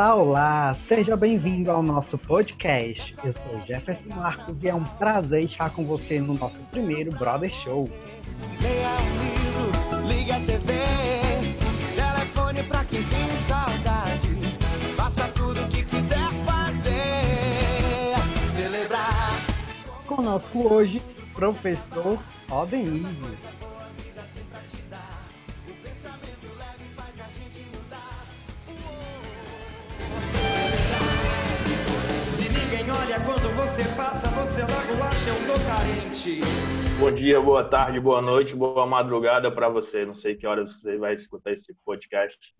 Olá, olá! Seja bem-vindo ao nosso podcast. Eu sou Jefferson Marcos e é um prazer estar com você no nosso primeiro Brother Show. Leia um livro, liga a TV, telefone pra quem tem saudade. Faça tudo o que quiser fazer, celebrar. Conosco hoje, professor Odenise. Ninguém olha quando você passa, você logo acha eu tô carente. Bom dia, boa tarde, boa noite, boa madrugada para você. Não sei que hora você vai escutar esse podcast.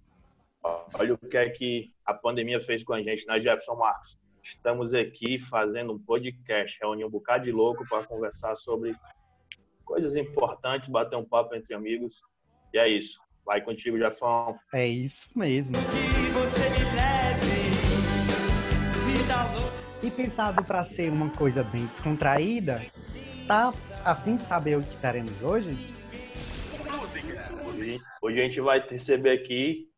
Olha o que é que a pandemia fez com a gente, né, Jefferson Marcos? Estamos aqui fazendo um podcast, reunir um bocado de louco para conversar sobre coisas importantes, bater um papo entre amigos. E é isso. Vai contigo, Jefão. É isso mesmo. Que você me leve, louca. E pensado para ser uma coisa bem descontraída, tá a fim de saber o que teremos hoje? Hoje, hoje a gente vai receber aqui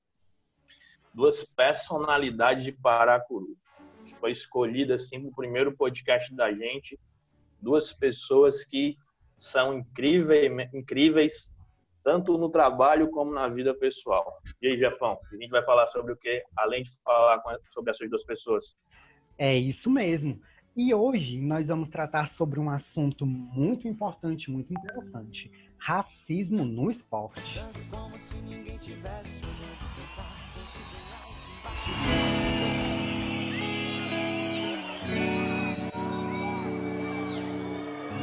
duas personalidades de Paracuru. Foi escolhida assim no primeiro podcast da gente, duas pessoas que são incríveis, incríveis tanto no trabalho como na vida pessoal. E aí, Jefão, a gente vai falar sobre o que, além de falar sobre essas duas pessoas? É isso mesmo. E hoje nós vamos tratar sobre um assunto muito importante, muito interessante: racismo no esporte.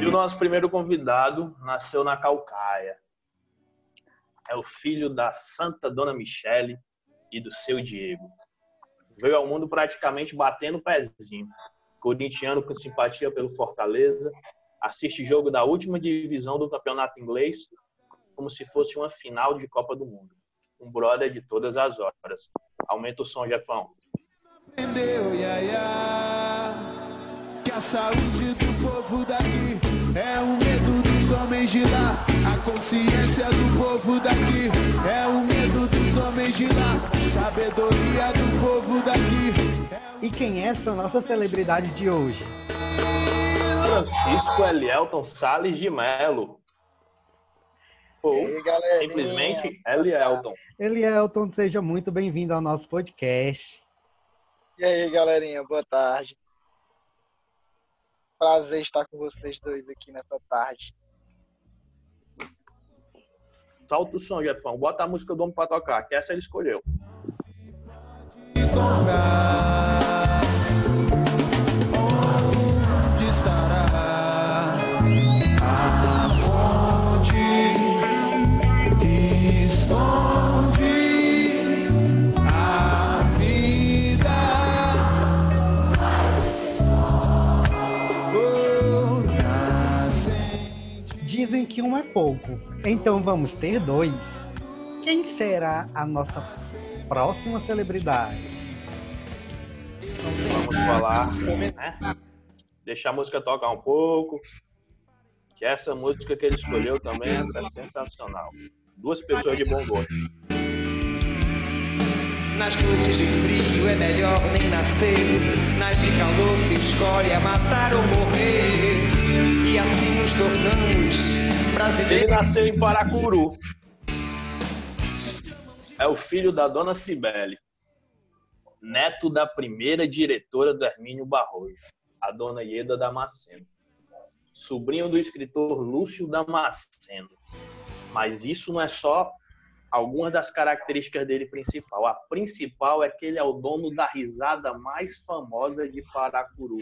E o nosso primeiro convidado nasceu na Calcaia. É o filho da Santa Dona Michele e do seu Diego. Veio ao mundo praticamente batendo o pezinho. Corintiano com simpatia pelo Fortaleza, assiste jogo da última divisão do campeonato inglês como se fosse uma final de Copa do Mundo. Um brother de todas as horas. Aumenta o som, Jefão. Yaya? Que a saúde do povo daqui é o medo dos homens de lá. A consciência do povo daqui é o medo dos homens de lá. Sabedoria do povo daqui. E quem é essa nossa celebridade de hoje? Francisco Elielton Salles de Melo. Ou aí, simplesmente Elielton. Elielton, seja muito bem-vindo ao nosso podcast. E aí, galerinha, boa tarde. Prazer estar com vocês dois aqui nessa tarde. Solta o som, Jefão. Bota a música do homem pra tocar, que essa ele escolheu. comprar. Dizem que um é pouco, então vamos ter dois. Quem será a nossa próxima celebridade? Vamos falar, né? Deixar a música tocar um pouco. Que essa música que ele escolheu também é sensacional. Duas pessoas de bom gosto. Nas noites de frio é melhor nem nascer. Nas de calor se escolhe a matar ou morrer. E assim nos tornamos Ele brasileiros. nasceu em Paracuru. É o filho da dona Cibele. Neto da primeira diretora do Hermínio Barroso, a dona Ieda Damasceno. Sobrinho do escritor Lúcio Damasceno. Mas isso não é só algumas das características dele principal. A principal é que ele é o dono da risada mais famosa de Paracuru.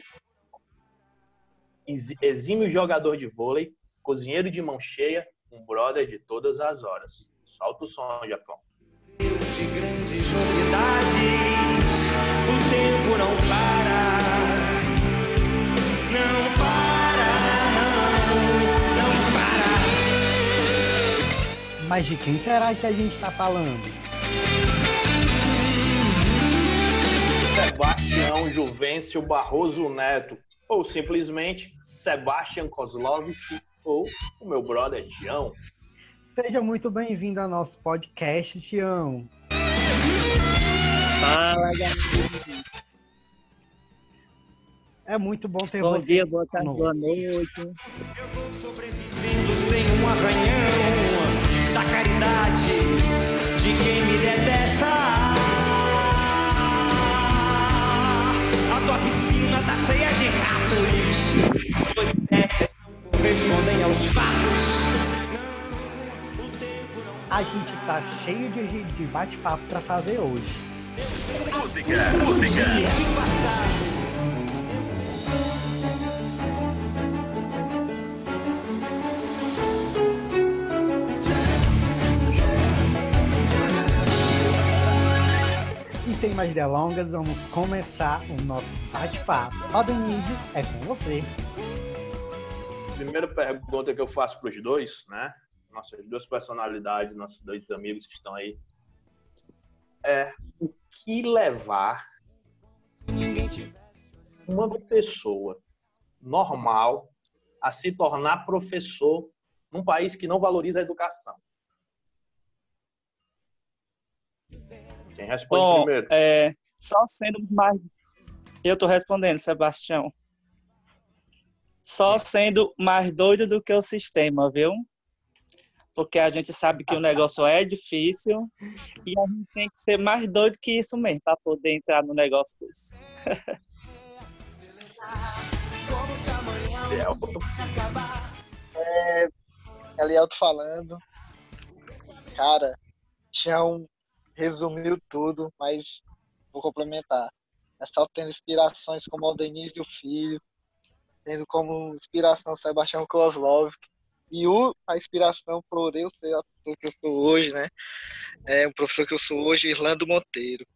Ex- Exímio jogador de vôlei, cozinheiro de mão cheia, um brother de todas as horas. Solta o som, Japão. de grandes novidades. O tempo não para. Não para, não, não para. Mas de quem será que a gente está falando? Sebastião Juvencio Barroso Neto, ou simplesmente Sebastian Kozlovski, ou o meu brother Tião. Seja muito bem-vindo ao nosso podcast, Tião. Fala, galera. É muito bom ter Bom você. dia, boa tarde, boa noite. Eu vou sobrevivendo sem um arranhão da caridade de quem me detesta. A tua piscina tá cheia de ratos. Pois é, não correspondem aos fatos. Não, o tempo não A gente tá cheio de, de bate-papo pra fazer hoje. te passar. E sem mais delongas, vamos começar o nosso bate-papo. Roda início, é com você. Primeira pergunta que eu faço para os dois, né? Nossas duas personalidades, nossos dois amigos que estão aí. É o que levar uma pessoa normal a se tornar professor num país que não valoriza a educação? Quem responde Bom, primeiro? é, só sendo mais. Eu tô respondendo, Sebastião. Só sendo mais doido do que o sistema, viu? Porque a gente sabe que o negócio é difícil e a gente tem que ser mais doido que isso mesmo para poder entrar no negócio desse. Elton. Elielto falando. Cara, Tião resumiu tudo, mas vou complementar. É só tendo inspirações como Aldenise e o Filho, tendo como inspiração Sebastião Kozlov, e o, a inspiração por eu ser a pessoa que eu sou hoje, né? É o professor que eu sou hoje, Irlando Monteiro.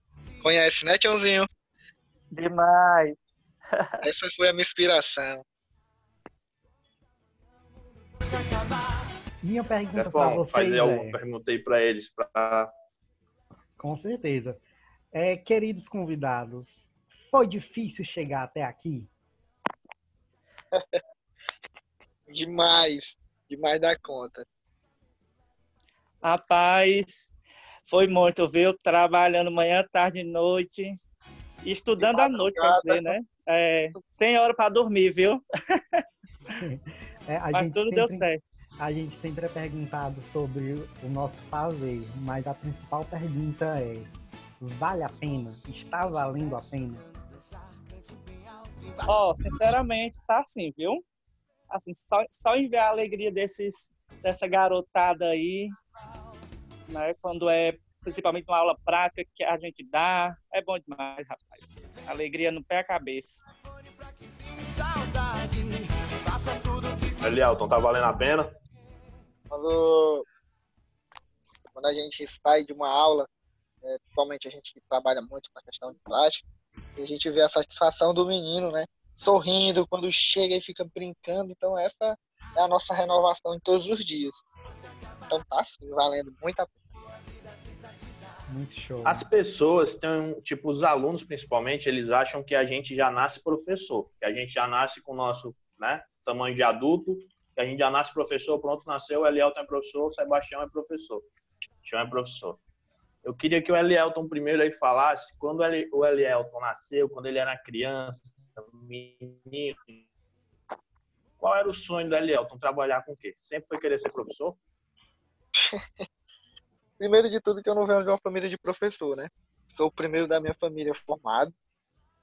Conhece, né, Tiãozinho? Demais. Essa foi a minha inspiração. Minha pergunta pra bom vocês fazer é, alguma perguntei para eles para com certeza. É, queridos convidados, foi difícil chegar até aqui? Demais. Demais da conta. Rapaz, foi muito, viu? Trabalhando manhã, tarde e noite. Estudando à noite, quer dizer, né? É, sem hora para dormir, viu? É, a, Mas gente tudo deu sempre, certo. a gente sempre é perguntado sobre o nosso fazer, mas a principal pergunta é: vale a pena? Está valendo a pena? Ó, sinceramente, tá assim, viu? Assim, só, só em ver a alegria desses, dessa garotada aí, né? Quando é principalmente uma aula prática que a gente dá, é bom demais, rapaz. Alegria no pé e a cabeça. Elielton, tá valendo a pena? quando, quando a gente sai de uma aula, é, principalmente a gente que trabalha muito com a questão de prática, e a gente vê a satisfação do menino, né? Sorrindo quando chega e fica brincando. Então, essa é a nossa renovação em todos os dias. Então, tá assim, valendo muito a pena. Muito show. As pessoas têm, tipo, os alunos principalmente, eles acham que a gente já nasce professor, que a gente já nasce com o nosso, né, tamanho de adulto, que a gente já nasce professor, pronto, nasceu, o Elielton é professor, o Sebastião é professor, o Tião é professor. Eu queria que o Elielton primeiro aí falasse, quando o Eli- o Elielton nasceu, quando ele era criança, menino, qual era o sonho do Elielton? Trabalhar com o quê? Sempre foi querer ser professor? Primeiro de tudo que eu não venho de uma família de professor, né? Sou o primeiro da minha família formado.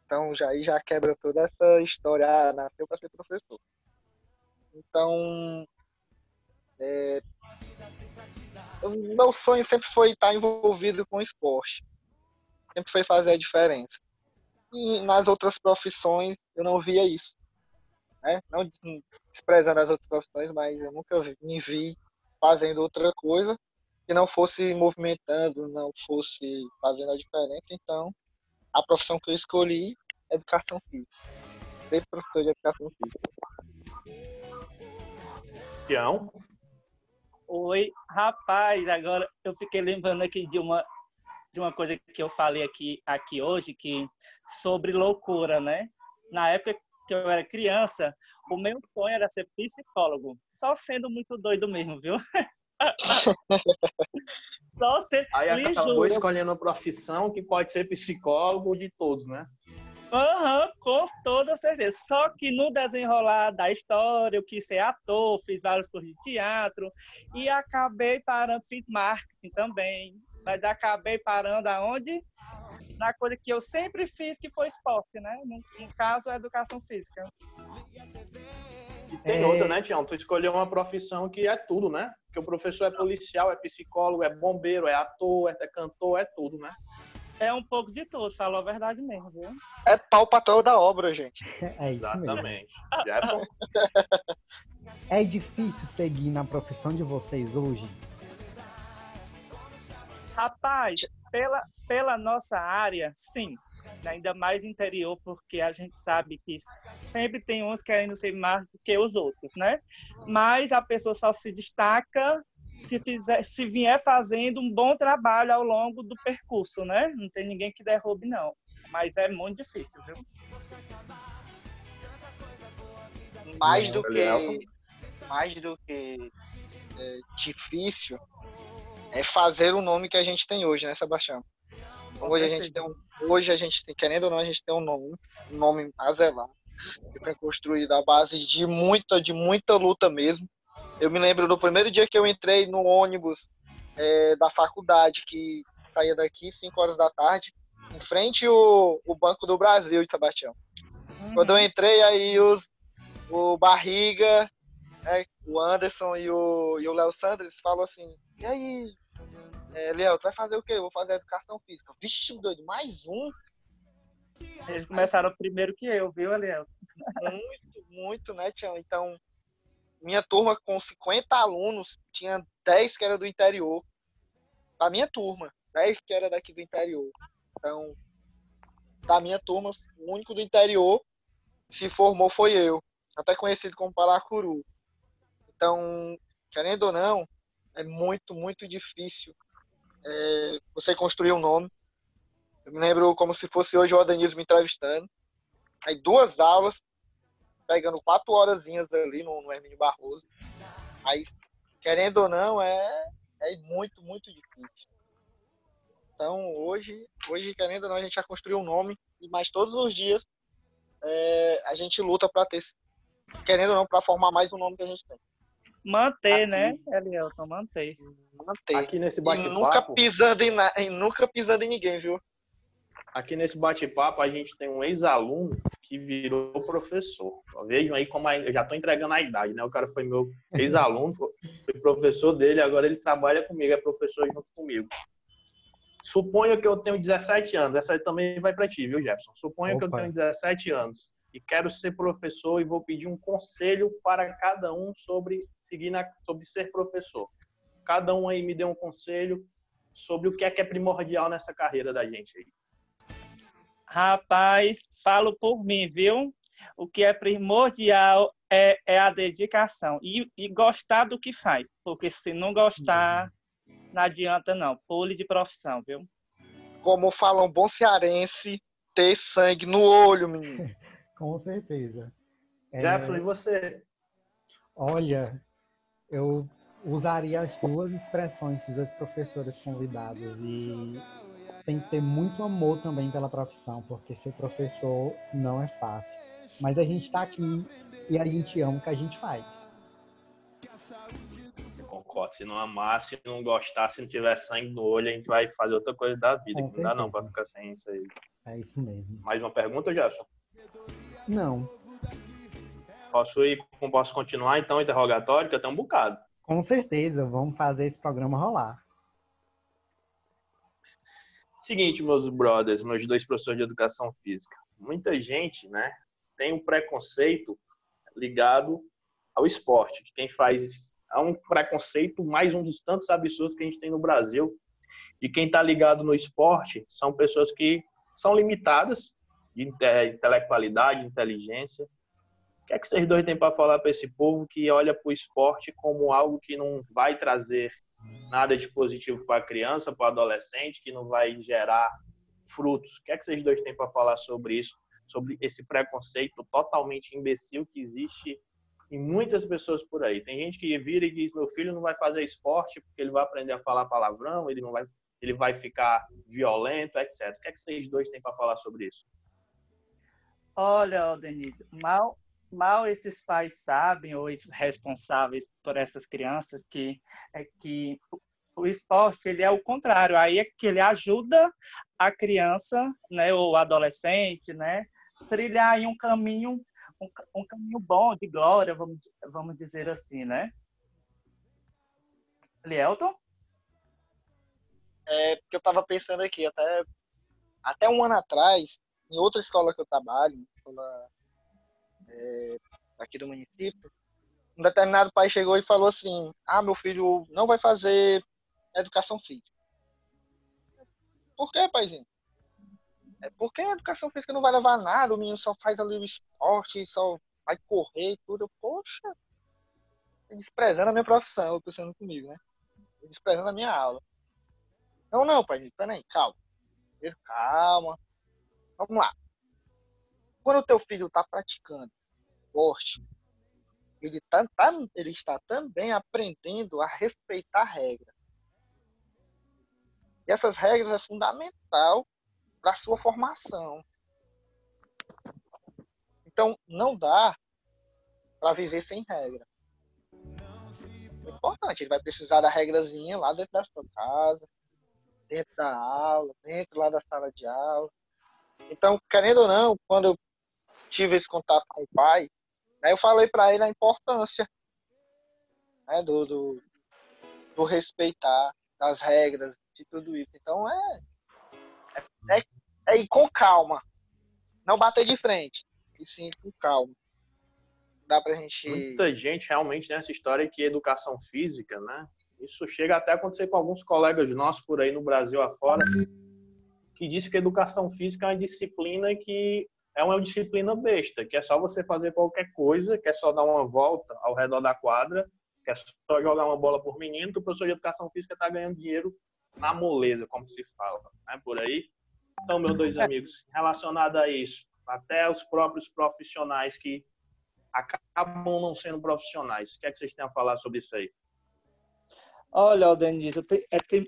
Então já aí já quebra toda essa história, ah, nasceu para ser professor. Então, é, meu sonho sempre foi estar envolvido com esporte. Sempre foi fazer a diferença. E nas outras profissões eu não via isso. Né? Não des- desprezando as outras profissões, mas eu nunca me vi fazendo outra coisa que não fosse movimentando, não fosse fazendo a diferença. Então, a profissão que eu escolhi é educação física. Ser professor de educação física. Tião? Oi, rapaz, agora eu fiquei lembrando aqui de uma de uma coisa que eu falei aqui aqui hoje que sobre loucura, né? Na época que eu era criança, o meu sonho era ser psicólogo, só sendo muito doido mesmo, viu? Só ser Aí acabou juro. escolhendo uma profissão que pode ser psicólogo de todos, né? Aham, com toda certeza. Só que no desenrolar da história, eu quis ser ator, fiz vários cursos de teatro e acabei parando, fiz marketing também. Mas acabei parando aonde? Na coisa que eu sempre fiz, que foi esporte, né? No, no caso, a educação física. E tem É. outra, né, Tião? Tu escolheu uma profissão que é tudo, né? Porque o professor é policial, é psicólogo, é bombeiro, é ator, é cantor, é tudo, né? É um pouco de tudo, falou a verdade mesmo, viu? É pau pra toda obra, gente. É. Exatamente. Jefferson, É difícil seguir na profissão de vocês hoje? Rapaz, pela, pela nossa área, sim. Ainda mais interior, porque a gente sabe que sempre tem uns querendo ser mais do que os outros, né? Mas a pessoa só se destaca se, fizer, se vier fazendo um bom trabalho ao longo do percurso, né? Não tem ninguém que derrube, não. Mas é muito difícil, viu? Mais do Gabriel. que mais do que é, difícil é fazer o nome que a gente tem hoje, né, Sebastião? Hoje a gente tem um, hoje a gente tem, querendo ou não, a gente tem um nome, um nome a zelar, que foi construído à base de muita, de muita luta mesmo. Eu me lembro do primeiro dia que eu entrei no ônibus é, da faculdade, que saía daqui 5 horas da tarde, em frente o, o Banco do Brasil de Sebastião. Quando eu entrei, aí os, o Barriga, né, o Anderson e o, e o Léo Sanders falam assim, e aí, é, Léo, tu vai fazer o quê? Eu vou fazer educação física. Vixe, doido, mais um? Eles começaram primeiro que eu, viu, Eliel? Muito, muito, né, Tião? Então, minha turma com 50 alunos, tinha 10 que era do interior. Da minha turma, 10 que era daqui do interior. Então, da minha turma, o único do interior que se formou foi eu. Até conhecido como Paracuru. Então, querendo ou não, é muito, muito difícil é, você construir um nome. Eu me lembro como se fosse hoje o Adanilson me entrevistando. Aí duas aulas, pegando quatro horazinhas ali no, no Hermínio Barroso. Aí, querendo ou não, é, é muito, muito difícil. Então, hoje, hoje, querendo ou não, a gente já construiu um nome, mas todos os dias é, a gente luta para ter, querendo ou não, para formar mais um nome que a gente tem. Manter, Aqui. né, Elielton? Manter. Manter. aqui nesse E nunca bate-papo, pisando em, na- e nunca pisando em ninguém, viu? aqui nesse bate-papo, a gente tem um ex-aluno que virou professor. Vejam aí como a- eu já estou entregando a idade, né? O cara foi meu ex-aluno, foi professor dele, agora ele trabalha comigo, é professor junto comigo. Suponho que eu tenho 17 anos, essa aí também vai para ti, viu, Jefferson? Suponho que eu Opa. tenho 17 anos e quero ser professor e vou pedir um conselho para cada um sobre seguir na, sobre ser professor. Cada um aí me dê um conselho sobre o que é que é primordial nessa carreira da gente aí. Rapaz, falo por mim, viu? O que é primordial é, é a dedicação e, e gostar do que faz. Porque se não gostar, não adianta não. Pule de profissão, viu? Como fala um bom cearense, ter sangue no olho, menino. Com certeza. É, Jefferson, e você? olha, eu usaria as duas expressões dos dois professores convidados e tem que ter muito amor também pela profissão, porque ser professor não é fácil. Mas a gente está aqui e a gente ama o que a gente faz. Eu concordo. Se não amar, se não gostar, se não tiver sangue no olho, a gente vai fazer outra coisa da vida. Com que não dá não pra ficar sem isso aí. É isso mesmo. Mais uma pergunta, Jefferson? Não, Posso ir, posso continuar então o interrogatório, que eu tenho um bocado. com certeza, vamos fazer esse programa rolar. Seguinte, meus brothers, meus dois professores de educação física. Muita gente, né, tem um preconceito ligado ao esporte. de Quem faz há um preconceito mais um dos tantos absurdos que a gente tem no Brasil. E quem está ligado no esporte são pessoas que são limitadas de inte- intelectualidade, inteligência. O que é que vocês dois têm para falar para esse povo que olha para o esporte como algo que não vai trazer nada de positivo para a criança, para o adolescente, que não vai gerar frutos. O que é que vocês dois têm para falar sobre isso? Sobre esse preconceito totalmente imbecil que existe em muitas pessoas por aí. Tem gente que vira e diz: meu filho não vai fazer esporte porque ele vai aprender a falar palavrão, ele não vai, ele vai ficar violento, etc. O que é que vocês dois têm para falar sobre isso? Olha, Denise, mal, mal esses pais sabem ou esses responsáveis por essas crianças que é que o esporte ele é o contrário, aí é que ele ajuda a criança, né, ou adolescente, né, trilhar um caminho um, um caminho bom de glória, vamos, vamos dizer assim, né? Lielton? É, porque eu estava pensando aqui, até, até um ano atrás, em outra escola que eu trabalho, escola é, aqui do município, um determinado pai chegou e falou assim: Ah, meu filho não vai fazer educação física. Por quê, paizinho? É porque a educação física não vai levar nada, o menino só faz ali o esporte, só vai correr e tudo. Poxa, tá desprezando a minha profissão, pensando comigo, né? Tá desprezando a minha aula. Não, não, pai, peraí, calma. Calma. Vamos lá. Quando o teu filho está praticando esporte, ele, tá, tá, ele está também aprendendo a respeitar regras. E essas regras é fundamental para sua formação. Então, não dá para viver sem regra. É importante, ele vai precisar da regrazinha lá dentro da sua casa, dentro da aula, dentro lá da sala de aula. Então, querendo ou não, quando eu tive esse contato com o pai, né, eu falei para ele a importância né, do, do, do respeitar das regras, de tudo isso. Então, é, é, é ir com calma. Não bater de frente. E sim com calma. Dá pra gente. Muita gente realmente nessa história que educação física, né? Isso chega até a acontecer com alguns colegas nossos por aí no Brasil afora, que diz que educação física é uma disciplina que é uma disciplina besta, que é só você fazer qualquer coisa, que é só dar uma volta ao redor da quadra, que é só jogar uma bola por menino, que o professor de educação física está ganhando dinheiro na moleza, como se fala, né? Por aí. Então, meus dois amigos, relacionado a isso, até os próprios profissionais que acabam não sendo profissionais. O que é que vocês têm a falar sobre isso aí? Olha, Denise, tem, é, tem,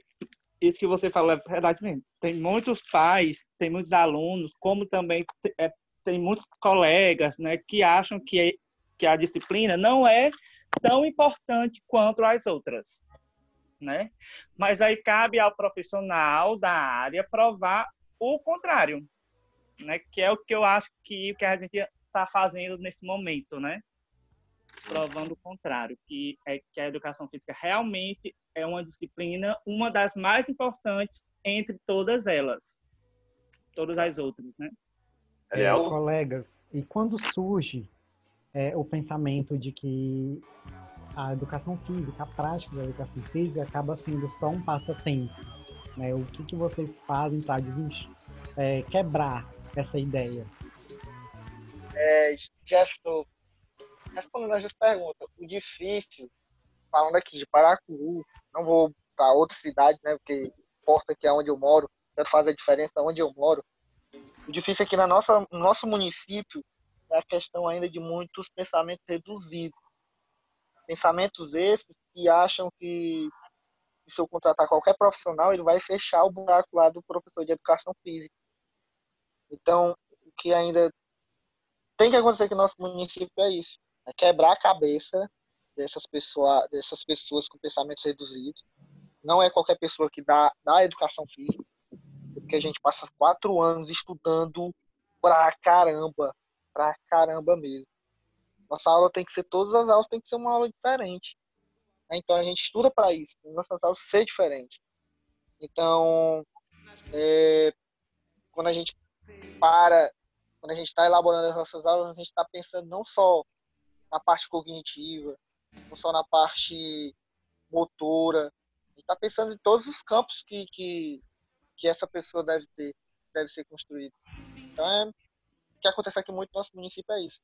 isso que você falou é verdade mesmo. Tem muitos pais, tem muitos alunos, como também é, tem muitos colegas né, que acham que, é, que a disciplina não é tão importante quanto as outras. Né? Mas aí cabe ao profissional da área provar o contrário, né? Que é o que eu acho que, que a gente está fazendo nesse momento, né? Provando o contrário, que é que a educação física realmente é uma disciplina, uma das mais importantes entre todas elas, todas as outras, né? É, colegas, e quando surge é, o pensamento de que a educação física, a prática da educação física acaba sendo só um passatempo, né? O que, que vocês fazem para é, quebrar essa ideia? É, Jefferson, respondendo as perguntas, o difícil, falando aqui de Paracuru, não vou para outra cidade, né? Porque importa que é onde eu moro, quero fazer a diferença onde eu moro. O difícil aqui na nossa, no nosso município é a questão ainda de muitos pensamentos reduzidos. Pensamentos esses que acham que se eu contratar qualquer profissional, ele vai fechar o buraco lá do professor de educação física. Então, o que ainda tem que acontecer aqui no nosso município é isso: é quebrar a cabeça dessas pessoas, dessas pessoas com pensamentos reduzidos. Não é qualquer pessoa que dá, dá educação física, porque a gente passa quatro anos estudando pra caramba, pra caramba mesmo. Nossa aula tem que ser, todas as aulas tem que ser uma aula diferente. Né? Então a gente estuda para isso, para nossas aulas ser diferente. Então, é, quando a gente para, quando a gente está elaborando as nossas aulas, a gente está pensando não só na parte cognitiva, não só na parte motora, a gente está pensando em todos os campos que, que, que essa pessoa deve ter, deve ser construído. Então, é, o que acontece aqui muito no nosso município é isso.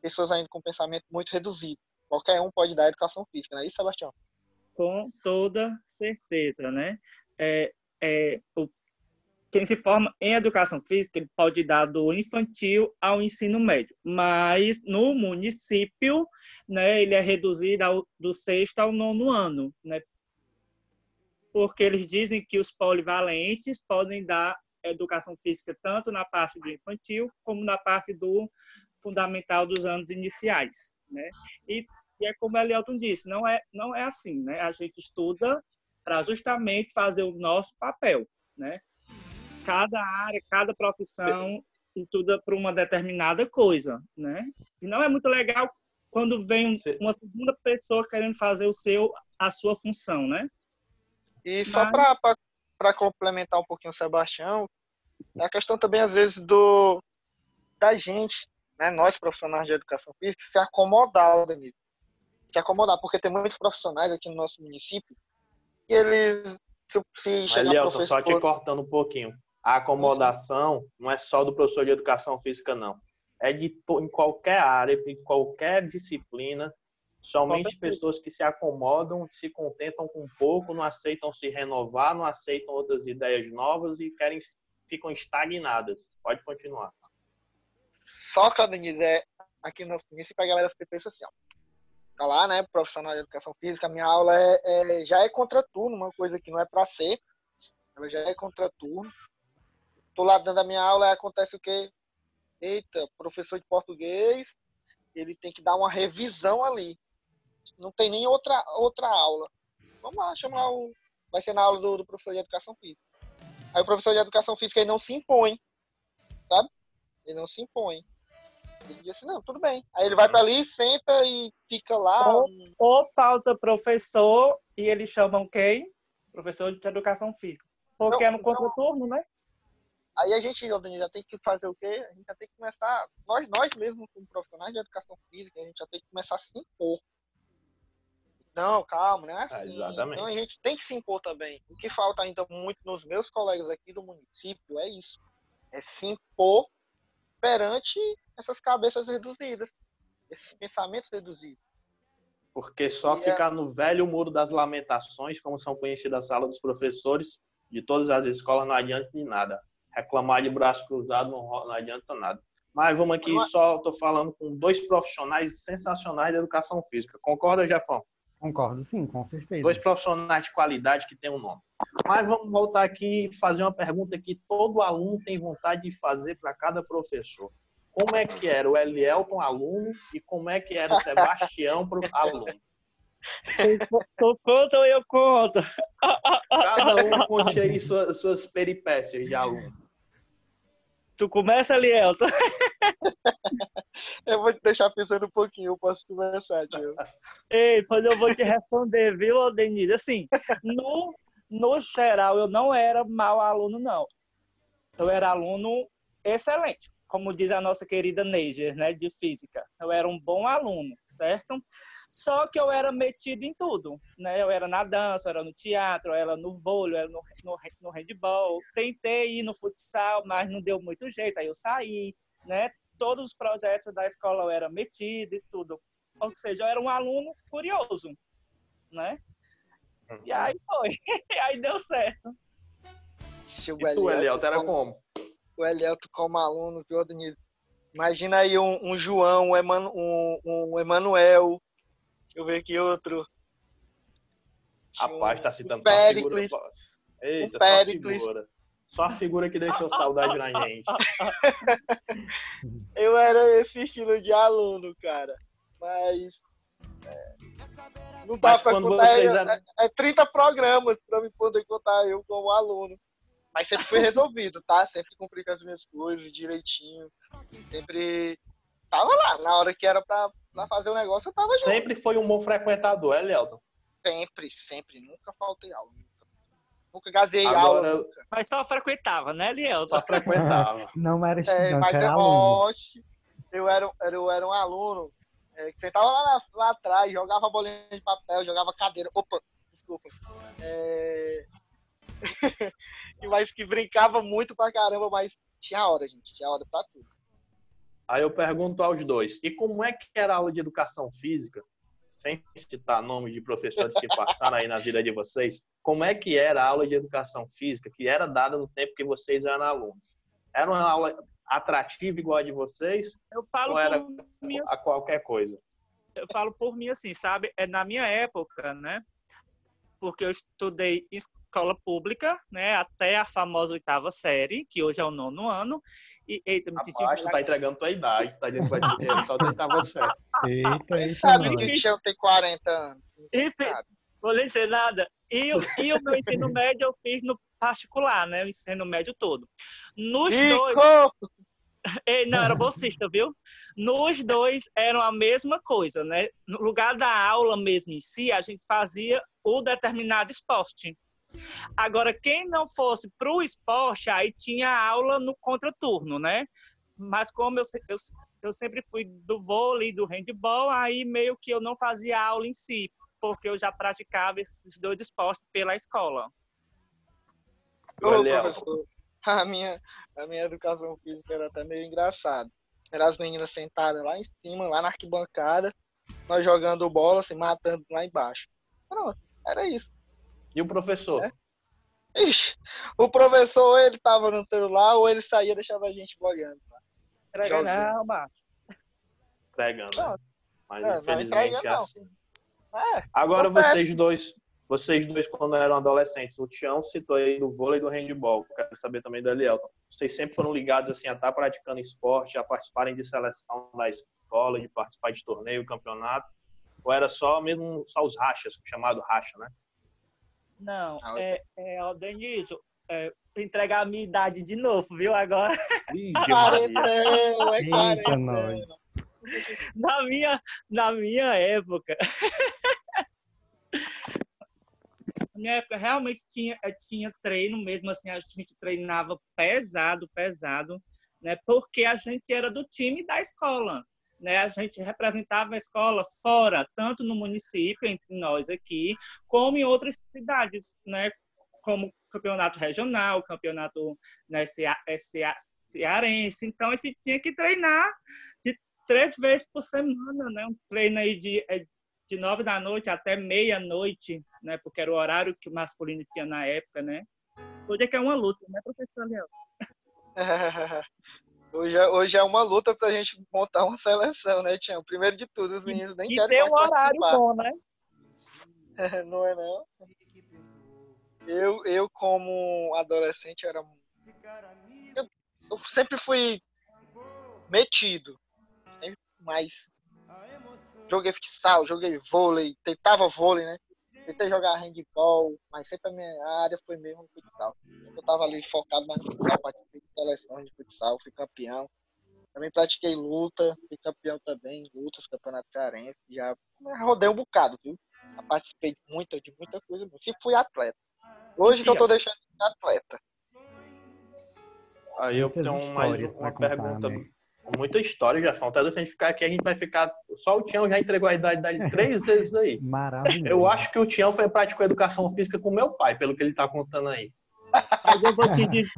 Pessoas ainda com pensamento muito reduzido qualquer um pode dar educação física, não é isso, quem se forma em educação física ele pode dar do infantil ao ensino médio, mas no município, né, ele é reduzido ao, do sexto ao nono ano, né, porque eles dizem que os polivalentes podem dar educação física tanto na parte do infantil como na parte do fundamental dos anos iniciais, né? E, e é como a Elielton disse, não é não é assim, né? A gente estuda para justamente fazer o nosso papel, né? Cada área, cada profissão estuda para uma determinada coisa, né? E não é muito legal quando vem uma segunda pessoa querendo fazer o seu a sua função, né? E só Mas... para complementar um pouquinho o Sebastião, é a questão também, às vezes, do da gente, né, nós profissionais de educação física, se acomodar, Danilo. Se acomodar, porque tem muitos profissionais aqui no nosso município que eles se chegar Mas, professor... só te cortando um pouquinho. A acomodação não é só do professor de educação física, não. É de em qualquer área, em qualquer disciplina, Somente pessoas que se acomodam, se contentam com pouco, não aceitam se renovar, não aceitam outras ideias novas e querem ficam estagnadas. Pode continuar. Só que, Denise, é, aqui no município a galera pensa assim, ó. Tá lá, né, profissional de educação física, minha aula é, é já é contraturno, uma coisa que não é para ser. Ela já é contraturno. Tô lá dando a minha aula, acontece o quê? Eita, professor de português, ele tem que dar uma revisão ali não tem nem outra, outra aula. Vamos lá, chama lá o. Vai ser na aula do, do professor de educação física. Aí o professor de educação física ele não se impõe, sabe? Ele não se impõe. Ele diz assim, não, tudo bem. Aí ele vai para ali, senta e fica lá. Ou, ou falta professor e eles chamam quem? Professor de educação física. Porque não, é no contraturno, né? Aí a gente já tem que fazer o quê? A gente já tem que começar, nós, nós mesmos como profissionais de educação física, a gente já tem que começar a se impor. Não, calma, não é assim. Exatamente. Então a gente tem que se impor também. O que falta ainda muito nos meus colegas aqui do município é isso. É se impor perante essas cabeças reduzidas, esses pensamentos reduzidos. Porque só e ficar é... no velho muro das lamentações, como são conhecidas as salas dos professores de todas as escolas, não adianta de nada. Reclamar de braço cruzado não, não adianta nada. Mas vamos aqui, só estou falando com dois profissionais sensacionais de educação física. Concorda, Jefão? Concordo, sim, com certeza. Dois profissionais de qualidade que têm um nome. Mas vamos voltar aqui e fazer uma pergunta que todo aluno tem vontade de fazer para cada professor. Como é que era o Elielton aluno e como é que era o Sebastião para aluno? Tu conta ou eu conto? Cada um conte aí suas, suas peripécias de aluno. Tu começa, Elielton? eu vou te deixar pensando um pouquinho, eu posso começar, tio. Ei, pois eu vou te responder, viu, Denise? Assim, no, no geral, eu não era mau aluno, não. Eu era aluno excelente, como diz a nossa querida Neiger, né, de física. Eu era um bom aluno, certo? Só que eu era metido em tudo, né? Eu era na dança, eu era no teatro, eu era no vôlei, eu era no, no, no handball. Tentei ir no futsal, mas não deu muito jeito, aí eu saí, né? Todos os projetos da escola eu era metido e tudo. Ou seja, eu era um aluno curioso, né? E uhum. aí foi. aí deu certo. E tu, Elielto, era como? O Elielto como aluno, viu, Denise? Imagina aí um, um João, um, Eman, um, um Emanuel, Deixa eu ver aqui outro. Rapaz, tá citando só a figura. Eita, só a figura. Só a figura que deixou saudade na gente. eu era esse estilo de aluno, cara. Mas. É, não dá Mas pra contar. Eram... É, é 30 programas pra me poder contar eu como aluno. Mas sempre foi resolvido, tá? Sempre cumpri com as minhas coisas direitinho. Sempre tava lá. Na hora que era pra, pra fazer o negócio, eu tava junto. Sempre foi um bom frequentador, é, Leldon? Sempre, sempre. Nunca faltei aula. Nunca, gazei Agora... aula. Nunca. Mas só frequentava, né, Lielton? Só frequentava. Não era é, estudante, é, mas era aluno. Eu era, eu era um aluno é, que sentava lá, lá atrás, jogava bolinha de papel, jogava cadeira. Opa, desculpa. É... mas que brincava muito pra caramba, mas tinha hora, gente. Tinha hora pra tudo. Aí eu pergunto aos dois: e como é que era a aula de educação física, sem citar nome de professores que passaram aí na vida de vocês, como é que era a aula de educação física que era dada no tempo que vocês eram alunos? Era uma aula atrativa igual a de vocês? Eu falo ou era por mim, a qualquer coisa? eu falo por mim assim, sabe? É na minha época, né? Porque eu estudei em escola pública, né? Até a famosa oitava série, que hoje é o nono ano. E, eita, me senti... Rapaz, tu tá entregando tua idade, tá dizendo que vai dizer, só da oitava série. Eita, eita, sabe que o Tião tem 40 anos? Sabe. vou lhe dizer nada. E, o- e o meu ensino médio eu fiz no particular, né? O ensino médio todo. Nos dois... Rico! Ei, não, era bolsista, viu? Nos dois eram a mesma coisa, né? No lugar da aula mesmo em si, a gente fazia o determinado esporte. Agora, quem não fosse para o esporte, aí tinha aula no contraturno, né? Mas como eu, eu, eu sempre fui do vôlei, do handball, aí meio que eu não fazia aula em si, porque eu já praticava esses dois esportes pela escola. Ô, Olha, professor, a minha, a minha educação física era até meio engraçado. Era as meninas sentadas lá em cima, lá na arquibancada, nós jogando bola, se matando lá embaixo. Não, era isso. E o professor? É. Ixi, o professor, ou ele tava no celular, ou ele saía e deixava a gente olhando. Era Jogando. não, mas Entregando, né? Mas É, não infelizmente entrega, é não. assim. É, Agora Acontece. vocês dois, vocês dois quando eram adolescentes, o Tião citou aí do vôlei e do handball. Quero saber também do Elielton. Vocês sempre foram ligados assim a estar praticando esporte, a participarem de seleção da escola, de participar de torneio, campeonato? Ou era só mesmo só os rachas, chamado racha, né? Não, Ah, é, é, ó, Denilson, é, entregar a minha idade de novo, viu? Agora, quarentão, é quarentão. na minha, na minha época, minha época realmente tinha, eh, tinha treino mesmo, assim, a gente treinava pesado, pesado, né? Porque a gente era do time da escola, né? A gente representava a escola fora, tanto no município, entre nós aqui, como em outras cidades, né? Como campeonato regional, campeonato né, cea, cea, cearense. Então, a gente tinha que treinar de três vezes por semana, né? Um treino aí de, eh, de nove da noite até meia-noite, né? Porque era o horário que o masculino tinha na época, né? Hoje é que é uma luta, né, professor Leão? Hoje é, hoje é uma luta pra gente montar uma seleção, né, Tião? Primeiro de tudo, os meninos nem E querem ter um horário participar. bom, né? não é não? Eu, eu como adolescente, era... Eu, eu sempre fui metido. Sempre mais... Joguei futsal, joguei vôlei, tentava vôlei, né? Tentei jogar handball, mas sempre a minha área foi mesmo futsal. Eu tava ali focado mais no futsal, participei de seleções de futsal, fui campeão. Também pratiquei luta, fui campeão também, lutas, campeonato cearense. Já rodei um bocado, viu? Já participei de muita, de muita coisa. Sempre fui atleta. Hoje que eu tô deixando de ser atleta. Aí eu tenho mais uma pergunta. né? Muita história já falta. Se a gente ficar aqui, a gente vai ficar. Só o Tião já entregou a idade dele três vezes aí. Maravilhoso. Eu acho que o Tião foi praticou educação física com meu pai, pelo que ele tá contando aí. Mas eu, vou te dizer,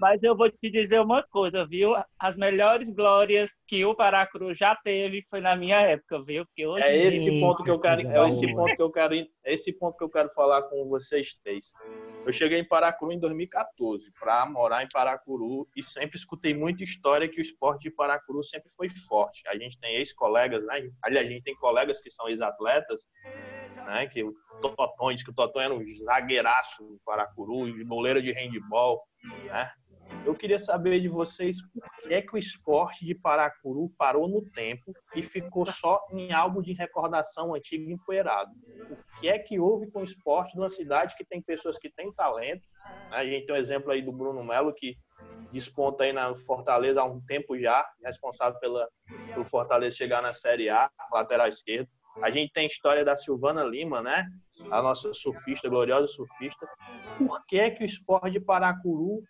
mas eu vou te dizer uma coisa, viu? As melhores glórias que o Paracru já teve foi na minha época, viu? Porque hoje É esse dia- ponto que eu quero, é esse ponto que eu quero, é esse ponto que eu quero falar com vocês três. Eu cheguei em Paracuru em 2014 para morar em Paracuru e sempre escutei muita história que o esporte de Paracuru sempre foi forte. A gente tem ex-colegas, né? Aliás, a gente tem colegas que são ex-atletas, né? Que o diz que o Toton era um zagueiraço do Paracuru, de boleiro de handball, né? Eu queria saber de vocês por que é que o esporte de Paracuru parou no tempo e ficou só em álbum de recordação antigo e empoeirado. O que é que houve com o esporte de uma cidade que tem pessoas que têm talento? né? A gente tem um exemplo aí do Bruno Melo, que desponta aí na Fortaleza há um tempo já, responsável pela, pelo Fortaleza chegar na Série A, lateral esquerdo. A gente tem a história da Silvana Lima, né? A nossa surfista, gloriosa surfista. Por que é que o esporte de Paracuru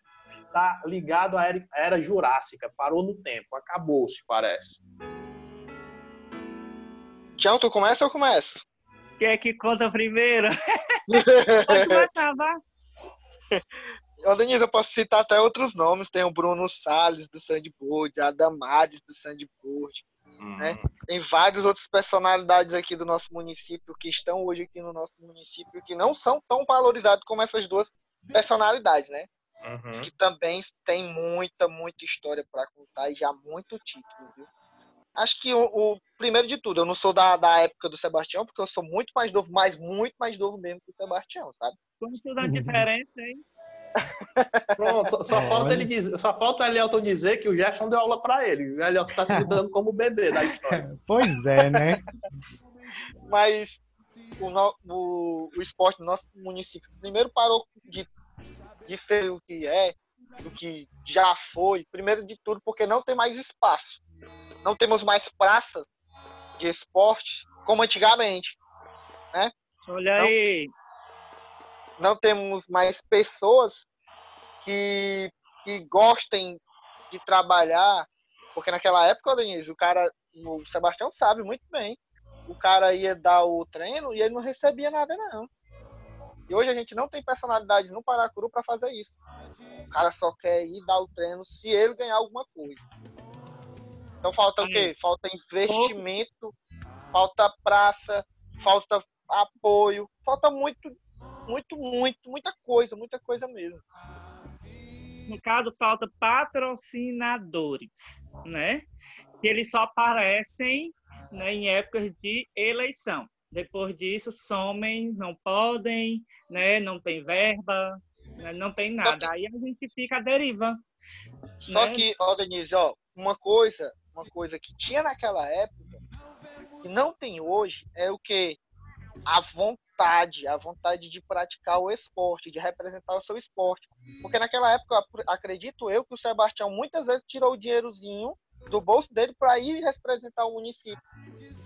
está ligado à era, jurássica? Parou no tempo, acabou-se, parece. Tião, tu começa ou começo? Quem é que conta primeiro? Pode começar, vá. Ô, Denise, eu posso citar até outros nomes. Tem o Bruno Salles, do Sandboard, a Damades, do Sandboard. Hum, né? Tem várias outras personalidades aqui do nosso município que estão hoje aqui no nosso município que não são tão valorizados como essas duas personalidades, né? uhum. Que também tem muita, muita história para contar e já muito título, viu? Acho que o, o primeiro de tudo, eu não sou da, da época do Sebastião, porque eu sou muito mais novo, mas muito mais novo mesmo que o Sebastião, sabe? Como tudo é diferente, hein? Pronto, só, só É, falta olha. ele dizer, só falta o Elielton dizer que o Gerson deu aula pra ele. O Elielton tá se dando como o bebê da história. Pois é, né? Mas o, no- o, o esporte no nosso município primeiro parou de, de ser o que é, o que já foi, primeiro de tudo porque não tem mais espaço. Não temos mais praças de esporte como antigamente. Olha Não. aí. Não temos mais pessoas que, que gostem de trabalhar, porque naquela época, Denise, o cara, o Sebastião sabe muito bem, o cara ia dar o treino e ele não recebia nada não. E hoje a gente não tem personalidade no Paracuru para fazer isso. O cara só quer ir dar o treino se ele ganhar alguma coisa. Então falta o quê? Falta investimento, falta praça, falta apoio, falta muito, muito, muito, muita coisa, muita coisa mesmo. No caso, falta patrocinadores, né? Que eles só aparecem né, em épocas de eleição. Depois disso, somem, não podem, né? Não tem verba, né, não tem nada. Aí a gente fica à deriva. Só né? que, ó, Denise, ó, uma coisa, uma coisa que tinha naquela época que não tem hoje é o que a vontade, a vontade de praticar o esporte, de representar o seu esporte. Porque naquela época, ac- acredito eu que o Sebastião muitas vezes tirou o dinheirozinho do bolso dele para ir representar o município.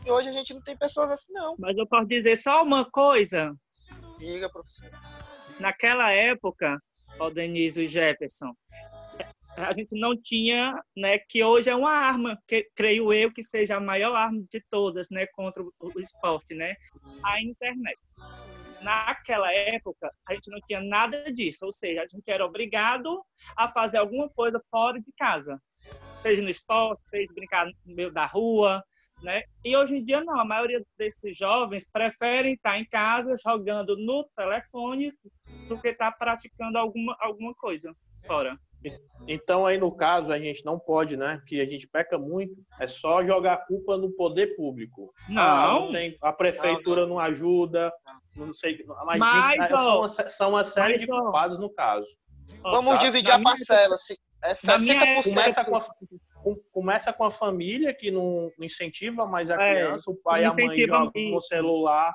E hoje a gente não tem pessoas assim, não. Mas eu posso dizer só uma coisa. Diga, professor. naquela época, ó, Denise e Jefferson, a gente não tinha, né, que hoje é uma arma, que creio eu que seja a maior arma de todas, né, contra o esporte, né, a internet. Naquela época, a gente não tinha nada disso, ou seja, a gente era obrigado a fazer alguma coisa fora de casa, seja no esporte, seja brincar no meio da rua, né? E hoje em dia não, a maioria desses jovens preferem estar em casa jogando no telefone do que estar praticando alguma, alguma coisa fora. Então, aí no caso, a gente não pode, né? Que a gente peca muito, é só jogar a culpa no poder público. Ah, Não, tem, a prefeitura não, ajuda, não sei. Mas, Mas, gente, é, são, ó, uma, são uma série mas, de culpados no caso. ó, Vamos tá. dividir na a minha parcela. se- É na minha 60%. Começa com, a, com- começa com a família que não, não incentiva mais a É, criança, o pai e a não mãe incentiva jogam no celular,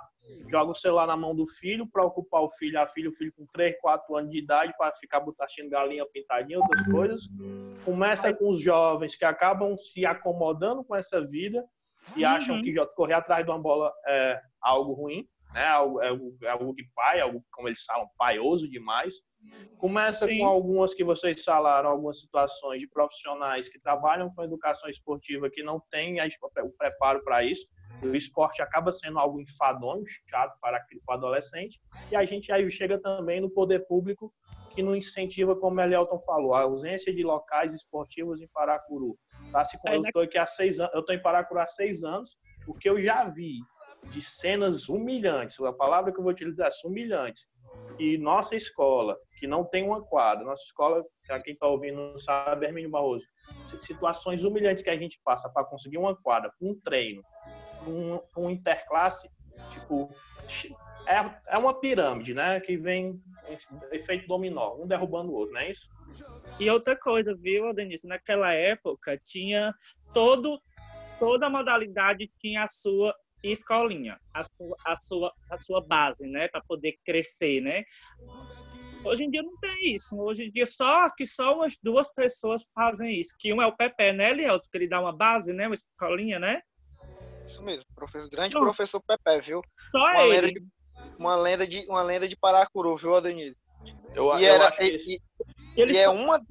joga o celular na mão do filho para ocupar o filho, a filha, o filho com 3, 4 anos de idade para ficar botachando galinha pintadinha, outras coisas. Começa com os jovens que acabam se acomodando com essa vida e Uhum. acham que jo- correr atrás de uma bola é algo ruim, né? Algo, é, algo, é algo de pai, algo, como eles falam, paioso demais. Começa Sim. com algumas que vocês falaram, algumas situações de profissionais que trabalham com educação esportiva que não têm o preparo para isso. O esporte acaba sendo algo enfadonho, chato para o adolescente. E a gente aí chega também no poder público que não incentiva, como o Elielton falou, a ausência de locais esportivos em Paracuru. Tá? Se, É, eu né? estou aqui há seis anos, eu estou em Paracuru há seis anos. O que eu já vi de cenas humilhantes, a palavra que eu vou utilizar é humilhantes, e nossa escola, que não tem uma quadra, nossa escola, quem está ouvindo sabe, Hermínio Barroso, situações humilhantes que a gente passa para conseguir uma quadra, um treino, um, um interclasse, tipo, é, é uma pirâmide, né? Que vem efeito dominó, um derrubando o outro, não é isso? E outra coisa, viu, Denise? Naquela época tinha todo, toda modalidade tinha a sua escolinha, a sua, a sua, a sua base, né, para poder crescer, né? Hoje em dia não tem isso. Hoje em dia só que só umas duas pessoas fazem isso. Que um é o Pepe, né, Lielto? Que ele dá uma base, né, uma escolinha, né? Isso mesmo, professor, grande Pronto. professor Pepe, viu? Só Uma lenda, ele. de, uma, lenda de, uma lenda de Paracuru, viu, Adenise? Eu, E, eu era, acho que e, e- Ele e é só- uma,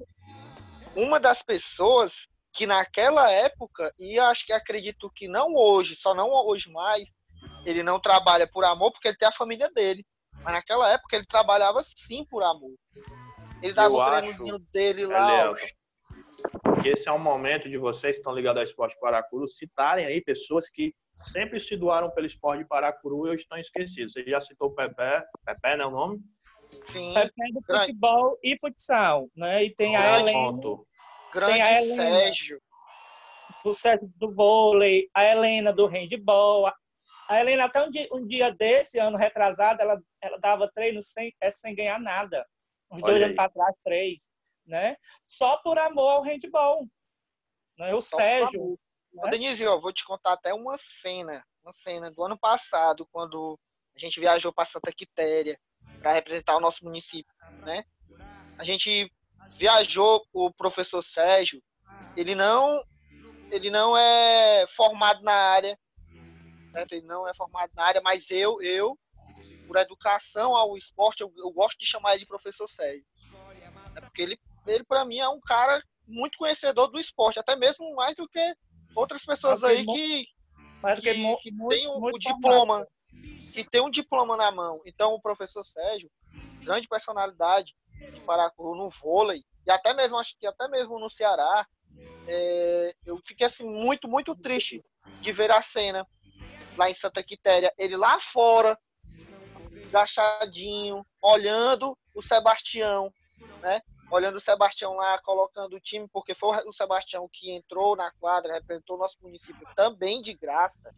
uma das pessoas que naquela época, e acho que acredito que não hoje, só não hoje mais, ele não trabalha por amor porque ele tem a família dele. Mas naquela época ele trabalhava sim por amor. Ele dava Eu o treinozinho dele lá, que esse é um momento de vocês que estão ligados ao esporte Paracuru citarem aí pessoas que sempre se doaram pelo esporte de Paracuru e hoje estão esquecidos. Você já citou o Pepe, Pepe, né, o nome? Sim, Pepe do grande. futebol e futsal, né? E tem a Grande Helena, ponto. Grande Helena. Sérgio. o Sérgio do vôlei, a Helena do handball. A Helena, até um dia, um dia desse, ano retrasado, ela, ela dava treino sem, é, sem ganhar nada. Uns Olha dois aí. anos para trás, três. Né? Só por amor ao handball. Né? O Só Sérgio. né? Denise, ó, vou te contar até uma cena, uma cena do ano passado, quando a gente viajou para Santa Quitéria para representar o nosso município, né? A gente viajou, o professor Sérgio, ele não, ele não é formado na área, certo? Ele não é formado na área, mas eu, eu, por educação ao esporte, eu, eu gosto de chamar ele de professor Sérgio, é porque ele, ele para mim é um cara muito conhecedor do esporte, até mesmo mais do que outras pessoas que aí que, Mas que, que, que muito- tem muito o diploma, formado. que tem um diploma na mão. Então, o professor Sérgio, grande personalidade de Paracuru no vôlei, e até mesmo, acho que até mesmo no Ceará, é, eu fiquei assim, muito, muito triste de ver a cena lá em Santa Quitéria, ele lá fora, agachadinho, olhando o Sebastião, né? Olhando o Sebastião lá, colocando o time, porque foi o Sebastião que entrou na quadra, representou o nosso município também de graça,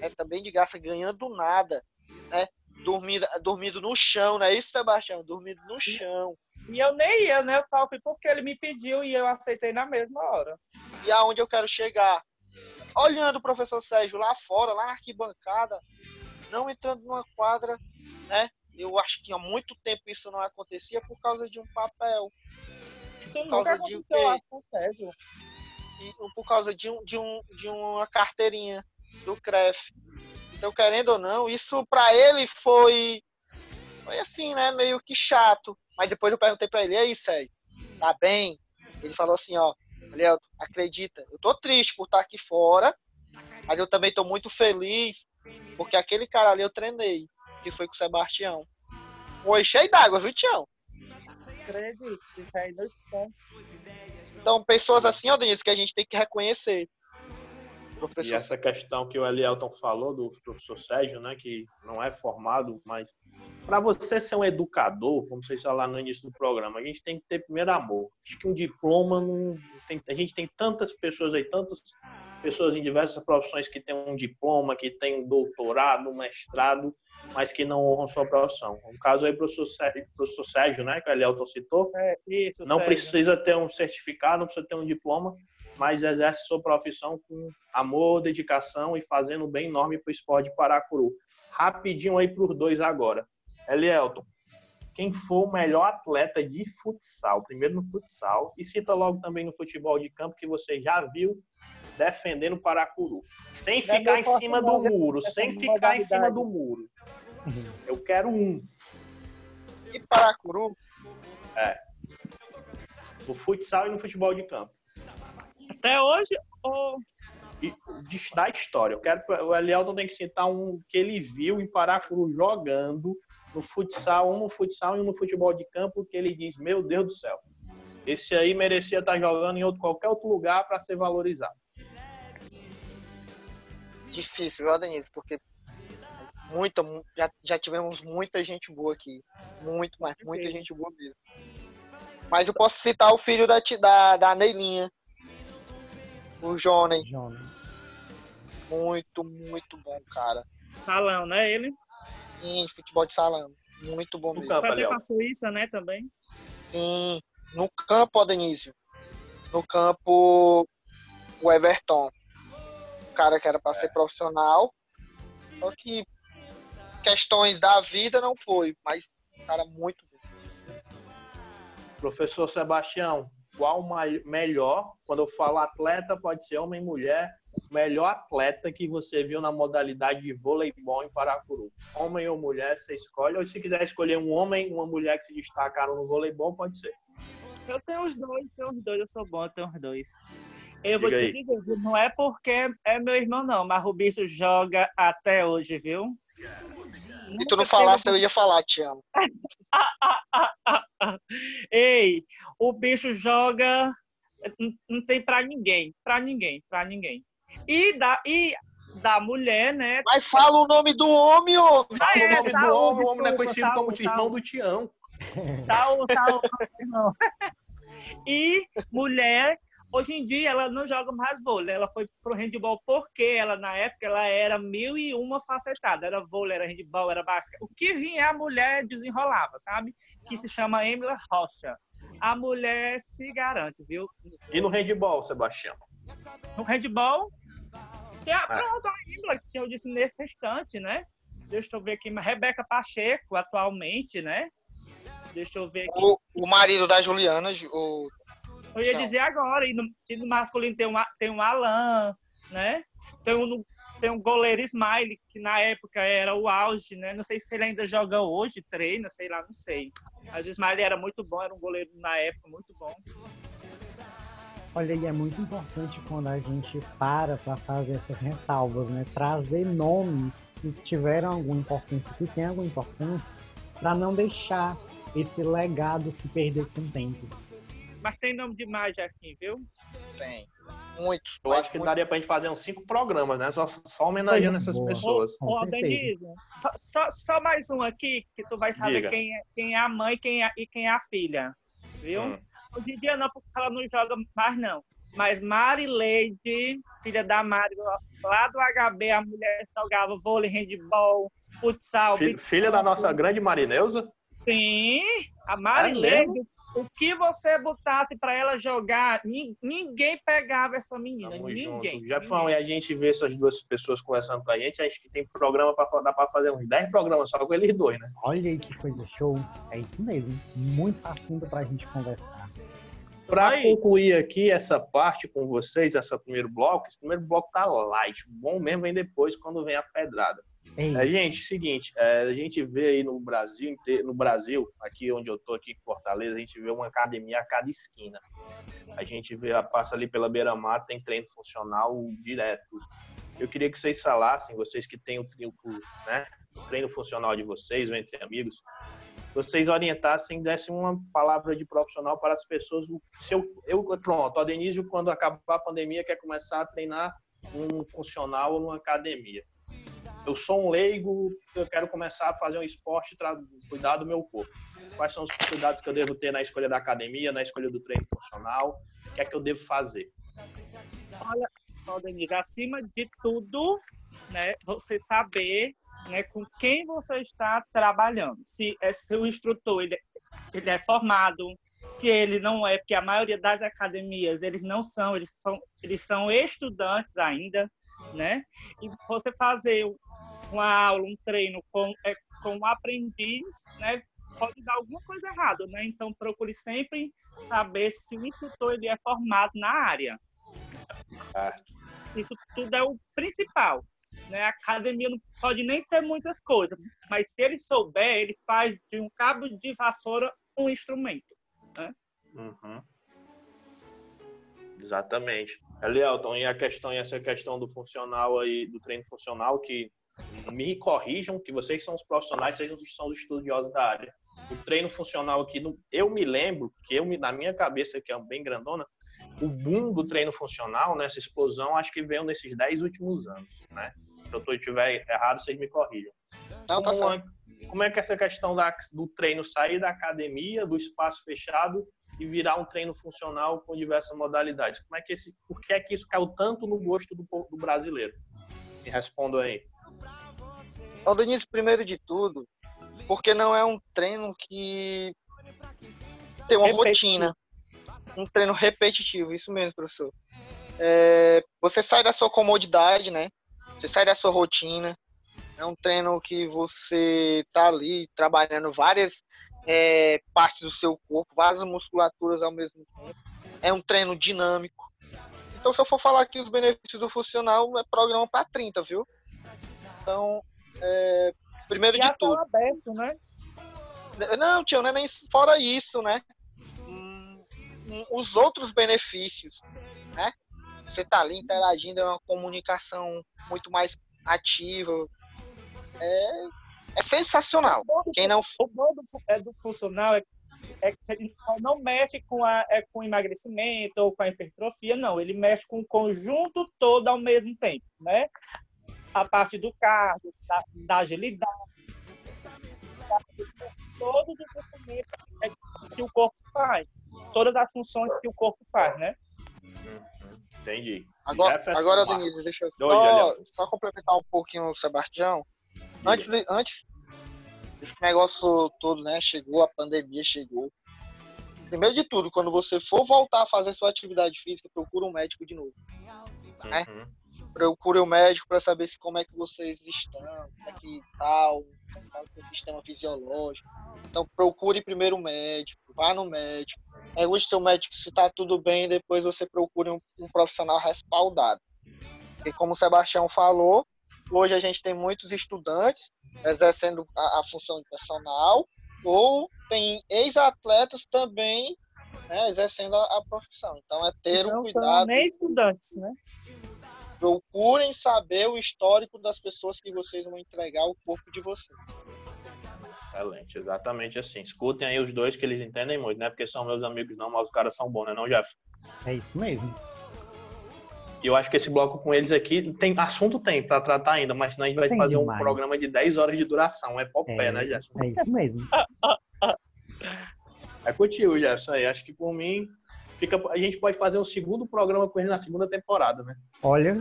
né? também de graça, ganhando nada, né? Dormindo, dormindo no chão, não é isso, Sebastião? Dormindo no chão. E eu nem ia, né? Eu só fui porque ele me pediu e eu aceitei na mesma hora. E aonde eu quero chegar? Olhando o professor Sérgio lá fora, lá na arquibancada, não entrando numa quadra, né? Eu acho que há muito tempo isso não acontecia por causa de um papel. Isso Por nunca causa de aconteceu quê? lá com o Sérgio. e por causa de, um, de, um, de uma carteirinha do CREF. Então, querendo ou não, isso para ele foi, foi assim, né? Meio que chato. Mas depois eu perguntei para ele, e aí, Sérgio, tá bem? Ele falou assim, ó, Léo, acredita, eu tô triste por estar aqui fora, mas eu também tô muito feliz, porque aquele cara ali eu treinei, que foi com o Sebastião. Foi cheio d'água, viu, Tião? Acredito, isso aí não está. Então, pessoas assim, ó, Denise, que a gente tem que reconhecer. E Professor essa questão que o Elielton falou do professor Sérgio, né, que não é formado, mas para você ser um educador, como vocês falaram no início do programa, a gente tem que ter primeiro amor. Acho que um diploma não tem, a gente tem tantas pessoas aí, tantas pessoas em diversas profissões que têm um diploma, que têm um doutorado, um mestrado, mas que não honram sua profissão. No caso aí, o professor Sérgio, professor Sérgio né, que o Elielton citou, É, isso, não Sérgio. precisa ter um certificado, não precisa ter um diploma, mas exerce sua profissão com amor, dedicação e fazendo um bem enorme para o esporte de Paracuru. Rapidinho aí para os dois agora. Elielton, quem foi o melhor atleta de futsal? Primeiro no futsal e cita logo também no futebol de campo que você já viu defendendo o Paracuru. Sem ficar em cima do muro, sem ficar em cima do muro. Eu quero um. e Paracuru, No futsal e no futebol de campo. Até hoje, e de- da história. Eu quero o Elielton tem que citar um que ele viu em Paracuru jogando no futsal, um no futsal e um no futebol de campo, que ele diz: Meu Deus do céu, esse aí merecia estar jogando em outro, qualquer outro lugar para ser valorizado. difícil, viu, Denise? Porque muita, mu- já, já tivemos muita gente boa aqui. Muito, mas muita gente boa mesmo. Mas eu posso citar o filho da, da, da Neilinha. O Johnny. Jonas. Muito, muito bom, cara. salão, né? Ele. Em futebol de salão. Muito bom No mesmo. campo, Elielton. pra Suíça, né, também. Sim, no campo, ó, Denise. No campo, o Everton. O cara que era para ser profissional. Só que questões da vida não foi. Mas, cara, muito bom. Professor Sebastião, qual melhor, quando eu falo atleta, pode ser homem e mulher, melhor atleta que você viu na modalidade de voleibol em Paracuru? Homem ou mulher, você escolhe. Ou se quiser escolher um homem uma mulher que se destacaram no voleibol, pode ser. Eu tenho os dois, tenho os dois, eu sou bom, eu tenho os dois. Eu vou Diga te aí. dizer, não é porque é meu irmão, não, mas o bicho joga até hoje, viu? Se tu não falasse, eu ia falar, te amo. Ei, o bicho joga não, tem para ninguém, para ninguém, para ninguém. E da, e da mulher, né? Mas fala o nome do homem, ô. Fala Ah, o é, nome do Saúl, homem, o homem não é conhecido como Saúl, irmão do Tião. Saúl, Saúl, não. E mulher, hoje em dia, ela não joga mais vôlei. Ela foi pro handball porque ela, na época, ela era mil e uma facetada. Era vôlei, era handball, era basquete. O que vinha, a mulher desenrolava, sabe? Que se chama Emila Rocha. A mulher se garante, viu? E no handball, Sebastião? No handball, tem a, Ah. pronto, a Emila, que eu disse nesse instante, né? Deixa eu ver aqui. Rebeca Pacheco, atualmente, né? Deixa eu ver aqui. O, o marido da Juliana, Ju- o, Eu ia dizer agora, e no, e no masculino tem um, tem um Alan, né? Tem um, tem um goleiro Smile, que na época era o auge, né? Não sei se ele ainda joga hoje, treina, sei lá, não sei. Mas o Smile era muito bom, era um goleiro na época muito bom. Olha, e é muito importante quando a gente para para fazer essas ressalvas, né? Trazer nomes que tiveram alguma importância, que tem alguma importância, para não deixar esse legado se perder com o tempo. Mas tem nome demais, assim, viu? tem. Muitos. Eu acho que muitos. daria pra gente fazer uns cinco programas, né? Só, só homenageando essas Boa. pessoas. Ô. Denise, só, só, só mais um aqui, que tu vai saber Diga. quem é, quem é a mãe quem é, e quem é a filha, viu? Hum. Hoje em dia não, porque ela não joga mais, não. Mas Marileide, filha da Mari, lá do HB, a mulher jogava vôlei, handball, futsal, Fi- beach Filha da nossa grande Marineusa? Sim, a É Marileide, o que você botasse para ela jogar, nin- ninguém pegava essa menina, Tamo ninguém. junto. Jefão, e a gente vê essas duas pessoas conversando com a gente, acho que tem programa pra dar pra fazer uns 10 programas só com eles dois, né? Olha aí que coisa show. É isso mesmo. Muito assunto pra gente conversar. Para concluir aqui essa parte com vocês, esse primeiro bloco, esse primeiro bloco tá light. Bom mesmo vem depois, quando vem a pedrada. Ei, É, gente, seguinte, é, a gente vê aí no Brasil, no Brasil, aqui onde eu tô, aqui em Fortaleza, a gente vê uma academia a cada esquina. A gente vê, passa ali pela beira-mar, tem treino funcional direto. Eu queria que vocês falassem, vocês que têm o treino, né, o treino funcional de vocês, ou entre amigos, vocês orientassem, dessem uma palavra de profissional para as pessoas. O- Se eu, eu, pronto, a Denise, quando acabar a pandemia, quer começar a treinar um funcional ou numa academia. Eu sou um leigo, eu quero começar a fazer um esporte, cuidar do meu corpo. Quais são os cuidados que eu devo ter na escolha da academia, na escolha do treino funcional? O que é que eu devo fazer? Ó, Denise, acima de tudo, né, você saber né, com quem você está trabalhando. Se, é, se o instrutor ele, ele é formado, se ele não é, porque a maioria das academias eles não são, eles são, eles são estudantes ainda, né? E você fazer uma aula, um treino com, é, com um aprendiz, né? Pode dar alguma coisa errada, né? Então procure sempre saber se o instrutor ele é formado na área. Isso tudo é o principal. Né? A academia não pode nem ter muitas coisas, mas se ele souber, ele faz de um cabo de vassoura um instrumento. Uhum. Exatamente. Elielton, e a questão, e essa questão do funcional aí, do treino funcional, que me corrijam, que vocês são os profissionais, vocês são os estudiosos da área. O treino funcional aqui, eu me lembro, que eu, na minha cabeça, que é bem grandona, o boom do treino funcional, nessa explosão, acho que veio nesses 10 últimos anos, né? Se eu estiver errado, vocês me corrijam. Não, tá Como é, como é que essa questão da- do treino sair da academia, do espaço fechado e virar um treino funcional com diversas modalidades? Como é que esse, por que é que isso caiu tanto no gosto do, do brasileiro? Me responda aí. Então, Denise, primeiro de tudo, porque não é um treino que tem uma Repetitivo. rotina. Um treino repetitivo, isso mesmo, professor. É, você sai da sua comodidade, né? Você sai da sua rotina. É um treino que você tá ali trabalhando várias é, partes do seu corpo, várias musculaturas ao mesmo tempo. É um treino dinâmico. Então, se eu for falar aqui os benefícios do funcional, é programa para 30, viu? Então, é, primeiro E de tudo. aberto, né? Não, tio, não é nem fora isso, né? Hum, hum, os outros benefícios, né? Você tá ali interagindo, é uma comunicação muito mais ativa. É, é sensacional. Quem não O bom do, é do funcional é é que ele não mexe com, a, é, com o emagrecimento ou com a hipertrofia, não. Ele mexe com o conjunto todo ao mesmo tempo, né? A parte do cardio, da, da agilidade, todos os movimentos que o corpo faz, todas as funções que o corpo faz, né? Entendi. Agora, agora Denise, deixa eu só, só complementar um pouquinho o Sebastião. Antes, de, antes esse negócio todo, né? Chegou, a pandemia chegou. Primeiro de tudo, quando você for voltar a fazer sua atividade física, procura um médico de novo. Né? Uhum. Procure o um médico para saber se como é que vocês estão, como é que tá o, tá o sistema fisiológico. Então procure primeiro o médico, vá no médico. Pergunte seu médico se está tudo bem, depois você procure um, um profissional respaldado. E como o Sebastião falou, hoje a gente tem muitos estudantes exercendo a, a função de personal, ou tem ex-atletas também né, exercendo a, a, profissão. Então é ter Não um cuidado. Nem estudantes, né? Procurem saber o histórico das pessoas que vocês vão entregar o corpo de vocês. Excelente, exatamente assim. Escutem aí os dois que eles entendem muito, né? Porque são meus amigos não, mas os caras são bons, né, não, Jeff? É isso mesmo. E eu acho que esse bloco com eles aqui tem assunto tem para tratar ainda, mas senão a gente vai tem fazer demais. um programa de 10 horas de duração. É pó pé, é, né, Gerson? É isso mesmo. é contigo, Gerson. Aí. Acho que por mim, fica, a gente pode fazer um segundo programa com ele na segunda temporada, né? Olha,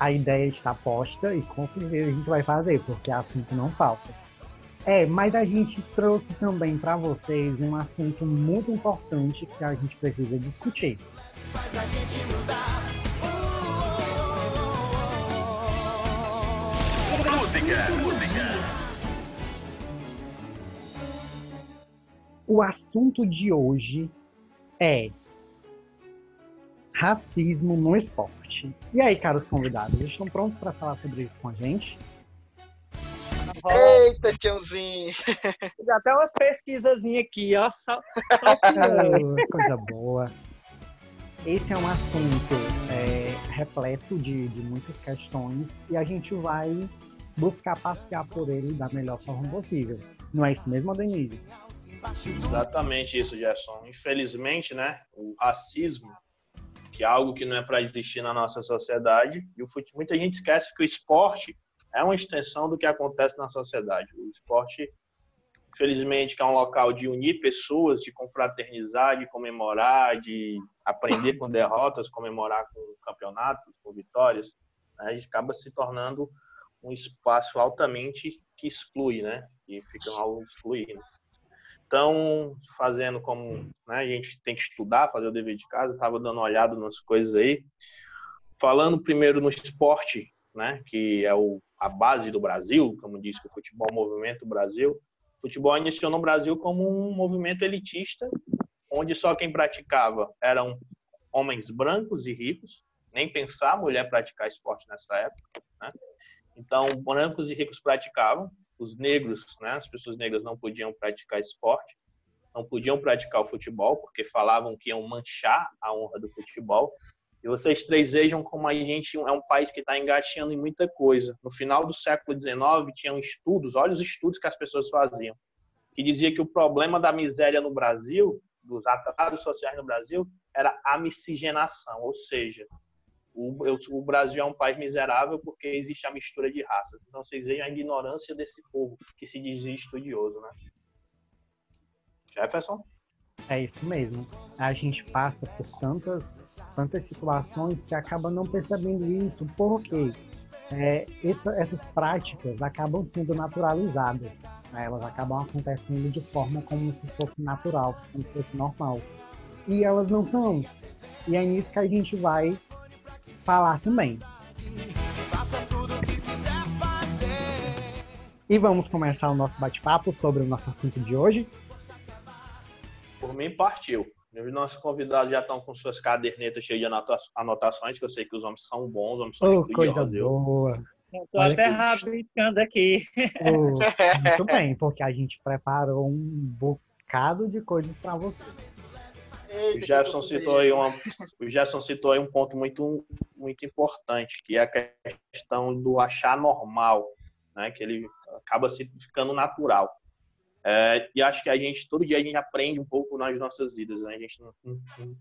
a ideia está posta e com certeza a gente vai fazer, porque assunto não falta. É, mas a gente trouxe também para vocês um assunto muito importante que a gente precisa discutir. Faz a gente mudar. Música. Música. O assunto de hoje é racismo no esporte. E aí, caros convidados, estão prontos para falar sobre isso com a gente? Eita, tiozinho! Já tem umas pesquisas aqui, ó. Só, só coisa boa. Esse é um assunto é, repleto de, de muitas questões e a gente vai buscar passear por ele da melhor forma possível. Não é isso mesmo, Denise? Exatamente isso, Gerson. Infelizmente, né, o racismo, que é algo que não é para existir na nossa sociedade, e o muita gente esquece que o esporte é uma extensão do que acontece na sociedade. O esporte, infelizmente, que é um local de unir pessoas, de confraternizar, de comemorar, de aprender com derrotas, comemorar com campeonatos, com vitórias, né, acaba se tornando um espaço altamente que exclui, né? E fica algo excluindo. Então, fazendo como né, a gente tem que estudar, fazer o dever de casa, estava dando uma olhada nas coisas aí. Falando primeiro no esporte, né, que é o, a base do Brasil, como diz que o futebol é o movimento Brasil. O futebol iniciou no Brasil como um movimento elitista, onde só quem praticava eram homens brancos e ricos, nem pensar mulher praticar esporte nessa época. Né? Então, brancos e ricos praticavam, os negros, né, as pessoas negras não podiam praticar esporte, não podiam praticar o futebol, porque falavam que iam manchar a honra do futebol. E vocês três vejam como a gente é um país que está engateando em muita coisa. No final do século XIX, tinham estudos, olha os estudos que as pessoas faziam, que dizia que o problema da miséria no Brasil, dos atrasos sociais no Brasil, era a miscigenação, ou seja, o, eu, o, Brasil é um país miserável porque existe a mistura de raças. Então vocês veem a ignorância desse povo que se diz estudioso, né? Jefferson? É isso mesmo. A gente passa por tantas, tantas situações que acaba não percebendo isso, porque é, essa, essas práticas acabam sendo naturalizadas. Né? Elas acabam acontecendo de forma como se fosse natural, como se fosse normal. E elas não são. E é nisso que a gente vai falar também. E vamos começar o nosso bate-papo sobre o nosso assunto de hoje. Por mim, partiu. Os nossos convidados já estão com suas cadernetas cheias de anotações, que eu sei que os homens são bons, os homens são oh, Coisa boa. Estou até rabiscando aqui. Oh, muito bem, porque a gente preparou um bocado de coisas para você. O Jefferson citou aí uma, o Jefferson citou aí um ponto muito muito importante, que é a questão do achar normal, né? Que ele acaba se ficando natural. É, e acho que a gente, todo dia a gente aprende um pouco nas nossas vidas, né? A gente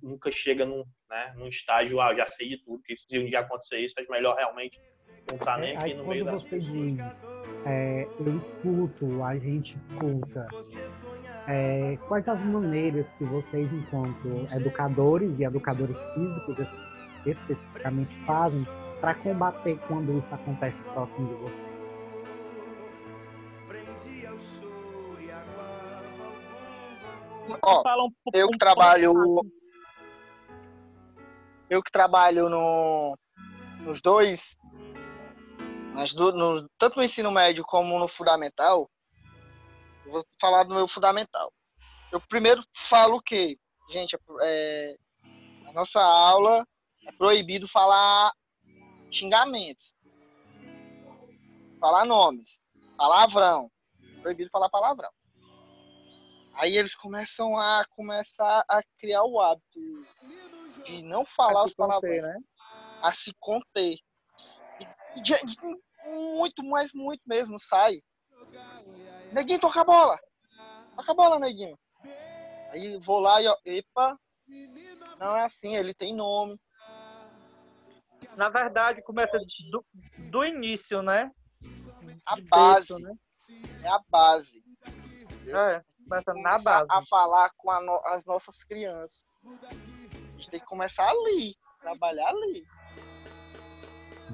nunca chega num, né, num estágio, ah, já sei de tudo, que se um dia acontecer isso, é melhor realmente não tá nem É, aqui aí no meio você pessoas. diz, é, eu escuto, a gente escuta, é, quais as maneiras que vocês, enquanto educadores e educadores físicos especificamente, fazem para combater quando isso acontece próximo de vocês? Ó, um, eu que trabalho. Eu que trabalho no, nos dois, nas du- no- tanto no ensino médio como no fundamental, eu vou falar do meu fundamental. Eu primeiro falo que, gente, é, a nossa aula é proibido falar xingamentos, falar nomes, palavrão, proibido falar palavrão. Aí eles começam a começar a criar o hábito de não falar os palavrões, né? a se conter. E de- de- muito, mas muito mesmo, sai. Neguinho, toca a bola. Toca a bola, neguinho. Aí vou lá e, ó, epa, não é assim, ele tem nome. Na verdade, começa do, do início, né? A De base, berço, né? é a base. É, começa na base. a falar com a no- as nossas crianças. A gente tem que começar ali, trabalhar ali.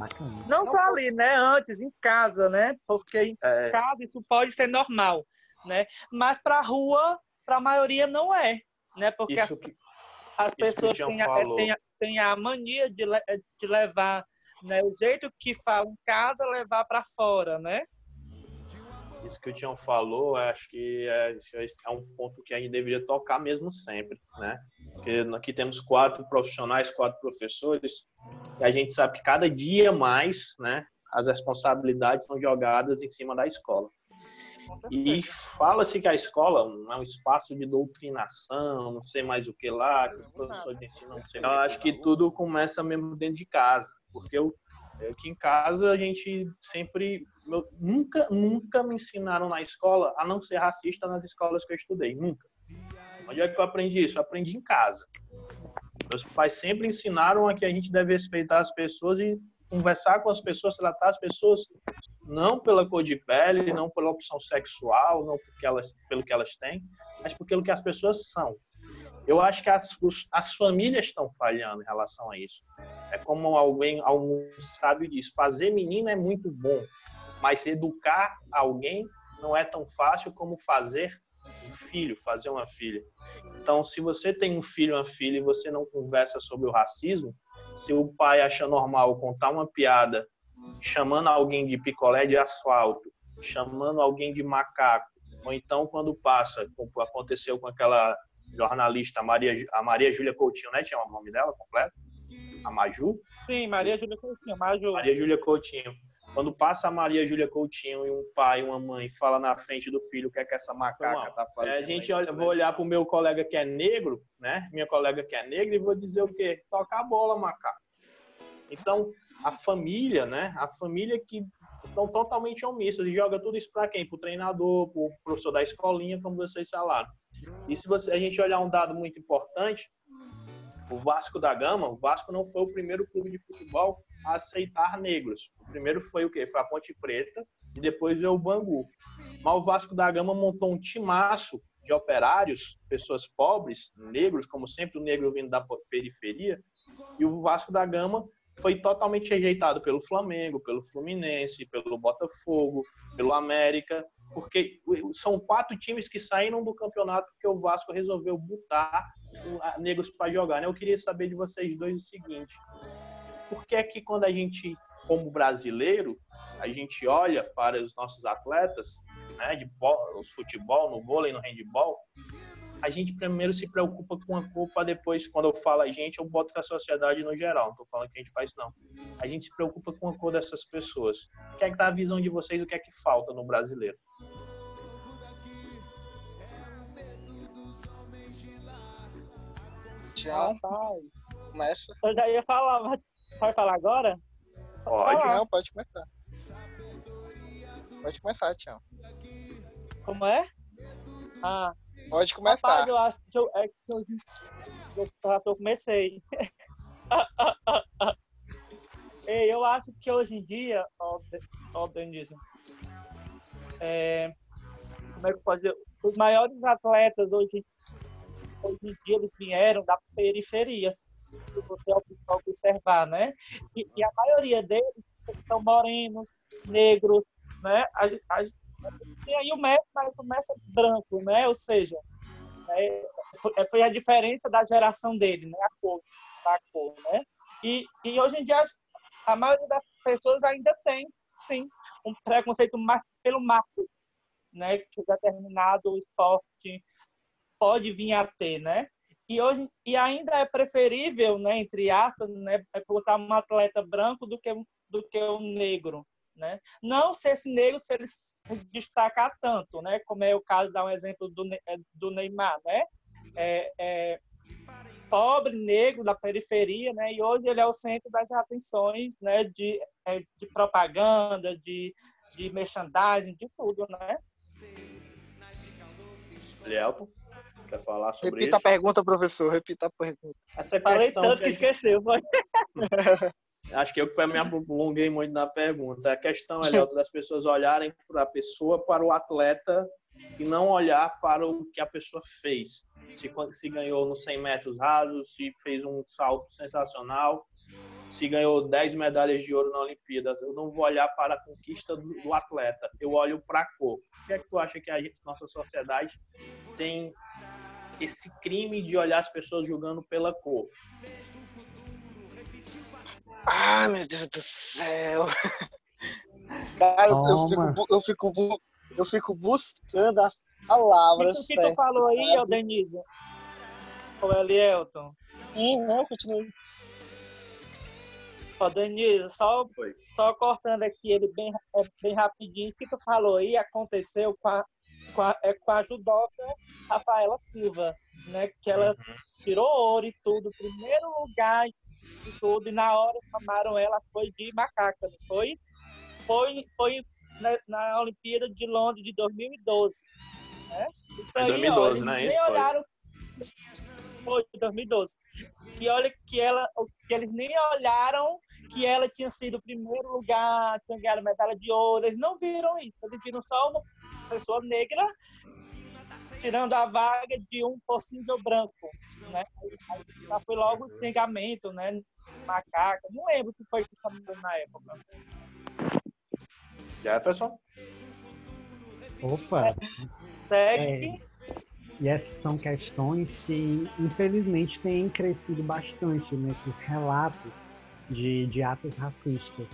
Bacana. Não só ali, né? Antes, em casa, né? Porque em É, casa isso pode ser normal, né? Mas pra rua, pra maioria não é, né? Porque as, que, as pessoas têm a, têm, a, têm a mania de, de levar né, o jeito que fala em casa, levar pra fora, né? Isso que o Tião falou, acho que é, é um ponto que a gente deveria tocar mesmo sempre, né? Porque aqui temos quatro profissionais, quatro professores, e a gente sabe que cada dia mais, né, as responsabilidades são jogadas em cima da escola. E fala-se que a escola é um espaço de doutrinação, não sei mais o que lá, que os professores de ensino não sei. Eu acho que tudo começa mesmo dentro de casa, porque eu aqui em casa a gente sempre nunca nunca me ensinaram na escola a não ser racista nas escolas que eu estudei, nunca. Onde é que eu aprendi isso? Eu aprendi em casa. Meus pais sempre ensinaram a que a gente deve respeitar as pessoas e conversar com as pessoas, tratar as pessoas não pela cor de pele, não pela opção sexual, não porque elas, pelo que elas têm, mas pelo que as pessoas são. Eu acho que as, as famílias estão falhando em relação a isso. É como alguém, algum sábio diz, fazer menino é muito bom, mas educar alguém não é tão fácil como fazer um filho, fazer uma filha. Então, se você tem um filho, uma filha e você não conversa sobre o racismo, se o pai acha normal contar uma piada chamando alguém de picolé de asfalto, chamando alguém de macaco, ou então quando passa, como aconteceu com aquela jornalista Maria, a Maria Júlia Coutinho, né? Tinha o nome dela completo? A Maju? Sim, Maria Júlia Coutinho, Maju. Maria Júlia Coutinho. Quando passa a Maria Júlia Coutinho e um pai e uma mãe fala na frente do filho o que é que essa macaca tá fazendo. a gente olha, vou olhar pro meu colega que é negro, né? Minha colega que é negra e vou dizer o quê? Toca a bola, macaco. Então, a família, né? A família que estão totalmente omissas e joga tudo isso para quem? Pro treinador, pro professor da escolinha, como vocês falaram. E se você, a gente olhar um dado muito importante, o Vasco da Gama, o Vasco não foi o primeiro clube de futebol a aceitar negros. O primeiro foi o quê? Foi a Ponte Preta e depois veio o Bangu. Mas o Vasco da Gama montou um timaço de operários, pessoas pobres, negros, como sempre o negro vindo da periferia, e o Vasco da Gama foi totalmente rejeitado pelo Flamengo, pelo Fluminense, pelo Botafogo, pelo América, porque são quatro times que saíram do campeonato porque o Vasco resolveu botar negros para jogar. Né? Eu queria saber de vocês dois o seguinte: por que é que quando a gente, como brasileiro, a gente olha para os nossos atletas, né, de futebol, no vôlei, no handball, a gente primeiro se preocupa com a culpa, depois, quando eu falo a gente, eu boto com a sociedade no geral. Não estou falando que a gente faz, não. A gente se preocupa com a cor dessas pessoas. O que é que tá a visão de vocês? O que é que falta no brasileiro? Tião, começa. Eu já ia falar, mas pode falar agora? Pode. falar. Não, pode começar. Pode começar, Tião. Como é? Ah, Pode rapaz, começar. eu acho que eu, é que eu, eu, tô- comecei. Ei, eu acho que hoje em dia, ó, ó Denise, é, como é que eu posso dizer? Os maiores atletas hoje, hoje em dia eles vieram da periferia, se você observar, né? E, e a maioria deles são morenos, negros, né? A, a, e aí o Messi, mas o Messi é branco, né? Ou seja, né? foi, a diferença da geração dele, né? A cor, a cor, né? E, e hoje em dia a maioria das pessoas ainda tem, sim, um preconceito pelo marketing, né? Que determinado esporte pode vir a ter, né? E hoje e ainda é preferível, né, entre aspas, né, é botar um atleta branco do que do que um negro, né? Não se esse negro se ele destacar tanto, né? Como é o caso, dar um exemplo do, eh, do Neymar, né? É, é, pobre negro da periferia, né? E hoje ele é o centro das atenções, né? De, eh, de propaganda, de, de merchandising, de tudo, né? Lielton, quer falar sobre Repita a isso? pergunta, professor. Repita a pergunta. Essa Falei tanto que que a esqueceu. Foi. Acho que eu que me alonguei muito na pergunta. A questão, Elielto, das pessoas olharem para a pessoa, para o atleta e não olhar para o que a pessoa fez. Se, se ganhou nos 100 metros rasos, se fez um salto sensacional, se ganhou 10 medalhas de ouro na Olimpíada. Eu não vou olhar para a conquista do, do atleta, eu olho para a cor. O que é que tu acha que a gente, nossa sociedade tem esse crime de olhar as pessoas julgando pela cor? Ah, meu Deus do céu. Cara, eu, fico, eu, fico, eu fico buscando as palavras O que tu falou aí, ô Denise? Ô Elielton? Sim, não, continue. Ô Denise, só, Oi. só cortando aqui ele bem, é, bem rapidinho. Isso que tu falou aí aconteceu com a, com a, é, com a judoca Rafaela Silva, né? Que ela tirou ouro e tudo, primeiro lugar e tudo, e na hora chamaram ela, foi de macaca, não foi? Foi, foi na, na Olimpíada de Londres de 2012. Né? Isso aí, 2012, ó, eles né? nem olharam. Foi 2012. E olha que ela, que eles nem olharam que ela tinha sido o primeiro lugar, tinha ganhado medalha de ouro. Eles não viram isso. Eles viram só uma pessoa negra tirando a vaga de um possível branco, né? Já foi logo o xingamento, né? Macaca, não lembro o que foi que chamou na época. Jefferson? Opa, Segue. e essas são questões que, infelizmente, têm crescido bastante nesses relatos de, de atos racistas.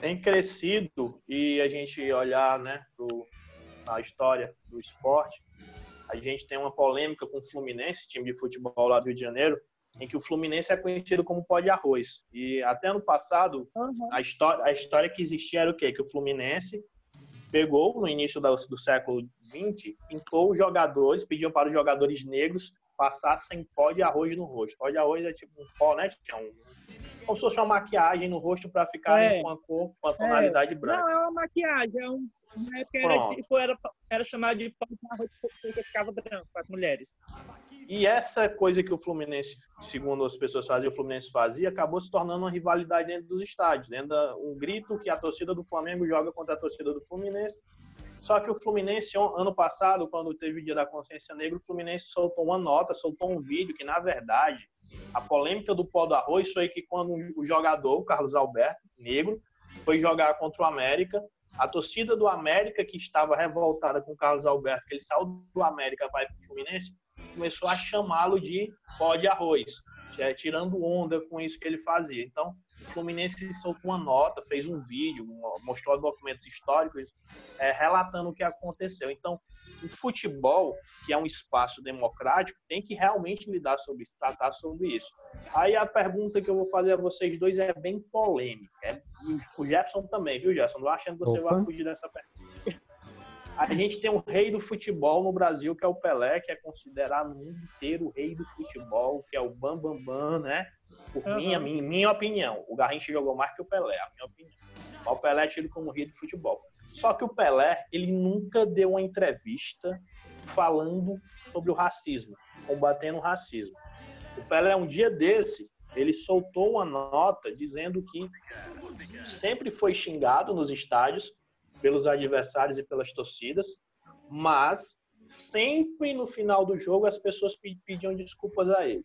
tem crescido e a gente olhar né, pro, na história do esporte, a gente tem uma polêmica com o Fluminense, time de futebol lá do Rio de Janeiro, em que o Fluminense é conhecido como pó de arroz. E até ano passado, Uhum. a história, a história que existia era o quê? Que o Fluminense pegou, no início do, do século XX, pintou os jogadores, pediam para os jogadores negros passassem pó de arroz no rosto. Pó de arroz é tipo um pó, né? É um, como se fosse uma maquiagem no rosto para ficar É. com a cor, com a tonalidade branca. Não, é uma maquiagem. É um, na época era, tipo, era, era chamado de pão de arroz porque ficava branco para as mulheres. E essa coisa que o Fluminense, segundo as pessoas faziam, o Fluminense fazia, acabou se tornando uma rivalidade dentro dos estádios. Dentro da, um grito que a torcida do Flamengo joga contra a torcida do Fluminense. Só que o Fluminense, ano passado, quando teve o Dia da Consciência Negra, o Fluminense soltou uma nota, soltou um vídeo que, na verdade, a polêmica do pó do arroz foi que quando o jogador, o Carlos Alberto, negro, foi jogar contra o América, a torcida do América, que estava revoltada com o Carlos Alberto, que ele saiu do América vai para o Fluminense, começou a chamá-lo de pó de arroz, é, tirando onda com isso que ele fazia. Então, o Fluminense soltou uma nota, fez um vídeo, mostrou documentos históricos, é, relatando o que aconteceu. Então, o futebol, que é um espaço democrático, tem que realmente lidar sobre isso, tratar sobre isso. Aí a pergunta que eu vou fazer a vocês dois é bem polêmica. É, o Jefferson também, viu, Jefferson? Não achando que você Opa. vai fugir dessa pergunta. A gente tem um rei do futebol no Brasil, que é o Pelé, que é considerado no mundo inteiro o rei do futebol, que é o Bam Bam Bam, né? Por Aham. minha, minha, minha opinião. O Garrincha jogou mais que o Pelé, a minha opinião. Mas o Pelé é tido como rei do futebol. Só que o Pelé, ele nunca deu uma entrevista falando sobre o racismo, combatendo o racismo. O Pelé, um dia desse, ele soltou uma nota dizendo que sempre foi xingado nos estádios pelos adversários e pelas torcidas, mas sempre no final do jogo as pessoas pediam desculpas a ele.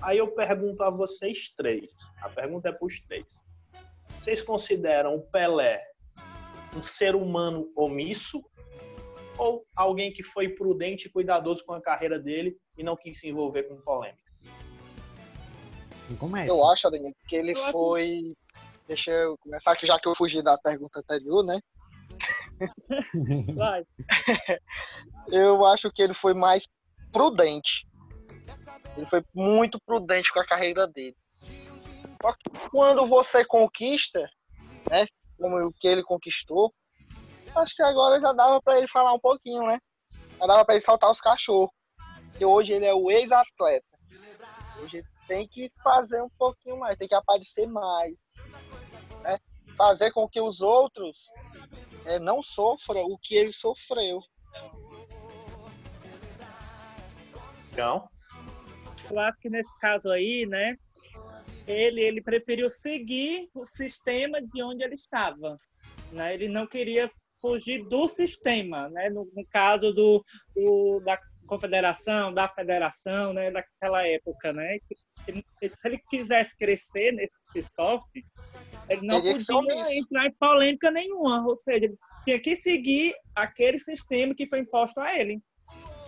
Aí eu pergunto a vocês três, a pergunta é para os três. Vocês consideram o Pelé um ser humano omisso ou alguém que foi prudente e cuidadoso com a carreira dele e não quis se envolver com polêmica? Eu acho, Adenir, que ele foi. Deixa eu começar aqui, já que eu fugi da pergunta anterior, né? Vai. eu acho que ele foi mais prudente. Ele foi muito prudente com a carreira dele. Só que quando você conquista, né? Como o que ele conquistou, acho que agora já dava para ele falar um pouquinho, né? Já dava para ele saltar os cachorros. Porque hoje ele é o ex-atleta. Hoje ele tem que fazer um pouquinho mais, tem que aparecer mais. Né? Fazer com que os outros é, não sofram o que ele sofreu. Então, eu acho que nesse caso aí, né, ele, ele preferiu seguir o sistema de onde ele estava. Né? Ele não queria fugir do sistema, né? no, no caso do, do, da confederação, da federação, né? daquela época. Né? se ele quisesse crescer nesse esporte, ele não podia entrar em polêmica nenhuma, ou seja, ele tinha que seguir aquele sistema que foi imposto a ele.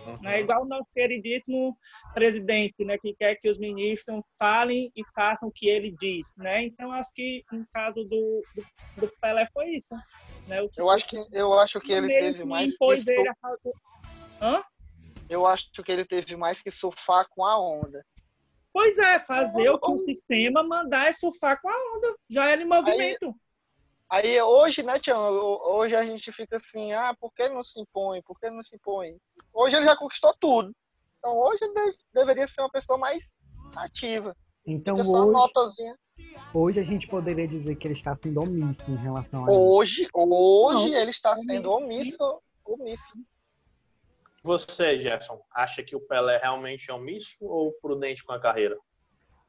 Uhum. Né? Igual o nosso queridíssimo presidente, né, que quer que os ministros falem e façam o que ele diz, né? Então acho que no caso do, do, do Pelé foi isso. Né? O, eu acho que eu acho que ele teve mais ele Hã? Eu acho que ele teve mais que surfar com a onda. Pois é, fazer o que o sistema mandar é surfar com a onda. Já era em movimento. Aí, aí hoje, né, Tião? Hoje a gente fica assim, ah, por que não se impõe? Por que não se impõe? Hoje ele já conquistou tudo. Então hoje ele deveria ser uma pessoa mais ativa. Então hoje, hoje a gente poderia dizer que ele está sendo omisso em relação a Hoje, hoje não, ele está sendo omisso, omisso. Você, Jefferson, acha que o Pelé realmente é omisso ou prudente com a carreira?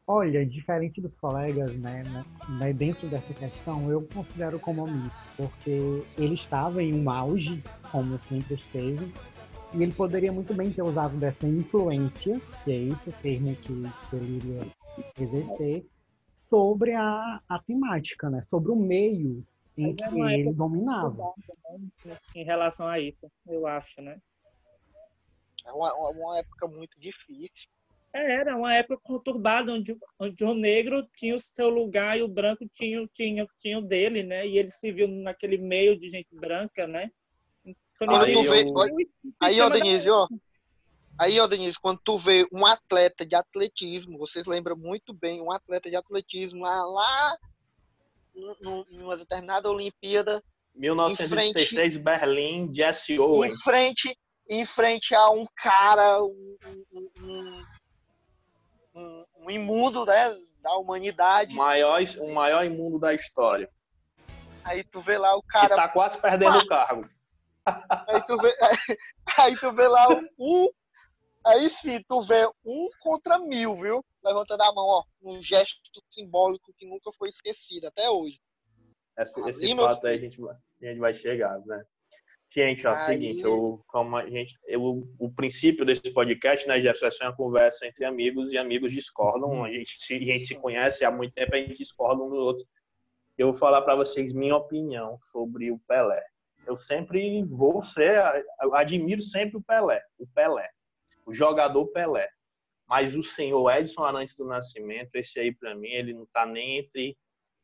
Olha, diferente dos colegas, né, né, né, dentro dessa questão, eu considero como omisso, porque ele estava em um auge, como sempre esteve, e ele poderia muito bem ter usado dessa influência, que é esse o termo que, que ele iria exercer, sobre a, a temática, né, sobre o meio em que ele dominava. Né, em relação a isso, eu acho, né? É uma, uma época muito difícil. É, era uma época conturbada, onde, onde o negro tinha o seu lugar e o branco tinha, tinha, tinha o dele, né? E ele se viu naquele meio de gente branca, né? Quando aí, tu vê, eu... aí, ó, Denise, ó. Aí, ó, Denise, quando tu vê um atleta de atletismo, vocês lembram muito bem, um atleta de atletismo lá, lá numa determinada Olimpíada. 1936, Berlim, Jesse Owens. Em frente, em frente a um cara, um, um, um, um imundo né, da humanidade. O maior, o maior imundo da história. Aí tu vê lá o cara. Que tá quase perdendo o cargo. Aí tu vê, aí, aí tu vê lá um. Aí sim, tu vê um contra mil, viu? Levantando a mão, ó. Um gesto simbólico que nunca foi esquecido até hoje. Esse, esse fato aí a gente, a gente vai chegar, né? Gente, ó, Aí... seguinte, eu, como a gente, eu, o princípio desse podcast, né, Jefferson, é uma conversa entre amigos e amigos discordam. Uhum. A gente, a gente se conhece há muito tempo, a gente discorda um do outro. Eu vou falar para vocês minha opinião sobre o Pelé. Eu sempre vou ser, admiro sempre o Pelé, o Pelé, o jogador Pelé. Mas o senhor Edson Arantes do Nascimento, esse aí para mim, ele não está nem entre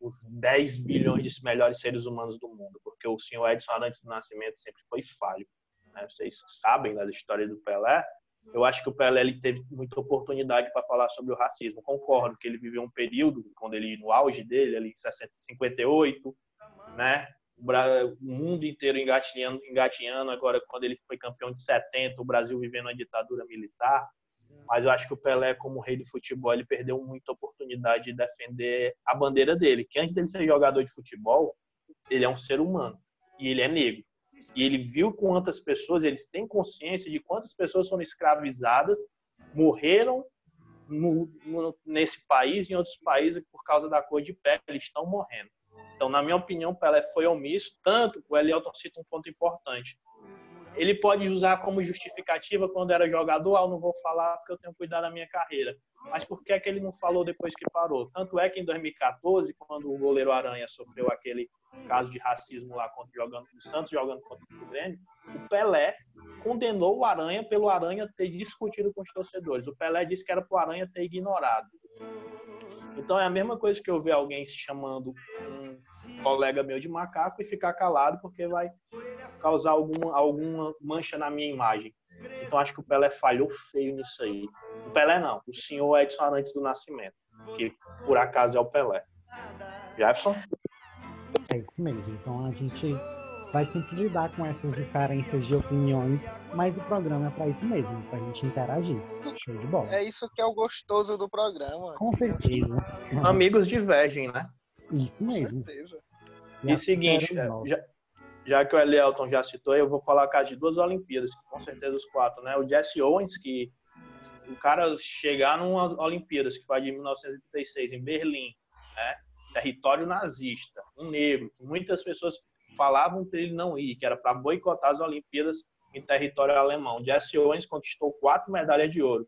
os 10 bilhões de melhores seres humanos do mundo, porque o senhor Edson Arantes do Nascimento sempre foi falho. Né? Vocês sabem da história do Pelé. Eu acho que o Pelé ele teve muita oportunidade para falar sobre o racismo. Concordo que ele viveu um período, quando ele no auge dele, ali em 58, né? O mundo inteiro engatinhando, engatinhando. Agora, quando ele foi campeão de 70, o Brasil vivendo a ditadura militar. Mas eu acho que o Pelé, como rei do futebol, ele perdeu muita oportunidade de defender a bandeira dele. Que antes dele ser jogador de futebol, ele é um ser humano. e ele é negro. E ele viu quantas pessoas, eles têm consciência de quantas pessoas foram escravizadas, morreram no, no, nesse país e em outros países por causa da cor de pele, eles estão morrendo. Então, na minha opinião, Pelé foi omisso, tanto o Elielton cita um ponto importante. Ele pode usar como justificativa quando era jogador, ah, eu não vou falar porque eu tenho cuidado da minha carreira. Mas por que, é que ele não falou depois que parou? Tanto é que em 2014, quando o goleiro Aranha sofreu aquele caso de racismo lá contra jogando o Santos jogando contra o Grêmio, o Pelé condenou o Aranha pelo Aranha ter discutido com os torcedores. O Pelé disse que era para o Aranha ter ignorado. Então é a mesma coisa que eu ver alguém se chamando um colega meu de macaco e ficar calado porque vai causar alguma, alguma mancha na minha imagem. Então acho que o Pelé falhou feio nisso aí. O Pelé não, o senhor Edson Arantes do Nascimento, que por acaso é o Pelé. Jefferson? É isso mesmo. Então a gente vai sempre lidar com essas diferenças de opiniões, mas o programa é para isso mesmo, para a gente interagir. Show de bola. É isso que é o gostoso do programa. Com certeza. Amigos divergem, né? Isso Com mesmo. certeza. E seguinte, já, já que o Elielton já citou, eu vou falar caso de duas Olimpíadas, que com certeza os quatro, né? O Jesse Owens, que o cara chegar numa Olimpíadas, que foi de 1936, em Berlim, né? Território nazista, um negro, que muitas pessoas falavam para ele não ir, que era para boicotar as Olimpíadas em território alemão. Jesse Owens conquistou quatro medalhas de ouro.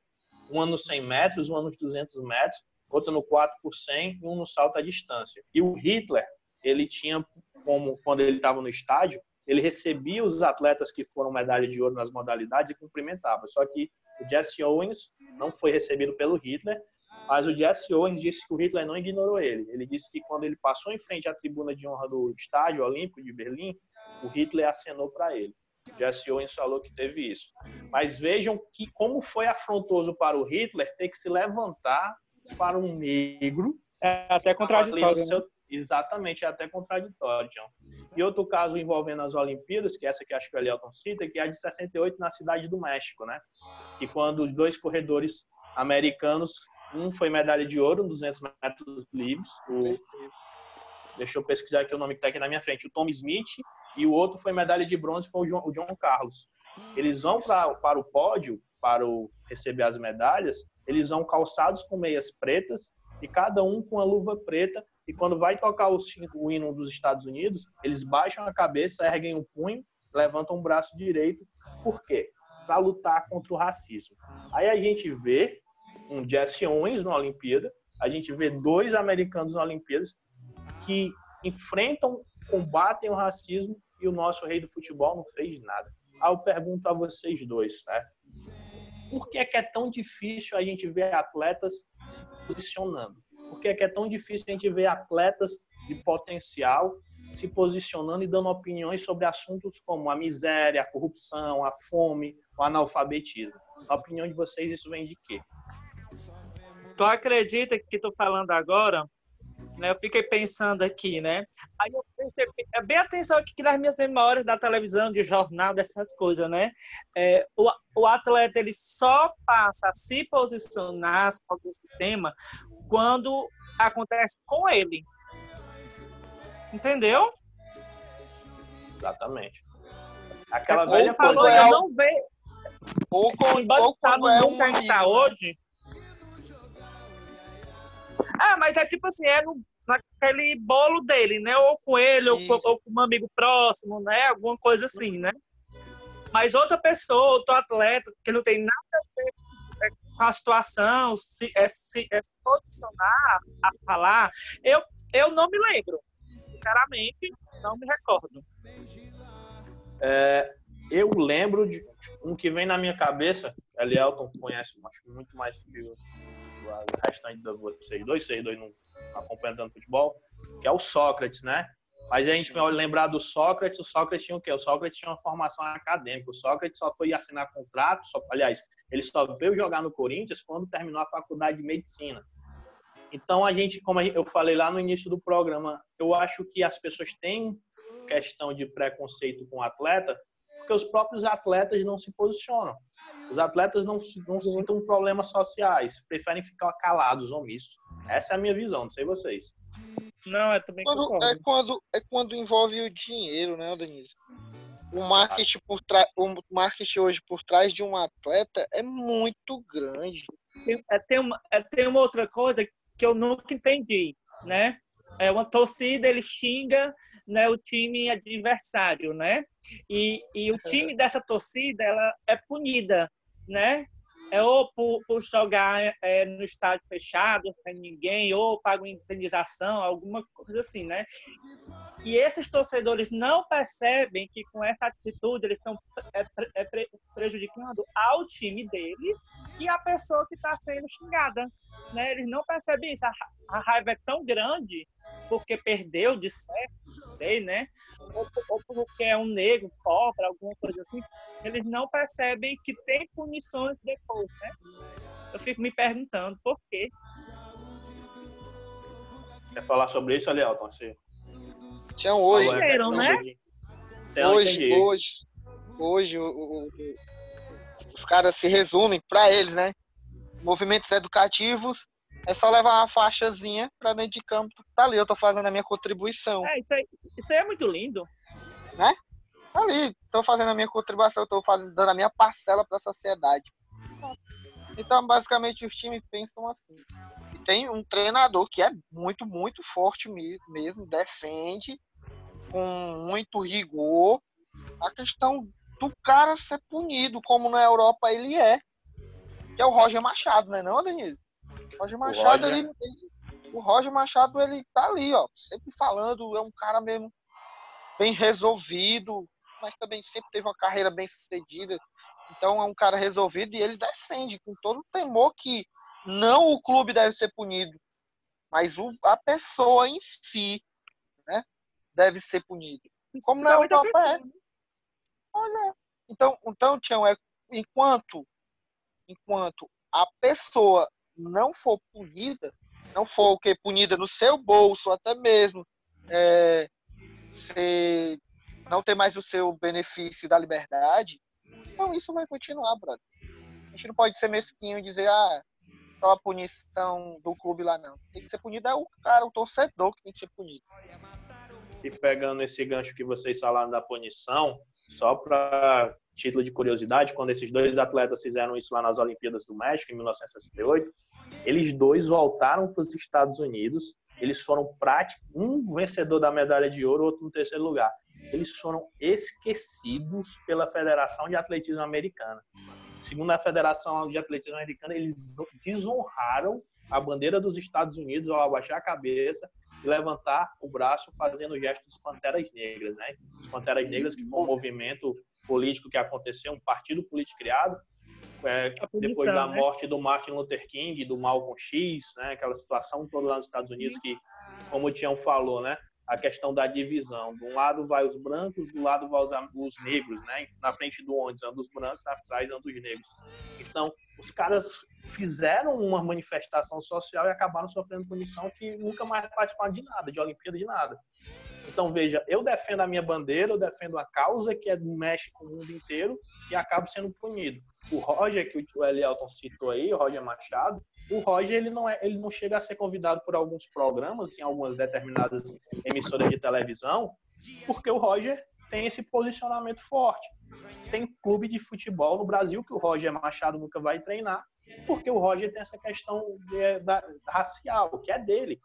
Uma nos 100 metros, uma nos 200 metros, outra no 4 por 100 e um no salto à distância. E o Hitler, ele tinha como, quando ele estava no estádio, ele recebia os atletas que foram medalha de ouro nas modalidades e cumprimentava. Só que o Jesse Owens não foi recebido pelo Hitler, mas o Jesse Owens disse que o Hitler não ignorou ele. Ele disse que quando ele passou em frente à tribuna de honra do Estádio Olímpico de Berlim, o Hitler acenou para ele. O Jesse Owens falou que teve isso. Mas vejam que como foi afrontoso para o Hitler ter que se levantar para um negro. É até contraditório. Né? Seu... Exatamente, é até contraditório, John. E outro caso envolvendo as Olimpíadas, que essa que acho que o Elielton cita, que é a de 68 na cidade do México, né? Que quando dois corredores americanos um foi medalha de ouro, 200 metros livres. O, deixa eu pesquisar aqui o nome que está aqui na minha frente. O Tom Smith. E o outro foi medalha de bronze, foi o John, o John Carlos. Eles vão pra, para o pódio, para o, receber as medalhas, eles vão calçados com meias pretas e cada um com a luva preta. E quando vai tocar o, o hino dos Estados Unidos, eles baixam a cabeça, erguem o punho, levantam o braço direito. Por quê? Para lutar contra o racismo. Aí a gente vê um Jesse Owens na Olimpíada, a gente vê dois americanos na Olimpíadas que enfrentam, combatem o racismo e o nosso rei do futebol não fez nada. Aí eu pergunto a vocês dois, né? Por que é, que é tão difícil a gente ver atletas se posicionando? Por que é, que é tão difícil a gente ver atletas de potencial se posicionando e dando opiniões sobre assuntos como a miséria, a corrupção, a fome, o analfabetismo? Na opinião de vocês, isso vem de quê? Tu acredita que tô falando agora? Né, eu fiquei pensando aqui, né? Aí eu percebi, é bem atenção aqui que nas minhas memórias da televisão, de jornal, dessas coisas, né? É, o, o atleta ele só passa a se posicionar sobre esse tema quando acontece com ele. Entendeu? Exatamente. Aquela Ou velha falou, coisa. eu não vejo. Ou, com, ou quando no é um tá amigo. hoje. Ah, mas é tipo assim, é no, naquele bolo dele, né? Ou com ele, ou com, ou com um amigo próximo, né? Alguma coisa assim, né? Mas outra pessoa, outro atleta, que não tem nada a ver é, com a situação, se, é, se, é se posicionar a falar, eu, eu não me lembro. Sinceramente, não me recordo. É, eu lembro de um que vem na minha cabeça, Elielton conhece acho, muito mais que o, o restante de vocês dois, vocês dois não acompanham tanto futebol, que é o Sócrates, né? Mas a gente vai lembrar do Sócrates, o Sócrates tinha o quê? O Sócrates tinha uma formação acadêmica, o Sócrates só foi assinar contrato, só, aliás, ele só veio jogar no Corinthians quando terminou a faculdade de medicina. Então, a gente, como eu falei lá no início do programa, eu acho que as pessoas têm questão de preconceito com o atleta, porque os próprios atletas não se posicionam. Os atletas não, não citam problemas sociais, preferem ficar calados, omissos. Essa é a minha visão, não sei vocês. Não, eu também Quando, é, quando, é quando envolve o dinheiro, né, Denise? O marketing, por tra... o marketing hoje por trás de um atleta é muito grande. Tem, é, tem, uma, é, tem uma outra coisa que eu nunca entendi, né? É uma torcida, ele xinga né, o time adversário, né? E, e o time dessa torcida, ela é punida, né? É ou por, por jogar é, no estádio fechado, sem ninguém, ou paga indenização, alguma coisa assim, né? E esses torcedores não percebem que com essa atitude eles estão é, pre- é, pre- prejudicando ao time deles e a pessoa que está sendo xingada. Né? Eles não percebem isso. A raiva é tão grande porque perdeu de certo, não sei, né? Ou, ou porque é um negro, pobre, alguma coisa assim. Eles não percebem que tem punições depois, né? Eu fico me perguntando por quê. Quer falar sobre isso, Alielton? Você Tinha hoje, questão né? hoje, hoje, hoje o- o- o- os caras se resumem para eles, né? Movimentos educativos é só levar uma faixazinha para dentro de campo. Tá ali, eu tô fazendo a minha contribuição. É, isso, aí, isso aí é muito lindo. Tá ali, tô fazendo a minha contribuição, tô fazendo, dando a minha parcela para a sociedade. Então, basicamente, os times pensam assim. E tem um treinador que é muito, muito forte me- mesmo, defende com muito rigor a questão do cara ser punido, como na Europa ele é. Que é o Roger Machado, né, não, Denise? O Roger Machado, Roger. Ele, ele- o Roger Machado, ele tá ali, ó, sempre falando, é um cara mesmo bem resolvido, mas também sempre teve uma carreira bem sucedida. Então é um cara resolvido e ele defende com todo o temor que não o clube deve ser punido, mas o, a pessoa em si, né, deve ser punido. Como a Europa é. pessoa, né? Olha, então, então Tião, é enquanto enquanto a pessoa não for punida, não for o que punida no seu bolso, até mesmo é, ser- não ter mais o seu benefício da liberdade, então isso vai continuar, brother. A gente não pode ser mesquinho e dizer, ah, só a punição do clube lá não. Tem que ser punido é o cara, o torcedor que tem que ser punido. E pegando esse gancho que vocês falaram da punição, só para título de curiosidade, quando esses dois atletas fizeram isso lá nas Olimpíadas do México, em 1968, eles dois voltaram para os Estados Unidos. Eles foram práticos, um vencedor da medalha de ouro, outro no terceiro lugar. Eles foram esquecidos pela Federação de Atletismo Americana. Segundo a Federação de Atletismo Americana, eles desonraram a bandeira dos Estados Unidos ao abaixar a cabeça e levantar o braço fazendo o gesto dos Panteras Negras, né? Os Panteras Negras, que foi um movimento político que aconteceu, um partido político criado é, punição, depois da né? morte do Martin Luther King, do Malcolm X, né? Aquela situação toda lá nos Estados Unidos que, como o Tião falou, né? A questão da divisão. De um lado vai os brancos, do lado vai os, os negros, né? Na frente do ônibus andam os brancos, atrás andam os negros. Então, os caras fizeram uma manifestação social e acabaram sofrendo punição que nunca mais participaram de nada, de Olimpíada, de nada. Então, veja, eu defendo a minha bandeira, eu defendo a causa que é mexe com o mundo inteiro e acabo sendo punido. O Roger, que o Elielton citou aí, o Roger Machado, o Roger ele não, é, ele não chega a ser convidado por alguns programas, em algumas determinadas emissoras de televisão, porque o Roger tem esse posicionamento forte. Tem clube de futebol no Brasil que o Roger Machado nunca vai treinar, porque o Roger tem essa questão de- da, racial, que é dele.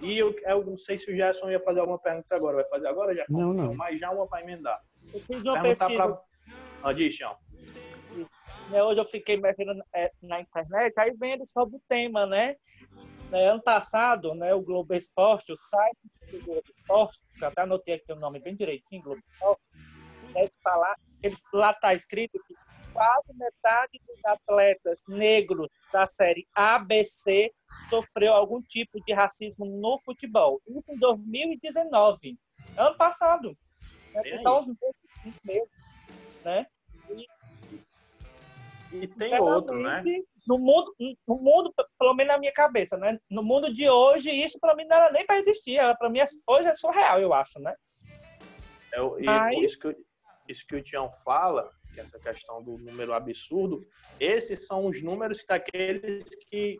E eu, eu não sei se o Gerson ia fazer alguma pergunta agora. Vai fazer agora, Gerson? Não, não. Mas já uma para emendar. Eu fiz uma Perguntar pesquisa pra... Ah, diz, né, hoje eu fiquei mexendo é, na internet, aí vendo sobre o tema, né? Né, ano passado, né, o Globo Esporte, o site do Globo Esporte, que até anotei aqui o nome bem direitinho, Globo Esporte, né, falar, eles, lá está escrito que quase metade dos atletas negros da série ABC sofreu algum tipo de racismo no futebol. Isso em 2019, ano passado. Né, só uns meses, né? E tem outro, né? Sinceramente, No mundo, no mundo, pelo menos na minha cabeça, né? No mundo de hoje, isso pra mim não era nem pra existir. Ela, pra mim, é- hoje é surreal, eu acho, né? É, o- e Mas- isso, que, o- isso que o Tião fala que é essa questão do número absurdo, esses são os números daqueles que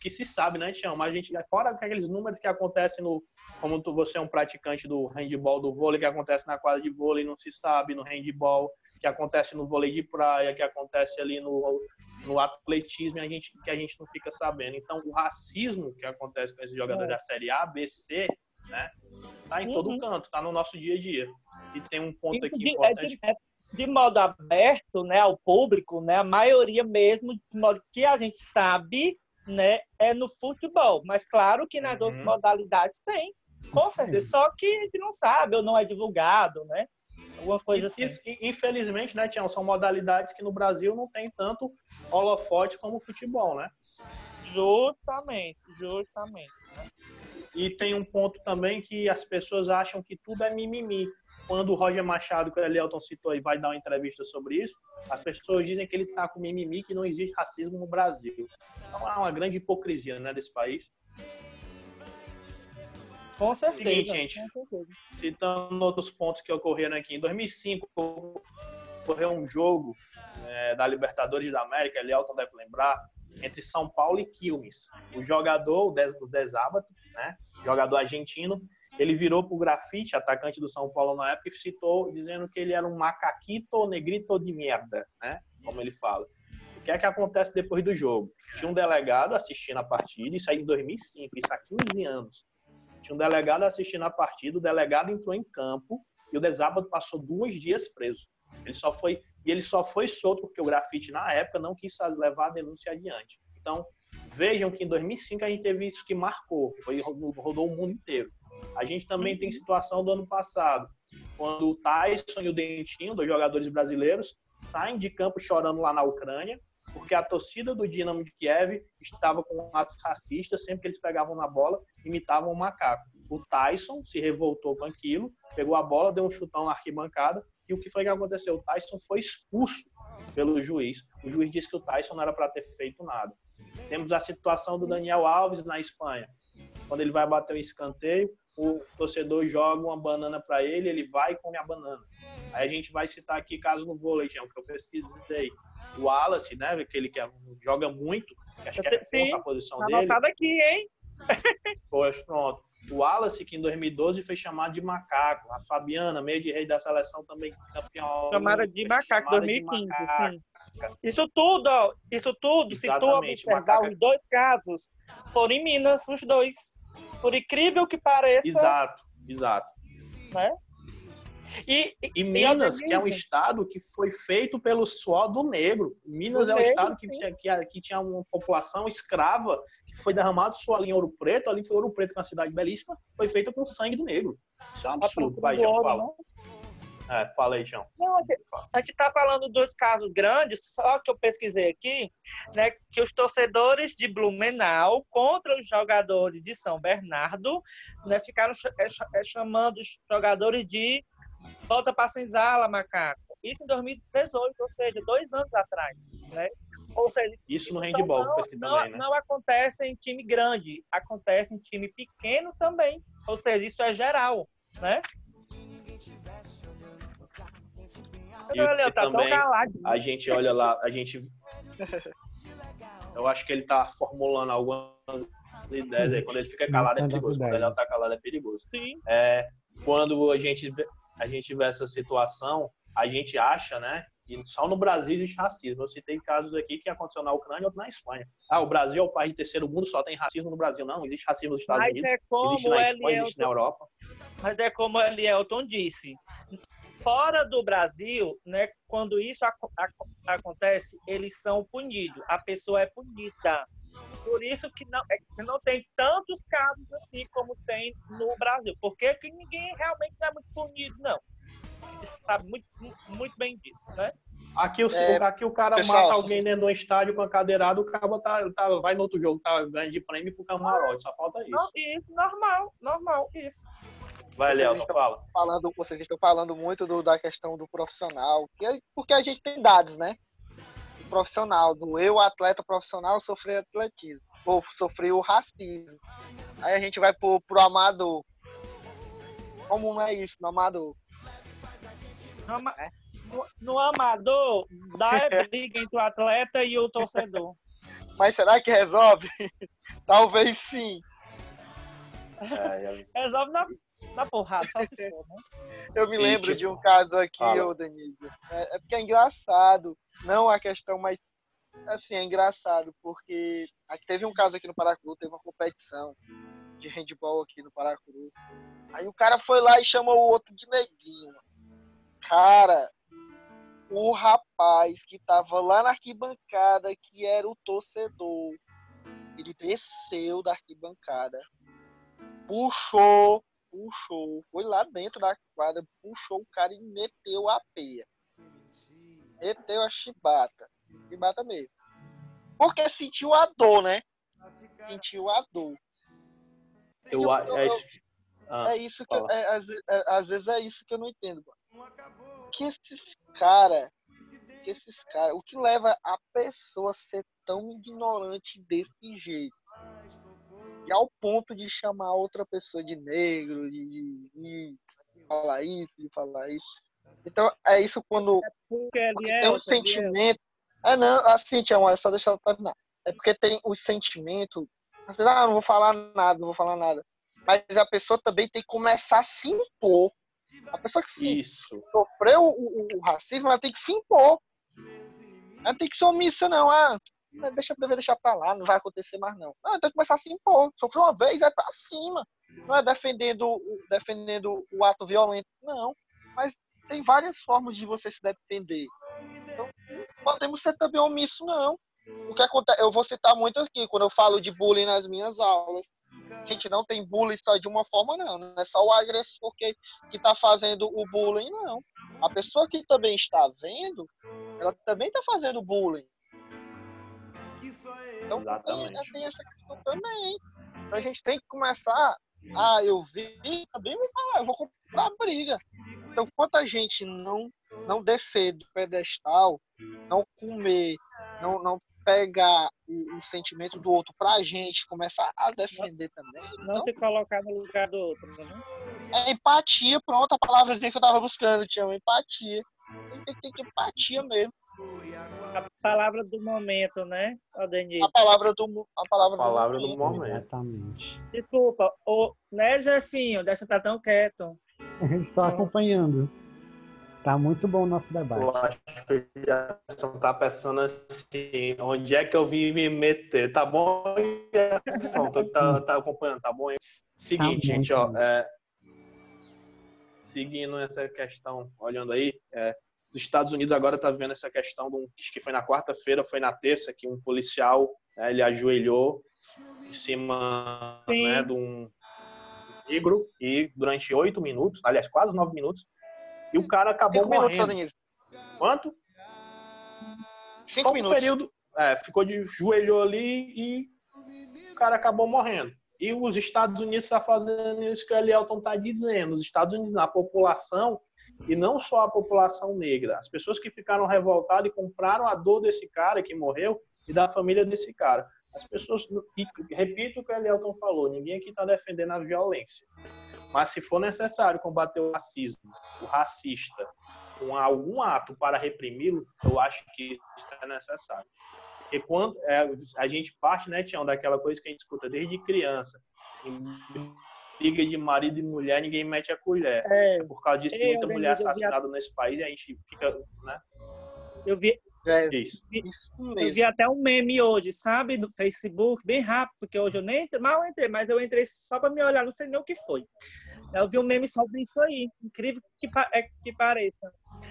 que se sabe, né, Tião? Mas a gente, fora aqueles números que acontecem no. Como tu, você é um praticante do handball, do vôlei, que acontece na quadra de vôlei, não se sabe, no handball, que acontece no vôlei de praia, que acontece ali no, no atletismo, a gente, que a gente não fica sabendo. Então, o racismo que acontece com esses jogadores é. da Série A, B, C, né? Tá em todo uhum. canto, tá no nosso dia a dia. E tem um ponto aqui de, importante. É de, de, modo aberto, né, ao público, né, a maioria mesmo, de modo que a gente sabe, né, é no futebol. Mas claro que nas uhum. outras modalidades tem, com certeza. Só que a gente não sabe ou não é divulgado, né? Alguma coisa assim. infelizmente, né, Tião, são modalidades que no Brasil não tem tanto holofote como o futebol, né? Justamente, justamente. Né? E tem um ponto também que as pessoas acham que tudo é mimimi. Quando o Roger Machado, que o Elielton citou e vai dar uma entrevista sobre isso, as pessoas dizem que ele está com mimimi, que não existe racismo no Brasil. Então é uma grande hipocrisia né, desse país. Com certeza. Seguinte, gente, citando outros pontos que ocorreram aqui. Em 2005, ocorreu um jogo é, da Libertadores da América, Elielton deve lembrar, entre São Paulo e Quilmes. O jogador, o, Des, o Desábato, né, jogador argentino, ele virou pro grafite, atacante do São Paulo na época, e citou dizendo que ele era um macaquito negrito de merda, né, como ele fala. O que é que acontece depois do jogo? Tinha um delegado assistindo a partida, isso aí em 2005, isso há 15 anos. Tinha um delegado assistindo a partida, o delegado entrou em campo e o Desábado passou dois dias preso. Ele só foi e ele só foi solto porque o grafite na época não quis levar a denúncia adiante. Então vejam que em 2005 a gente teve isso que marcou, foi rodou o mundo inteiro. A gente também tem situação do ano passado, quando o Tyson e o Dentinho, dois jogadores brasileiros, saem de campo chorando lá na Ucrânia, porque a torcida do Dinamo de Kiev estava com atos racistas, sempre que eles pegavam na bola, imitavam um macaco. O Tyson se revoltou com aquilo, pegou a bola, deu um chutão na arquibancada, e o que foi que aconteceu? O Tyson foi expulso pelo juiz. O juiz disse que o Tyson não era para ter feito nada. Temos a situação do Daniel Alves na Espanha. Quando ele vai bater um escanteio, o torcedor joga uma banana para ele, ele vai e come a banana. Aí a gente vai citar aqui caso no vôlei, que eu pesquisei. O Wallace, né, aquele que é, joga muito, que acho que é Sim, a posição tá dele. aqui, hein? Pois pronto. O Wallace, que em 2012 foi chamado de macaco. A Fabiana, meio de rei da seleção, também campeão. Chamada de macaco, 2015, de macaco. sim. Isso tudo, ó, isso tudo, Exatamente, se tu observar os dois casos, foram em Minas, os dois. Por incrível que pareça. Exato, exato. Né? E, e, e Minas, que é um estado que foi feito pelo suor do negro. Minas do é um negro, estado que, que, que, tinha uma população escrava, foi derramado ali em Ouro Preto. Ali foi Ouro Preto, que é uma cidade belíssima, foi feita com sangue do negro. Isso é um absurdo. Vai, João, fala. É, fala aí, João. Não, a gente está falando dos casos grandes, só que eu pesquisei aqui, né, que os torcedores de Blumenau contra os jogadores de São Bernardo, né, ficaram é, é, chamando os jogadores de volta para senzala, macaco. Isso em 2018, ou seja, dois anos atrás, né? Ou seja, isso no handball, não, não, também, né? não acontece em time grande, acontece em time pequeno também. Ou seja, isso é geral, né? E, olha, tá também, a gente olha lá, a gente eu acho que ele tá formulando algumas ideias aí. Quando ele fica calado é perigoso. Quando ele tá calado é perigoso. Sim. É, quando a gente a gente vê essa situação, a gente acha, né? E só no Brasil existe racismo. Eu citei casos aqui que aconteceu na Ucrânia e outro na Espanha. Ah, o Brasil é o país de terceiro mundo, só tem racismo no Brasil. Não, existe racismo nos Estados Mas Unidos, é existe na Espanha, existe na Europa. Mas é como o Elielton disse. Fora do Brasil, né, quando isso ac acontece, eles são punidos. A pessoa é punida. Por isso que não, é, que não tem tantos casos assim como tem no Brasil. Porque que ninguém realmente é muito punido, não. Sabe muito, muito bem disso, né? Aqui o, é, aqui o cara pessoal, mata alguém dentro de um estádio com a cadeirada, o cara tá, tá, vai no outro jogo, tá ganhando de prêmio pro camarote, só falta isso. Não, isso, normal, normal, isso. Vai, Léo, fala. Falando, vocês estão falando muito do, da questão do profissional, porque a gente tem dados, né? profissional, do eu, atleta profissional, sofrer atletismo, ou sofrer o racismo. Aí a gente vai pro, pro amador. Como é isso no amador? Ama... É. No, no amador, dá é briga entre o atleta e o torcedor. Mas será que resolve? Talvez sim. É, Resolve na, na porrada, só se for, né? Eu me lembro tipo, de um caso aqui, ô Denise. É, é porque é engraçado. Não a questão, mas assim, é engraçado, porque aqui teve um caso aqui no Paracuru, teve uma competição de handball aqui no Paracuru. Aí o cara foi lá e chamou o outro de neguinho. Cara, o rapaz que tava lá na arquibancada, que era o torcedor, ele desceu da arquibancada, puxou, puxou, foi lá dentro da quadra, puxou o cara e meteu a peia. Meteu a chibata. Chibata mesmo. Porque sentiu a dor, né? Sentiu a dor. eu, a- é, ah, É isso que eu- é, às, é, às vezes é isso que eu não entendo. Que esses cara, que esses cara, o que leva a pessoa a ser tão ignorante desse jeito? E ao ponto de chamar outra pessoa de negro, de, de, de falar isso, de falar isso. Então é isso quando porque é. tem um é. sentimento. É não, assim, Tião, é só deixar eu terminar. É porque tem o sentimento. Ah, não vou falar nada, não vou falar nada. Mas a pessoa também tem que começar a se impor. A pessoa que se Isso. sofreu o, o- racismo, ela tem que se impor. Ela tem que ser omissa, não. Ah, deixa, deve deixar pra lá, não vai acontecer mais, não. Não, tem que começar a se impor. Sofreu uma vez, é pra cima. Não é defendendo, o- defendendo o ato violento, não. Mas tem várias formas de você se defender. Então, não podemos ser também omisso, não. O que acontece, eu vou citar muito aqui, quando eu falo de bullying nas minhas aulas. Gente, não tem bullying só de uma forma, não. Não é só o agressor que, que tá fazendo o bullying, não. A pessoa que também está vendo, ela também está fazendo bullying. Então tem, Exatamente. tem essa questão também. Então, a gente tem que começar. Ah, eu vi, também me falar, eu vou comprar briga. Então, quanto a gente não, não descer do pedestal, não comer, não, não pegar o, o sentimento do outro pra gente começar a defender também. Não Então, se colocar no lugar do outro, né? é empatia, pronto, a palavrazinha que eu tava buscando, tinha empatia. Tem que ter empatia mesmo. A palavra do momento, né, Denise? A palavra do, a palavra Palavra do do momento. Exatamente. Desculpa, ô, né, Jefinho? Deixa eu estar tão quieto. Estou acompanhando. Tá muito bom o nosso debate. Eu acho que o Gerson tá pensando assim, onde é que eu vim me meter? Tá bom, Gerson? Tô- Tá, tá acompanhando, tá bom? Seguinte, Tá bom, gente, ó. é, seguindo essa questão, olhando aí, é, os Estados Unidos agora tá vendo essa questão, de um, acho que foi na quarta-feira, foi na terça, que um policial, né, ele ajoelhou em cima né, de um negro e durante oito minutos, aliás, quase nove minutos, e o cara acabou Cinco minutos, morrendo. Denise. Quanto? Cinco Pouco minutos. período, é, ficou de joelho ali e o cara acabou morrendo. E os Estados Unidos estão fazendo isso que o Elielton está dizendo. Os Estados Unidos, a população, e não só a população negra, as pessoas que ficaram revoltadas e compraram a dor desse cara que morreu e da família desse cara. As pessoas, e repito o que o Elielton falou, ninguém aqui está defendendo a violência. Mas se for necessário combater o racismo, o racista, com algum ato para reprimi-lo, eu acho que isso é necessário. Porque quando é, a gente parte, né, Tião, daquela coisa que a gente escuta desde criança, briga de marido e mulher, ninguém mete a colher. É, Por causa disso, tem Eu, muita mulher a- assassinada nesse país e a gente fica, né? eu vi, É, Isso. isso eu vi até um meme hoje, sabe? No Facebook, bem rápido, porque hoje eu nem entrei, mal entrei, mas eu entrei só para me olhar, não sei nem o que foi. Eu vi um meme sobre isso aí, incrível que, é, que pareça.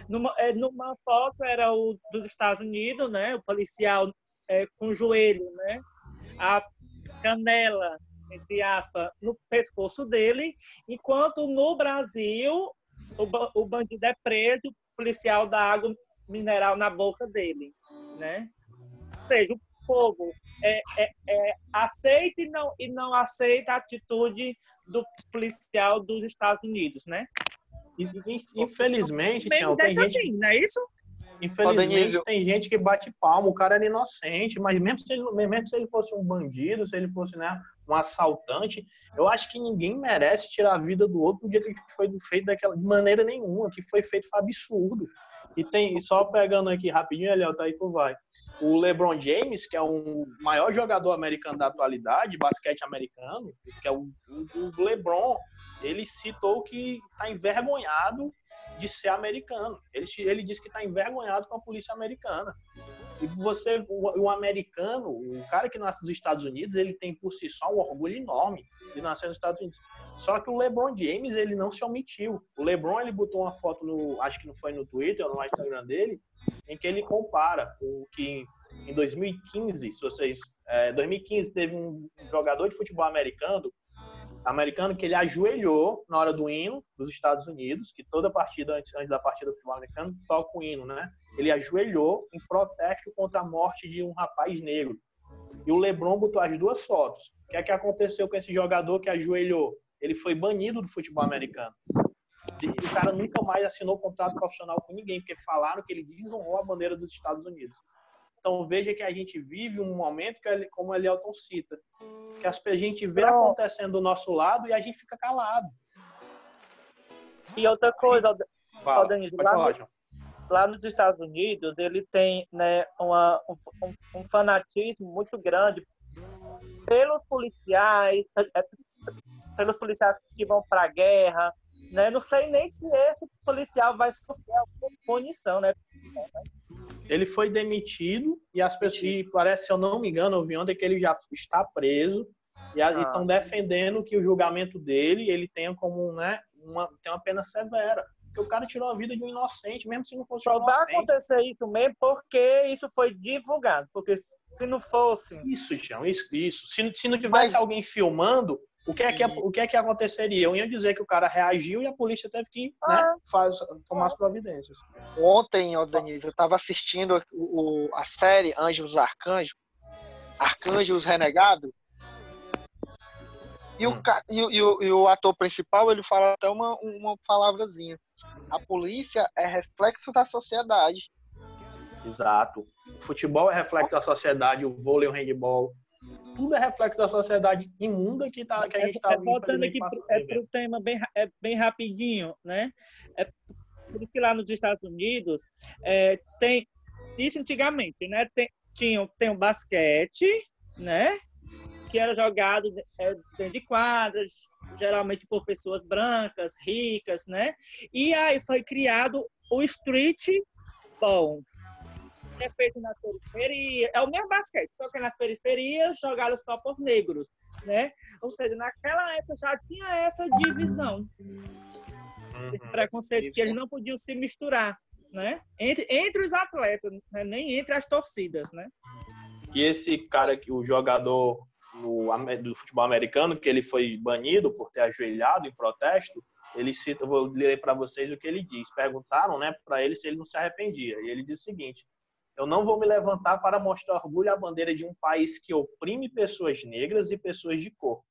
Numa, é, numa foto era o dos Estados Unidos, né? O policial é, com o joelho, né? A canela, entre aspas, no pescoço dele, enquanto no Brasil o, o bandido é preso, o policial dá água mineral na boca dele, né? Ou seja, o povo é, é, é, aceita e não, e não aceita a atitude do policial dos Estados Unidos, né? Infelizmente, Tião, tem gente, assim, não é isso? infelizmente tem gente que bate palma, o cara era inocente, mas mesmo se ele, mesmo se ele fosse um bandido, se ele fosse, né, um assaltante. Eu acho que ninguém merece tirar a vida do outro do jeito que foi feito daquela, de maneira nenhuma. Que foi feito foi absurdo. E tem, só pegando aqui rapidinho, Eliel, tá aí tu vai. O LeBron James, que é o maior jogador americano da atualidade, basquete americano, que é o, o, o LeBron, ele citou que está envergonhado de ser americano. Ele, ele disse que está envergonhado com a polícia americana. E você, o, o, americano, o cara que nasce nos Estados Unidos, ele tem por si só um orgulho enorme de nascer nos Estados Unidos. Só que o LeBron James, ele não se omitiu. O LeBron, ele botou uma foto no, acho que não foi no Twitter ou no Instagram dele, em que ele compara o que em 2015, se vocês, é, 2015 teve um jogador de futebol americano americano que ele ajoelhou na hora do hino dos Estados Unidos, que toda partida, antes, antes da partida do futebol americano, toca o hino, né? Ele ajoelhou em protesto contra a morte de um rapaz negro. E o LeBron botou as duas fotos. O que é que aconteceu com esse jogador que ajoelhou? Ele foi banido do futebol americano. E o cara nunca mais assinou contrato profissional com ninguém, porque falaram que ele desonrou a bandeira dos Estados Unidos. Então veja que a gente vive um momento que, como a Elielton cita, que a gente vê acontecendo do nosso lado e a gente fica calado. E outra coisa, Fala, Denise, lá, falar, lá, nos Estados Unidos, ele tem né, uma, um, um fanatismo muito grande pelos policiais, é, é, pelos policiais que vão para a guerra, né? Não sei nem se esse policial vai sofrer alguma punição, né? Ele foi demitido e as pessoas, e parece, se eu não me engano, eu vi ontem que ele já está preso e ah. estão defendendo que o julgamento dele ele tenha como, né, uma, tem uma pena severa. Porque o cara tirou a vida de um inocente, mesmo se não fosse Só um vai acontecer isso mesmo porque isso foi divulgado. Porque se não fosse. Isso, João, isso, isso. Se, se não tivesse Mas... alguém filmando, o que, é que, o que é que aconteceria? Eu ia dizer que o cara reagiu e a polícia teve que né, ah. faz, tomar as providências. Ontem, ó, Danilo, eu estava assistindo o, a série Anjos Arcanjos, Arcanjos Renegado, e, hum. o, e, e, o, e o ator principal, ele fala até uma, uma palavrazinha. A polícia é reflexo da sociedade. Exato. O futebol é reflexo da sociedade, o vôlei, o handball, tudo é reflexo da sociedade imunda que, tá, que a gente está é, voltando aqui é para o tema bem, é, bem rapidinho, né? É por isso que lá nos Estados Unidos é, tem isso antigamente, né? Tem, tinha, tem o basquete, né? Que era jogado é, dentro de quadras, geralmente por pessoas brancas, ricas, né? E aí foi criado o street ball, é feito na periferia, é o mesmo basquete, só que nas periferias jogados só por negros, né? Ou seja, naquela época já tinha essa divisão, uhum. esse preconceito que eles não podiam se misturar, né? Entre, entre os atletas, né? nem entre as torcidas, né? E esse cara que o jogador no, do futebol americano, que ele foi banido por ter ajoelhado em protesto, ele cita, eu vou ler para vocês o que ele diz. Perguntaram, né, para ele se ele não se arrependia. E ele diz o seguinte: eu não vou me levantar para mostrar orgulho à bandeira de um país que oprime pessoas negras e pessoas de cor.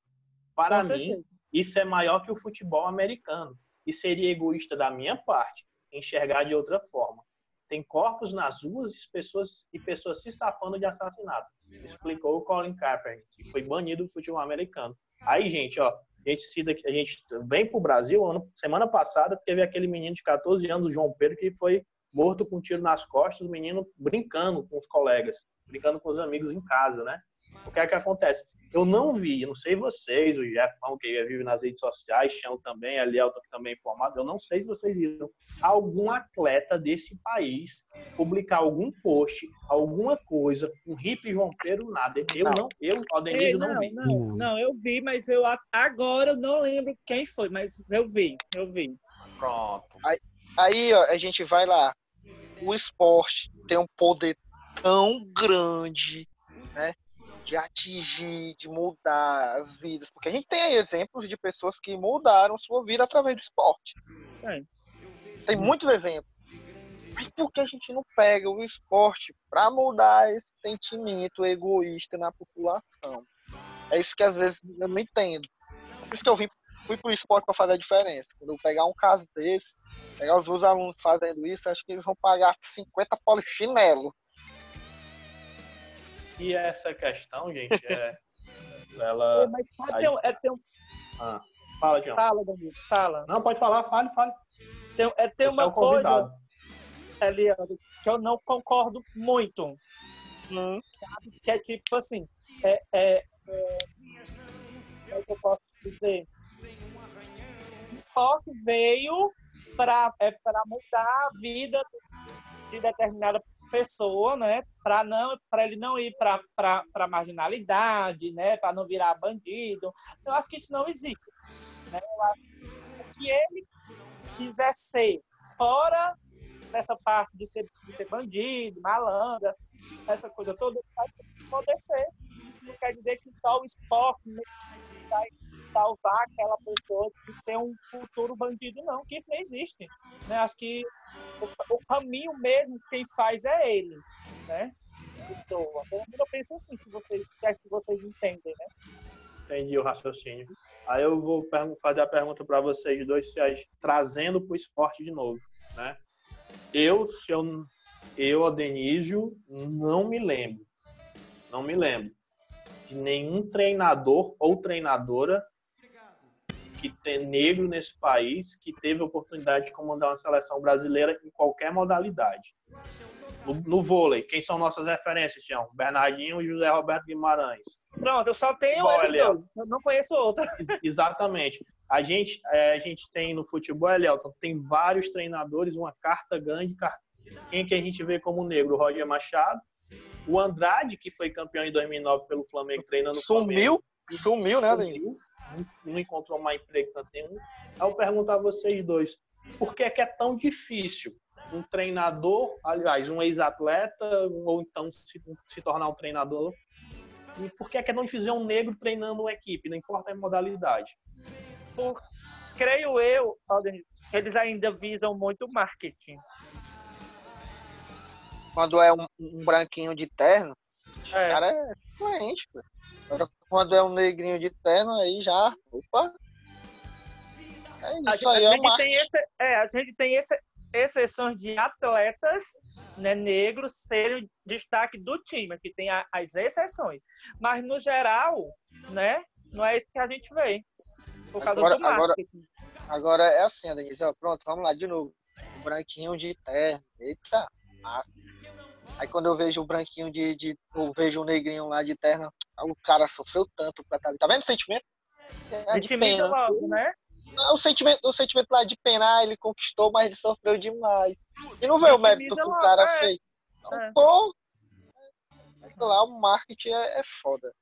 Para Com mim, certeza. isso é maior que o futebol americano. E seria egoísta da minha parte enxergar de outra forma. Tem corpos nas ruas e pessoas, e pessoas se safando de assassinato, explicou o Colin Kaepernick, que foi banido do futebol americano. Aí, gente, ó, a gente, cita, a gente vem para o Brasil, ano, semana passada teve aquele menino de 14 anos, o João Pedro, que foi morto com um tiro nas costas, o menino brincando com os colegas, brincando com os amigos em casa, né? O que é que acontece? Eu não vi, não sei vocês, o Jeffão que vive nas redes sociais, Chão também, a Lielton que também é informado, eu não sei se vocês viram algum atleta desse país publicar algum post, alguma coisa, um hippie João Pedro, nada. Eu não, eu, Aldenise, não, não vi. Não, não, eu vi, mas eu agora eu não lembro quem foi, mas eu vi, eu vi. Pronto. Aí, aí ó, a gente vai lá, o esporte tem um poder tão grande, né? De atingir, de mudar as vidas. Porque a gente tem exemplos de pessoas que mudaram sua vida através do esporte. É. Tem muitos exemplos. Mas por que a gente não pega o esporte para mudar esse sentimento egoísta na população? É isso que às vezes eu não entendo. Por isso que eu vim, fui pro esporte para fazer a diferença. Quando eu pegar um caso desse, Pegar os meus alunos fazendo isso, acho que eles vão pagar 50 polichinelo. E essa questão, gente, é, Ela. Mas pode ter um- é, tem um, Ah, fala, Tião. fala, Danilo, fala. Não, pode falar, fale, fale. Tem, é, tem Você é uma o convidado. coisa, Eliane, que eu não concordo muito. Hum, que é tipo assim, é, é, é, como é que eu posso dizer? O esporte veio para é, mudar a vida de determinada pessoa, né? Para não para ele não ir para para marginalidade, né? Para não virar bandido. Eu acho que isso não existe. Né? O que ele quiser ser fora dessa parte de ser, de ser bandido, malandro, essa- coisa toda, vai ser. Não quer dizer que só o esporte mesmo vai salvar aquela pessoa de ser um futuro bandido, não, que isso não existe. Né? Acho que o, o caminho mesmo, quem faz é ele, né? Pessoa. Menos Eu penso assim, se, vocês, se é que vocês entendem, né? Entendi o raciocínio. Aí eu vou fazer a pergunta para vocês dois, se as- trazendo para o esporte de novo, né? Eu, se eu, eu, Denísio, não me lembro, não me lembro de nenhum treinador ou treinadora que tem negro nesse país que teve a oportunidade de comandar uma seleção brasileira em qualquer modalidade. No, no vôlei, quem são nossas referências, Tião? Bernardinho e José Roberto Guimarães. Pronto, eu só tenho Bom, eles Eliel. dois. Eu não conheço outra. Exatamente. A gente, é, a gente tem no futebol, Elielton, tem vários treinadores, uma carta grande. Quem que a gente vê como negro? O Roger Machado. O Andrade, que foi campeão em 2009 pelo Flamengo, treinando o Flamengo. sumiu, sumiu, né? Sumiu, não, encontrou mais emprego tanto nenhum. Aí eu pergunto a vocês dois, por que, que é tão difícil um treinador, aliás, um ex-atleta, ou então se, se tornar um treinador, e por que, que é tão difícil um negro treinando uma equipe, não importa a modalidade? por, creio eu, que eles ainda visam muito marketing. Quando é um, um branquinho de terno, o É, cara é fluente, pô. Agora, quando é um negrinho de terno, aí já. Opa! É a, isso gente, aí, a é gente uma. tem, esse, é, a gente tem esse, exceções de atletas né, negros serem o destaque do time, que tem a- as exceções. Mas, no geral, né, não é isso que a gente vê. Por causa Agora- do agora- marketing. Agora é assim, Denise, pronto, vamos lá de novo. O branquinho de terno. Eita, massa. Aí quando eu vejo o branquinho de, de. Eu vejo o negrinho lá de terno, o cara sofreu tanto pra estar ali. Tá vendo o sentimento? É de Intimiza pena. logo, né? Não, o sentimento, o sentimento lá de pena, ah, ele conquistou, mas ele sofreu demais. E não vê o mérito que o cara é. fez. Então, É. pô, sei lá, o marketing é, é foda.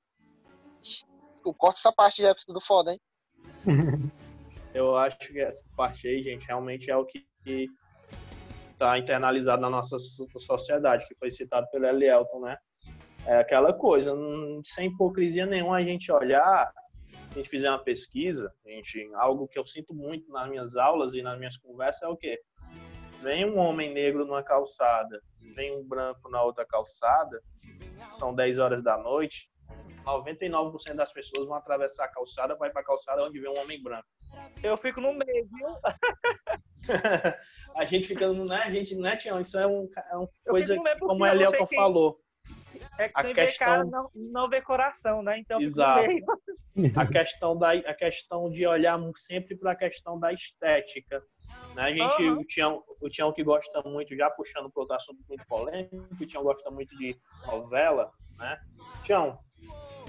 Eu corto essa parte de do foda, hein? Eu acho que essa parte aí, gente, realmente é o que está internalizado na nossa so- sociedade, que foi citado pelo Elielton, né? É aquela coisa, não- sem hipocrisia nenhuma, a gente olhar, a gente fizer uma pesquisa, gente, algo que eu sinto muito nas minhas aulas e nas minhas conversas é o quê? Vem um homem negro numa calçada, vem um branco na outra calçada, são 10 horas da noite, 99% das pessoas vão atravessar a calçada, vai para a calçada onde vê um homem branco. Eu fico no meio, viu? a gente fica, né, a gente, né, Tião, isso é, um, é uma coisa que, como a Elielton quem- falou, É que A vê cara questão- não, não vê coração, né? Então Exato. a questão da a questão de olhar sempre para a questão da estética. Né? A gente, Aham. o, Tião, o Tião que gosta muito, já puxando para outro assunto muito polêmico, o Tião gosta muito de novela, né? Tião,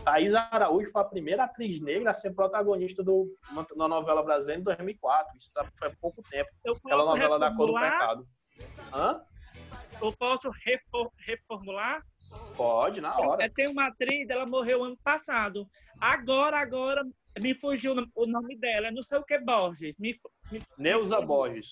Thaís Araújo foi a primeira atriz negra a ser protagonista do, na novela brasileira em 2004. Isso tá- foi há pouco tempo. Aquela novela da cor do pecado. Hã? Eu posso refor- reformular? Pode, na hora. É, tem uma atriz, ela morreu ano passado. Agora, agora, me fugiu o nome- dela. é Não sei o que Borges. Me, me, Neuza me- Borges.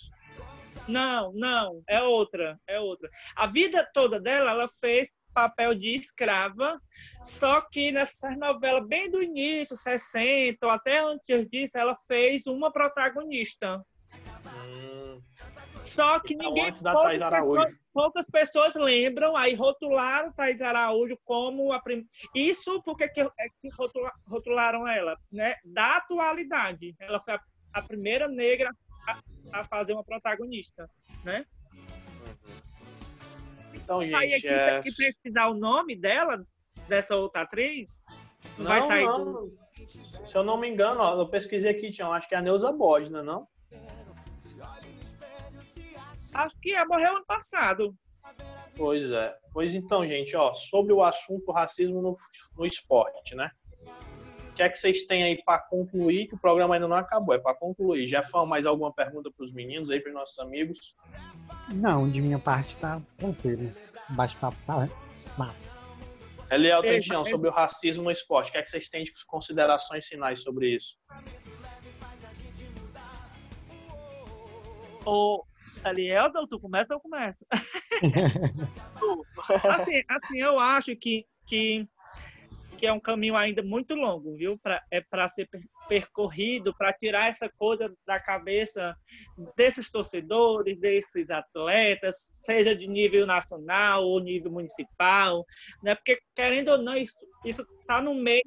Não, não. É outra. É outra. A vida toda dela, ela fez papel de escrava, só que nessas novelas bem do início, 60, ou até antes disso, ela fez uma protagonista. Hum, Só que Então, ninguém. poucas pessoas- poucas pessoas lembram, aí rotularam Thais Araújo como a primeira. Isso porque que, é que rotula- rotularam ela, né? Da atualidade. Ela foi a, a primeira negra a, a fazer uma protagonista, né? Então, Aí gente, aqui é... tem que pesquisar o nome dela, dessa outra atriz, Não, vai sair não. do... Se eu não me engano, ó, eu pesquisei aqui, Tião, acho que é a Neuza Bodna, não? Acho que morreu ano passado. Pois é. Pois então, gente, ó, sobre o assunto racismo no, no esporte, né? O que é que vocês têm aí para concluir? Que o programa ainda não acabou, é para concluir. Jefão, mais alguma pergunta para os meninos aí, para os nossos amigos? Não, de minha parte tá tranquilo. O Bate-papo tá massa. Eliel Tião, mas- sobre o racismo no esporte, o que é que vocês têm de considerações finais sobre isso? Ô, Elielza, tu começa ou eu começo? assim, assim, eu acho que, que, que é um caminho ainda muito longo, viu? Pra, é para ser percorrido, para tirar essa coisa da cabeça desses torcedores, desses atletas, seja de nível nacional ou nível municipal, né? Porque, querendo ou não, isso está no meio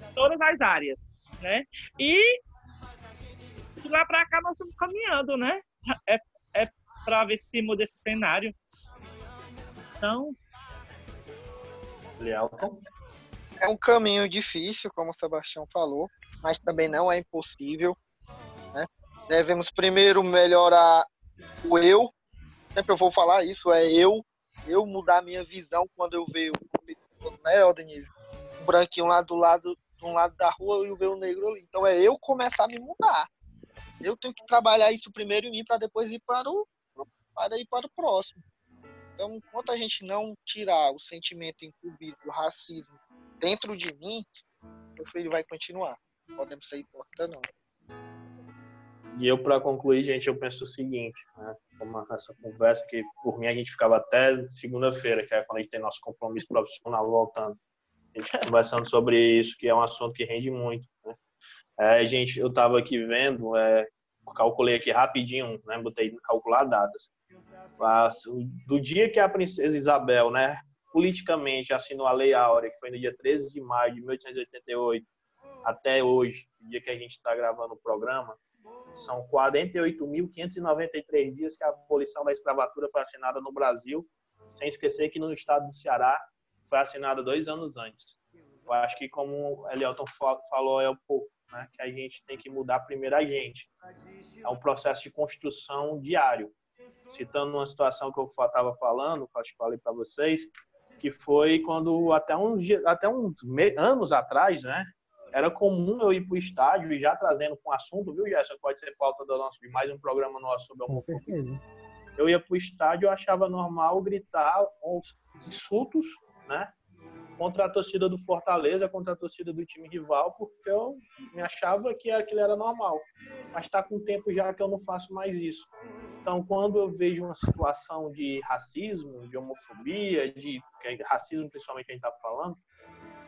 de todas as áreas, né? E de lá para cá nós estamos caminhando, né? É, é para ver se muda esse cenário. Então, Elielton? É um caminho difícil, como o Sebastião falou, mas também não é impossível. né? Devemos primeiro melhorar o eu. Sempre eu vou falar isso, é eu. Eu mudar minha visão quando eu vejo, né, Denise? Um branquinho lá do lado, de um lado da rua e eu ver o negro ali. Então é eu começar a me mudar. Eu tenho que trabalhar isso primeiro em mim para depois ir para o para ir para o próximo. Então, enquanto a gente não tirar o sentimento incluído do racismo dentro de mim, meu filho vai continuar. Podemos ser hipócritas, não. E eu, para concluir, gente, eu penso o seguinte, né? Como essa conversa que, por mim, a gente ficava até segunda-feira, que é quando a gente tem nosso compromisso profissional voltando. A gente conversando sobre isso, que é um assunto que rende muito, né? É, gente, eu estava aqui vendo, é, calculei aqui rapidinho, né? Botei calcular datas. Do dia que a princesa Isabel, né, politicamente assinou a Lei Áurea, que foi no dia 13 de maio de 1888, até hoje, o dia que a gente está gravando o programa, são 48.593 dias que a abolição da escravatura foi assinada no Brasil, sem esquecer que no estado do Ceará foi assinada dois anos antes. Eu acho que, como o Elielton fa- falou, é um pouco, né, que a gente tem que mudar primeiro a gente. É um processo de construção diário. Citando uma situação que eu estava falando, que eu acho que falei para vocês, que foi quando até uns, até uns anos atrás, né, era comum eu ir para o estádio e já trazendo com assunto, viu, Gerson? Pode ser pauta do nosso, de mais um programa nosso sobre homofobia. Eu ia para o estádio, eu achava normal gritar uns insultos, né? Contra a torcida do Fortaleza, contra a torcida do time rival, porque eu me achava que aquilo era normal. Mas está com tempo já que eu não faço mais isso. Então, quando eu vejo uma situação de racismo, de homofobia, de é racismo principalmente que a gente está falando,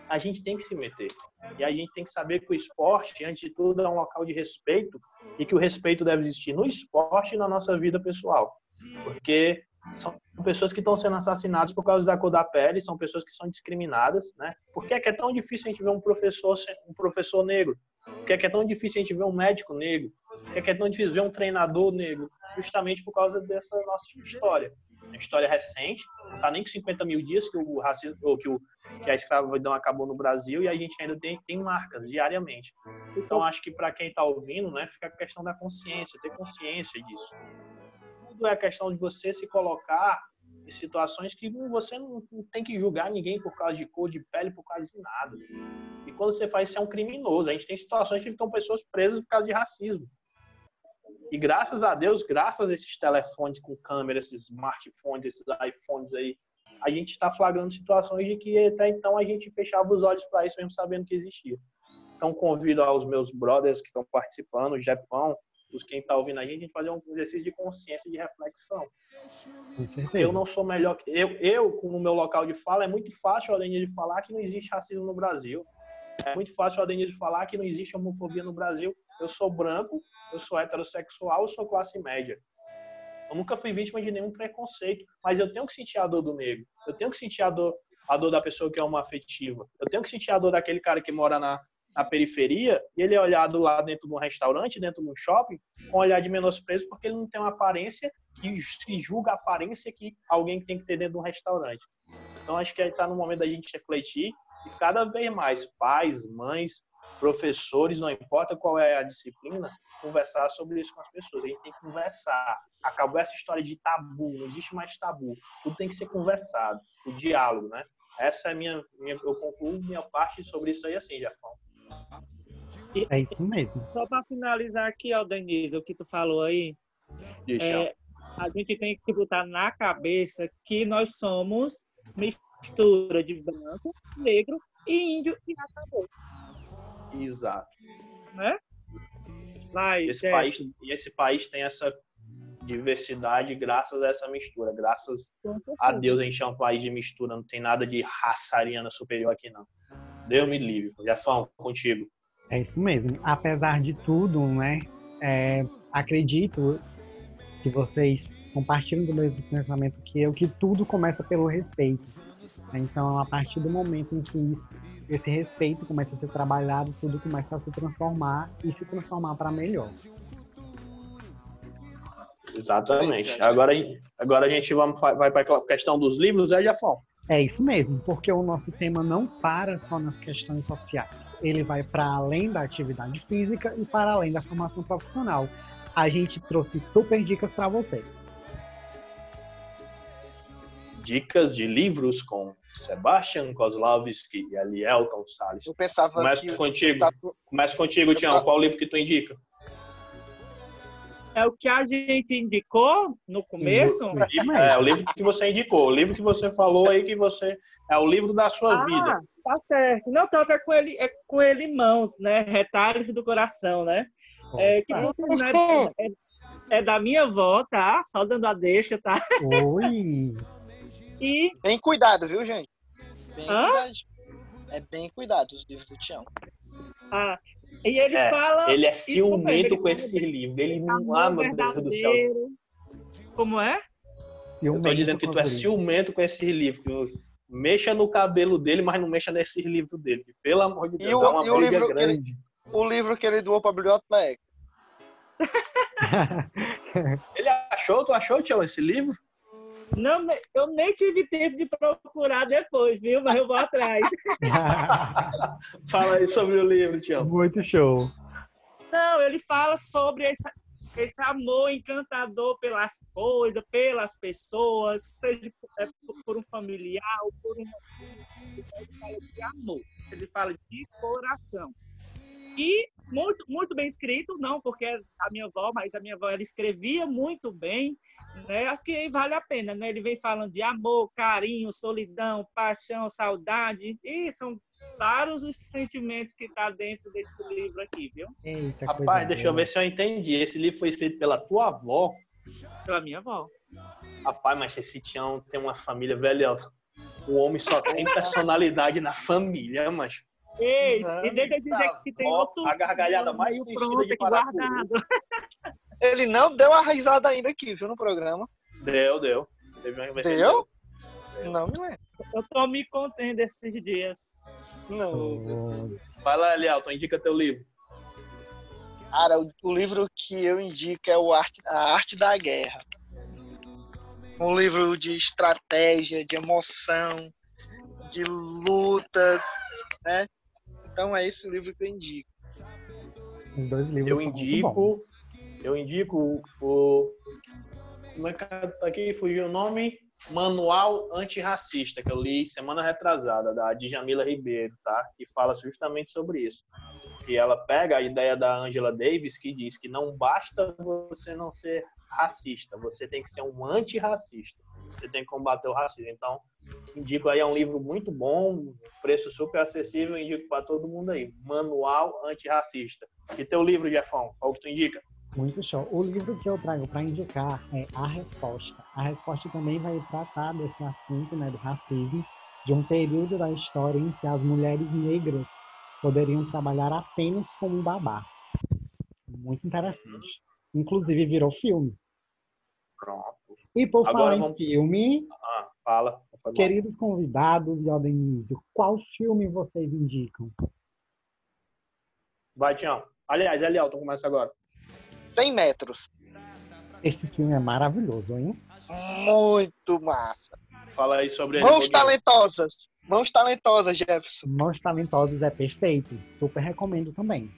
a gente tem que se meter. E a gente tem que saber que o esporte, antes de tudo, é um local de respeito e que o respeito deve existir no esporte e na nossa vida pessoal. Porque são pessoas que estão sendo assassinadas por causa da cor da pele, são pessoas que são discriminadas, né? Por que é que é tão difícil a gente ver um professor, um professor negro? Por que é que é tão difícil a gente ver um médico negro? Por que é que é tão difícil ver um treinador negro? Justamente por causa dessa nossa história. Uma história recente, não está nem com 50 mil dias que o racismo, ou que, o, que a escravidão acabou no Brasil e a gente ainda tem, tem marcas diariamente. Então, acho que para quem está ouvindo, né, fica a questão da consciência, ter consciência disso. Tudo é a questão de você se colocar em situações que você não, tem que julgar ninguém por causa de cor de pele, por causa de nada. E quando você faz isso, é um criminoso. A gente tem situações que estão pessoas presas por causa de racismo. E graças a Deus, graças a esses telefones com câmera, esses smartphones, esses iPhones aí, a gente está flagrando situações de que até então a gente fechava os olhos para isso mesmo sabendo que existia. Então convido aos meus brothers que estão participando, o Japão, os quem está ouvindo a gente, a gente fazer um exercício de consciência de reflexão. Eu não sou melhor que eu, eu no meu local de fala é muito fácil além de falar que não existe racismo no Brasil. É muito fácil além de falar que não existe homofobia no Brasil. Eu sou branco, eu sou heterossexual, eu sou classe média. Eu nunca fui vítima de nenhum preconceito, mas eu tenho que sentir a dor do negro. Eu tenho que sentir a dor, a dor da pessoa que é uma afetiva. Eu tenho que sentir a dor daquele cara que mora na, na periferia e ele é olhado lá dentro de um restaurante, dentro de um shopping, com um olhar de menosprezo porque ele não tem uma aparência que se julga a aparência que alguém tem que ter dentro de um restaurante. Então acho que está no momento da gente refletir e cada vez mais pais, mães, professores, não importa qual é a disciplina, conversar sobre isso com as pessoas. A gente tem que conversar. Acabou essa história de tabu, não existe mais tabu. Tudo tem que ser conversado, o diálogo, né? Essa é a minha, minha eu concluo minha parte sobre isso aí assim, Jafão. É isso mesmo. Só para finalizar aqui, ó, Denise, o que tu falou aí, é, a gente tem que botar na cabeça que nós somos mistura de branco, negro e índio e acabou, Exato. né? Vai, Esse Jeff. país, e esse país tem essa diversidade graças a essa mistura. Graças a Deus a gente é um país de mistura, não tem nada de raça ariana superior aqui não. Deus me livre. Jafão, contigo. É isso mesmo. Apesar de tudo, né? é, acredito que vocês compartilham do mesmo pensamento que eu, que tudo começa pelo respeito. Então, a partir do momento em que esse respeito começa a ser trabalhado, tudo começa a se transformar e se transformar para melhor. Exatamente. Agora, agora a gente vai para a questão dos livros, é, Jafão? É isso mesmo, porque o nosso tema não para só nas questões sociais. Ele vai para além da atividade física e para além da formação profissional. A gente trouxe super dicas para vocês. Dicas de livros com Sebastian Kozlowski e Elielton Salles. Eu pensava Começa que. contigo. eu pensava- Começa contigo, Tião. Qual livro que tu indica? É o que a gente indicou no começo. É, o livro que você indicou, o livro que você falou aí que você é o livro da sua vida. Ah, tá certo. Não, então é com ele, é com ele em mãos, né? Retalhos do coração, né? É, que é, é da minha avó, tá? Só dando a deixa, tá? Oi! E Bem cuidado, viu, gente? Bem Hã? cuidado. É bem cuidado os livros do Tião. Ah, e ele É, fala. Ele é ciumento com ele esse livro. Ele não. amor Ah, meu Deus do céu. Como é? Eu tô dizendo que tu é ciumento com esse livro. Mexa no cabelo dele, mas não mexa nesse livro dele. Pelo amor de E Deus, o- dá uma e o briga livro que ele- grande. O livro que ele doou pra biblioteca. Ele achou? Tu achou, Tião, esse livro? Não, ne- eu nem tive tempo de procurar depois, viu? Mas eu vou atrás. Fala aí sobre o livro, Tião. Muito show. Não, ele fala sobre esse, esse amor encantador pelas coisas, pelas pessoas, seja por, é, por um familiar ou por um. Ele fala de amor, ele fala de coração. E muito, muito bem escrito, não porque a minha avó, mas a minha avó ela escrevia muito bem, né? Acho que vale a pena, né? Ele vem falando de amor, carinho, solidão, paixão, saudade, e são vários os sentimentos que tá dentro desse livro aqui, viu? Eita, Rapaz, coisa deixa eu boa. ver se eu entendi. Esse livro foi escrito pela tua avó. Pela minha avó. Rapaz, mas esse Tião tem uma família velha. O homem só tem personalidade na família, mas Ei, Não, e deixa eu dizer tá que tem outro. A gargalhada mais pronto de aqui Paracuru. guardado. Ele não deu a risada ainda aqui, viu, no programa. deu, deu. Teve uma vez que Deu? Não me lembro. Eu tô me contendo esses dias. Não. Vai lá, Elielton, indica teu livro. Cara, o, o livro que eu indico é o Arte, A Arte da Guerra. Um livro de estratégia, de emoção, de lutas, né? Então é esse o livro que eu indico. os dois livros Eu indico. Eu indico o. Como é que tá aqui? Fugiu o nome? Manual Antirracista, que eu li semana retrasada, da Djamila Ribeiro, tá? Que fala justamente sobre isso. E ela pega a ideia da Angela Davis, que diz que não basta você não ser racista, você tem que ser um antirracista. Você tem que combater o racismo. Então, indico aí, é um livro muito bom, preço super acessível, indico para todo mundo aí. Manual Antirracista. E teu livro, Jefão, qual que tu indica? Muito show. O livro que eu trago para indicar é A Resposta. A Resposta também vai tratar desse assunto, né, do racismo, de um período da história em que as mulheres negras poderiam trabalhar apenas como babá. Muito interessante. Inclusive virou filme. Pronto. E por Agora falar em vamos- filme, Ah, fala. Queridos convidados e Aldenísio, qual filme vocês indicam? Vai, Tião. Aliás, Elielton, começa agora. 100 metros. Esse filme é maravilhoso, hein? Muito massa. Fala aí sobre ele. Mãos talentosas. Mãos talentosas, Jefferson. Mãos Talentosos é perfeito. Super recomendo também.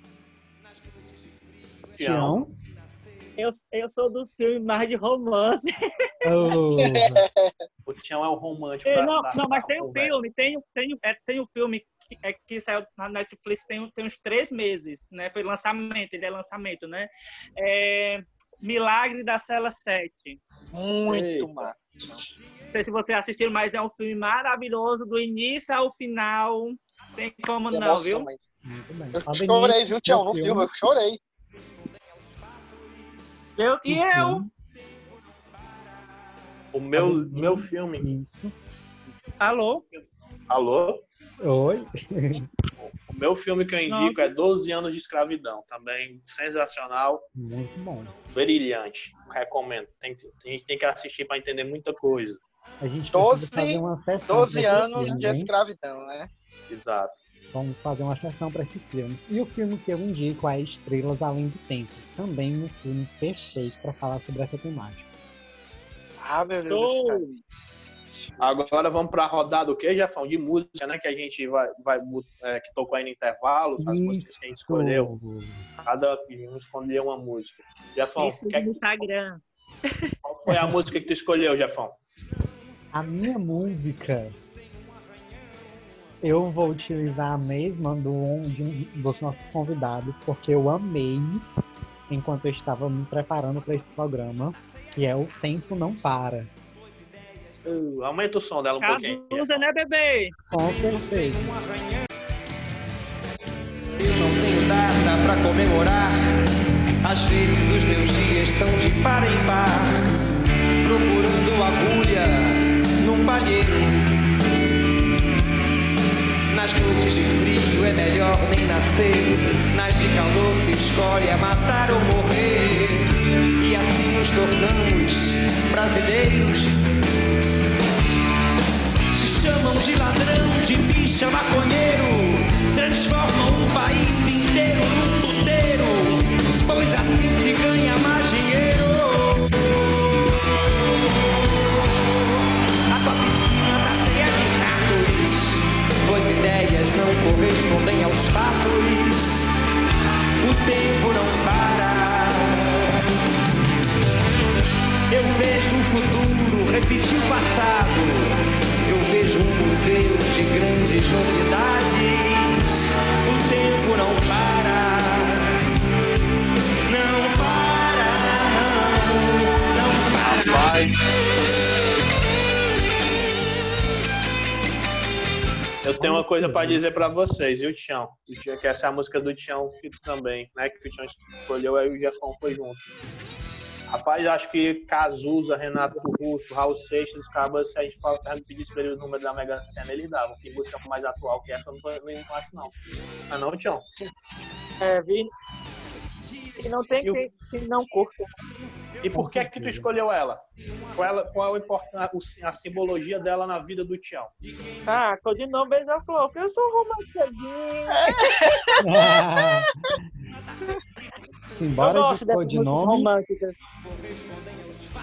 Tião. Tião. Eu, eu sou dos filmes mais de romance. Oh, O Tião é o romântico. É, não, da- não, mas tem um conversa. filme, tem, um- tem, um- é, tem um filme que, é, que saiu na Netflix tem, tem uns três meses, né? Foi lançamento, ele é lançamento, né? É, Milagre da Cela 7. Muito massa. Não sei se você assistiu, mas é um filme maravilhoso, do início ao final. Tem como não, viu? Muito bem. Eu chorei, viu, Tião? No filme, eu chorei. Eu, e eu, O meu, Falando meu filme. Alô? Alô? Oi. O meu filme que eu indico é 12 anos de escravidão. Também sensacional, Muito bom. brilhante. Recomendo. Tem, gente tem que assistir para entender muita coisa. A gente Doze- precisa fazer uma sessão 12 pra esse anos filme, de hein? escravidão, né? Exato. Vamos fazer uma sessão para esse filme. E o filme que eu indico é Estrelas Além do Tempo. Também um filme perfeito para falar sobre essa temática. Ah, meu Deus do. Agora vamos para a rodada o quê, Jefão? De música, né? Que a gente vai, vai é, que tocou aí no intervalo, as Isso. músicas que a gente escolheu. Cada um escolheu uma música. Jefão, Isso quer- no Instagram. qual foi a música que tu escolheu, Jefão? A minha música, eu vou utilizar a mesma do, um- de um dos nossos convidados, porque eu amei enquanto eu estava me preparando para esse programa, que é O Tempo Não Para. Uh, aumenta o som dela um pouquinho. Cazuza, né, bebê? Com certeza. Eu não tenho data pra comemorar. Às vezes os meus dias são de par em par. Procurando agulha noites de frio é melhor nem nascer. Nas de calor se escolhe a matar ou morrer. E assim nos tornamos brasileiros. Se chamam de ladrão, de bicha, maconheiro. Transformam um país inteiro num puteiro. Pois assim se ganha mais dinheiro. Correspondem aos fatos. O tempo não para. Eu vejo o futuro repetir o passado. Eu vejo um museu de grandes novidades. O tempo não para. Não para, não, não para. Vai. Eu tenho uma coisa para dizer para vocês, viu, Tião? O Tião- Que essa é a música do Tião que também, né? Que o Tião escolheu, aí o Jefão foi junto. Rapaz, acho que Cazuza, Renato Russo, Raul Seixas, os cabas, se a gente pedisse pra eles o número da Mega Sena, eles davam. Que música mais atual que essa, eu não, tô- nem não acho, não. Mas não, Tião? É, vi. E não tem E quem, quem não curta. E por que que tu escolheu ela? Qual, ela, qual é si- a simbologia dela na vida do Tião? Ah, codinome beija-flor, porque eu sou romanceguinho. Eu Embora gosto de dessas codinome, românticas.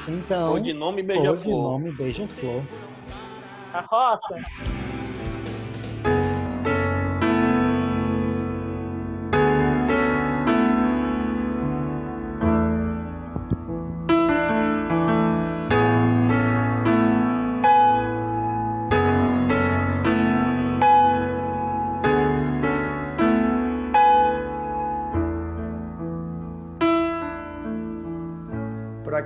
então, Codinome Beija-Flor. codinome Beija-Flor. A roça.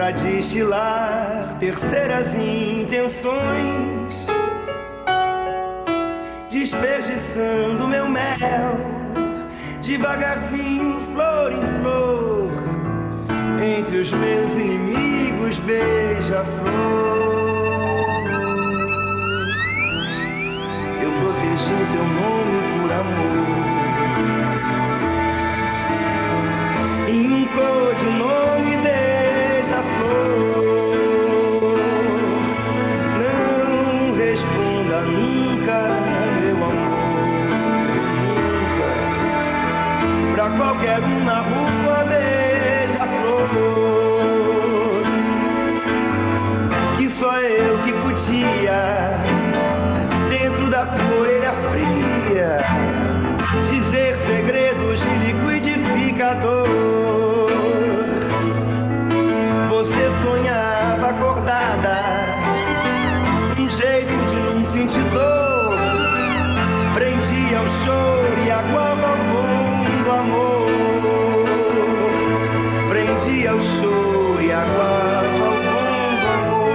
Pra destilar terceiras intenções, desperdiçando meu mel, devagarzinho, flor em flor. entre os meus inimigos, beija-flor. Eu protegi o teu nome por amor. Encode o nome beija-flor. Qualquer um na rua, beija-flor. Que só eu que podia, dentro da tua orelha fria, dizer segredos de liquidificador. Você sonhava acordada, um jeito de não sentir dor. Prendia o choro e aguava o mundo amor. Prendia o choro e aguava o mundo amor.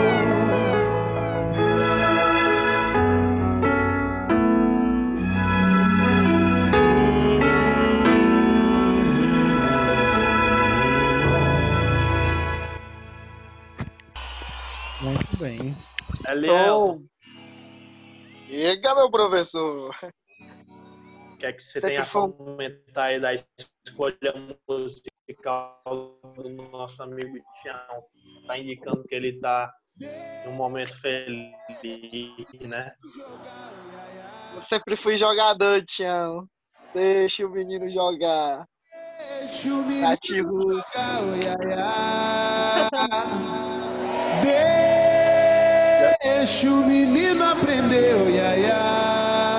Muito bem. Eliel, Diga, meu professor. Que é que você Sempre tem a foi comentar aí da escolha musical do nosso amigo Tião? Você está indicando que ele está num momento feliz, né? Eu sempre fui jogador, Tião. Deixa o menino jogar. Deixa o menino Ativo. jogar, oi, ai, ai. Deixa o menino aprender, ai. Que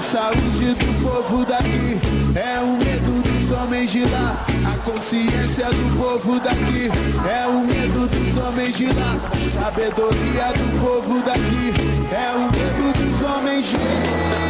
a saúde do povo daqui é o medo dos homens de lá. A consciência do povo daqui é o medo dos homens de lá. A sabedoria do povo daqui é o medo dos homens de lá.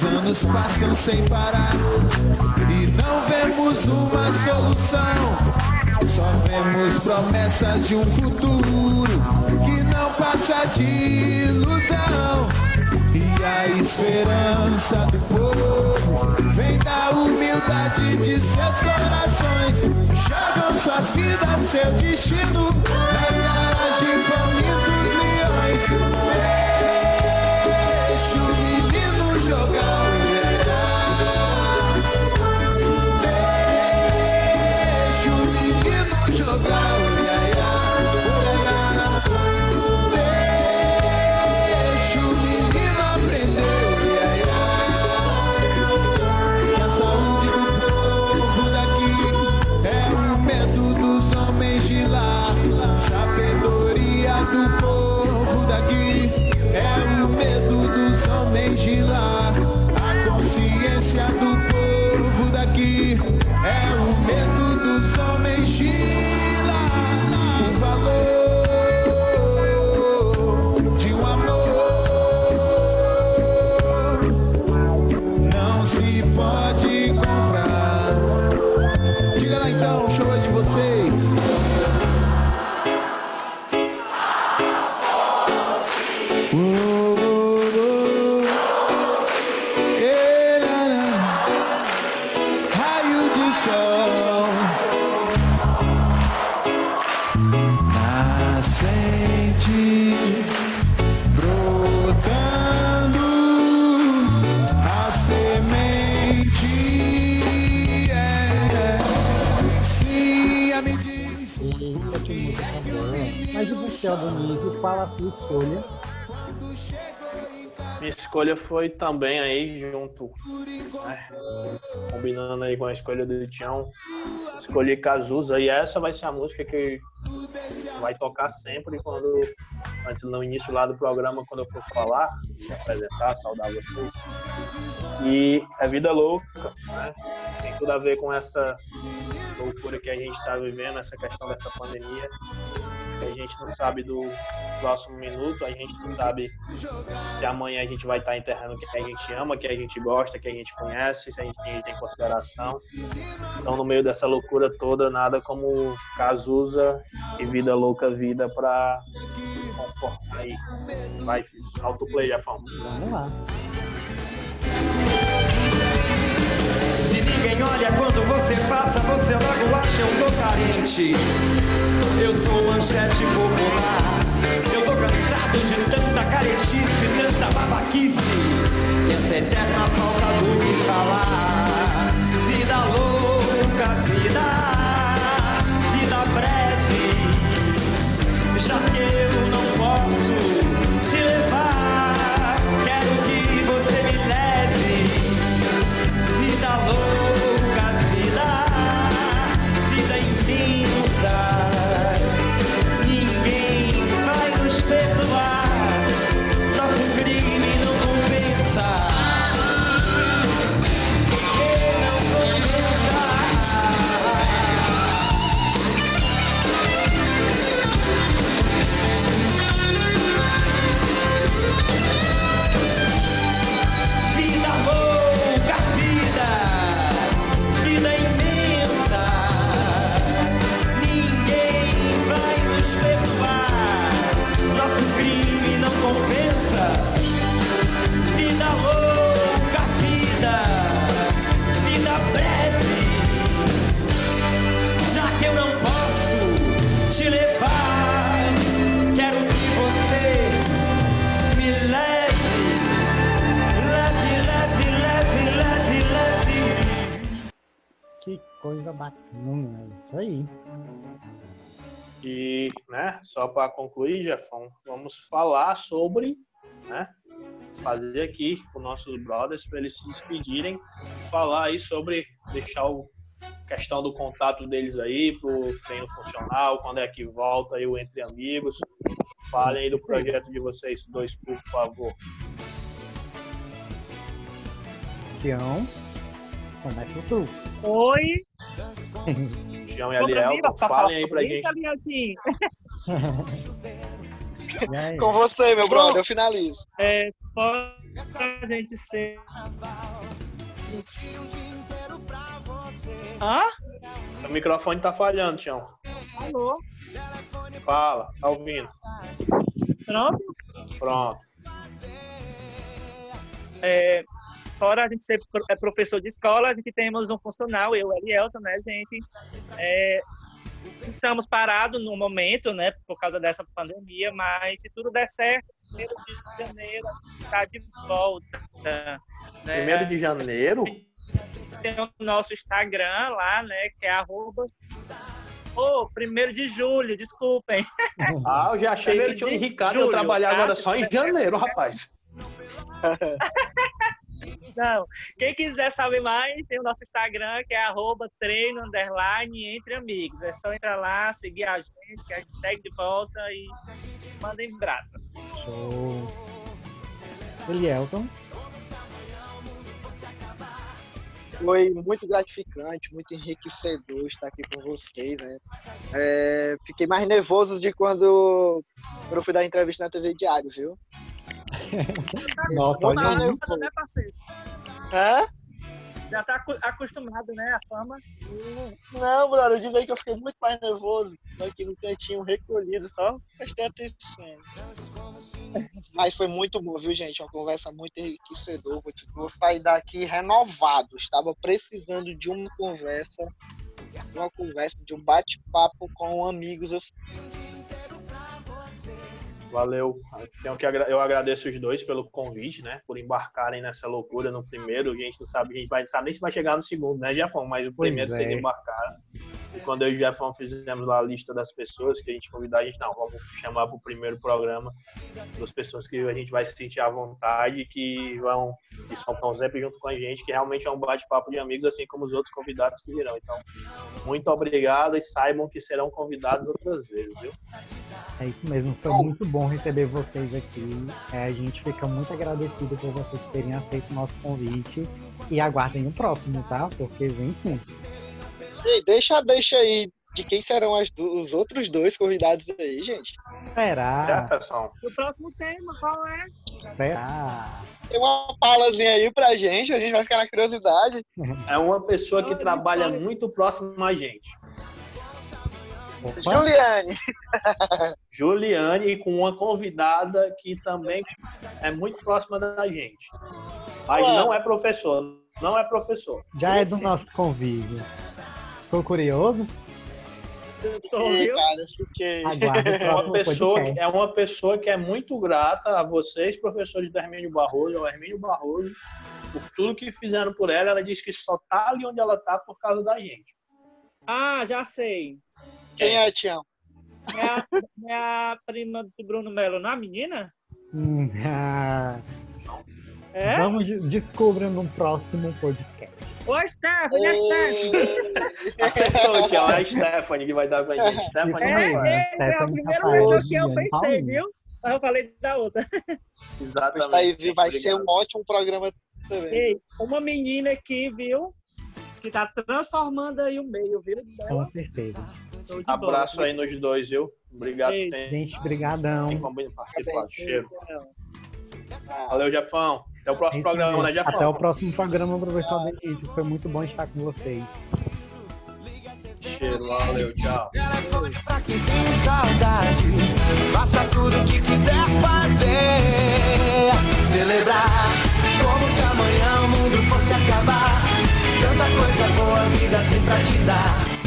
Os anos passam sem parar e não vemos uma solução. Só vemos promessas de um futuro que não passa de ilusão. E a esperança do povo vem da humildade de seus corações. Jogam suas vidas, seu destino nas garras de famintos leões. É Qual a sua escolha? Minha escolha foi também aí junto, né? combinando aí com a escolha do Tião. Escolhi Cazuza e essa vai ser a música que vai tocar sempre quando antes no início lá do programa quando eu for falar, me apresentar, saudar vocês. E é vida louca, né? Tem tudo a ver com essa loucura que a gente está vivendo, essa questão dessa pandemia. A gente não sabe do próximo minuto, a gente não sabe se amanhã a gente vai estar enterrando quem a gente ama, quem a gente gosta, quem a gente conhece, se a gente tem consideração. Então, no meio dessa loucura toda, nada como Cazuza e Vida Louca Vida para confortar aí. Vai, autoplay, Jafão. Vamos lá. Ninguém olha quando você passa, você logo acha eu tô carente. Eu sou manchete popular. Eu tô cansado de tanta caretice, tanta babaquice. E essa eterna falta do que falar. Vida louca, coisa bacana. Isso aí. E, né, só para concluir, Jefão, vamos falar sobre, né, fazer aqui com nossos brothers para eles se despedirem, falar aí sobre deixar o questão do contato deles aí pro treino funcional, quando é que volta aí o Entre Amigos. Falem aí do projeto de vocês dois, por favor. Tião, começa tu. Oi, João e Aliel, pra falem aí pra gente. Com você, meu brother, eu finalizo. É, só pra gente ser. Hã? O microfone tá falhando, Tião. Alô? Fala, tá ouvindo? Pronto? Pronto. É, fora a gente ser é professor de escola, a gente temos um funcional, eu e Elielton, né, gente? É, estamos parados no momento, né, por causa dessa pandemia, mas se tudo der certo, primeiro de janeiro a gente está de volta. Né? Primeiro de janeiro? Tem o nosso Instagram lá, né, que é arroba... Oh, primeiro de julho, desculpem. Ah, eu já achei que Primeiro tinha o de Ricardo eu julho, trabalhar tá? agora só em janeiro, rapaz. Não, quem quiser saber mais, tem o nosso Instagram, que é arroba treino, underline, entre amigos. É só entrar lá, seguir a gente, que a gente segue de volta e mandem braço. Show. Elielton. Foi muito gratificante, muito enriquecedor estar aqui com vocês, né? É, fiquei mais nervoso de quando quando eu fui dar entrevista na TV Diário, viu? Nossa, olha aí. nervoso. né? Hã? Já tá acostumado, né, a fama. Não, brother, eu digo aí que eu fiquei muito mais nervoso. Aqui no cantinho recolhido, só prestei atenção. Mas foi muito bom, viu, gente? Uma conversa muito enriquecedora. Vou, te- vou sair daqui renovado. Estava precisando de uma conversa, de uma conversa, de um bate-papo com amigos. assim. Valeu. Tenho que Eu agradeço os dois pelo convite, né? Por embarcarem nessa loucura no primeiro. A gente não sabe, a gente vai, sabe nem se vai chegar no segundo, né, Jefão? Mas o primeiro é. vocês embarcaram. E quando eu e o Jefão fizemos lá a lista das pessoas que a gente convidar, a gente não, vamos chamar para o primeiro programa das pessoas que a gente vai se sentir à vontade, que vão, que são tão sempre junto com a gente, que realmente é um bate-papo de amigos, assim como os outros convidados que virão. Então, muito obrigado e saibam que serão convidados outras vezes, viu? É isso mesmo, foi muito bom receber vocês aqui. É, a gente fica muito agradecido por vocês terem aceito o nosso convite. E aguardem o próximo, tá? Porque vem sim. Ei, deixa, deixa aí de quem serão as do- os outros dois convidados aí, gente. Será? Jefferson, E o próximo tema, qual é? Será? Tem uma paulazinha aí pra gente, a gente vai ficar na curiosidade. é uma pessoa que trabalha muito próximo a gente. Opa, Juliane. Juliane com uma convidada que também é muito próxima da gente. Mas Ué. não é professor, não é professor. já é do nosso convívio. Ficou curioso? Fiquei, cara, fiquei. É uma pessoa, que- é uma pessoa que é muito grata a vocês, professores do Hermínio Barroso, ao Hermínio Barroso, por tudo que fizeram por ela. Ela diz que só tá ali onde ela tá por causa da gente. Ah, já sei. Quem é, Tião? É a, é a prima do Bruno Melo, não é a menina? É? Vamos de- descobrir no próximo podcast. Ô, Stephanie, é Stephanie. Acertou, Tião. É a Stephanie que vai dar pra gente. Stephanie É, é, é a primeira pessoa que eu pensei, viu? Mas eu falei da outra. Exatamente. Aí, vai ser um ótimo programa também. Ei, uma menina aqui, viu? que tá transformando aí o meio, viu? Com certeza. Abraço aí nos dois, viu? Obrigado. Beijo. Gente, brigadão. Cheiro. Valeu, Jefão. Até o próximo programa, né, Jefão? Até o próximo programa, professor Benedito. Foi muito bom estar com vocês. Cheiro, valeu, tchau. Telefone pra quem tem saudade. Faça tudo o que quiser fazer. Celebrar como se amanhã o mundo fosse acabar. Tanta coisa boa a vida tem pra te dar.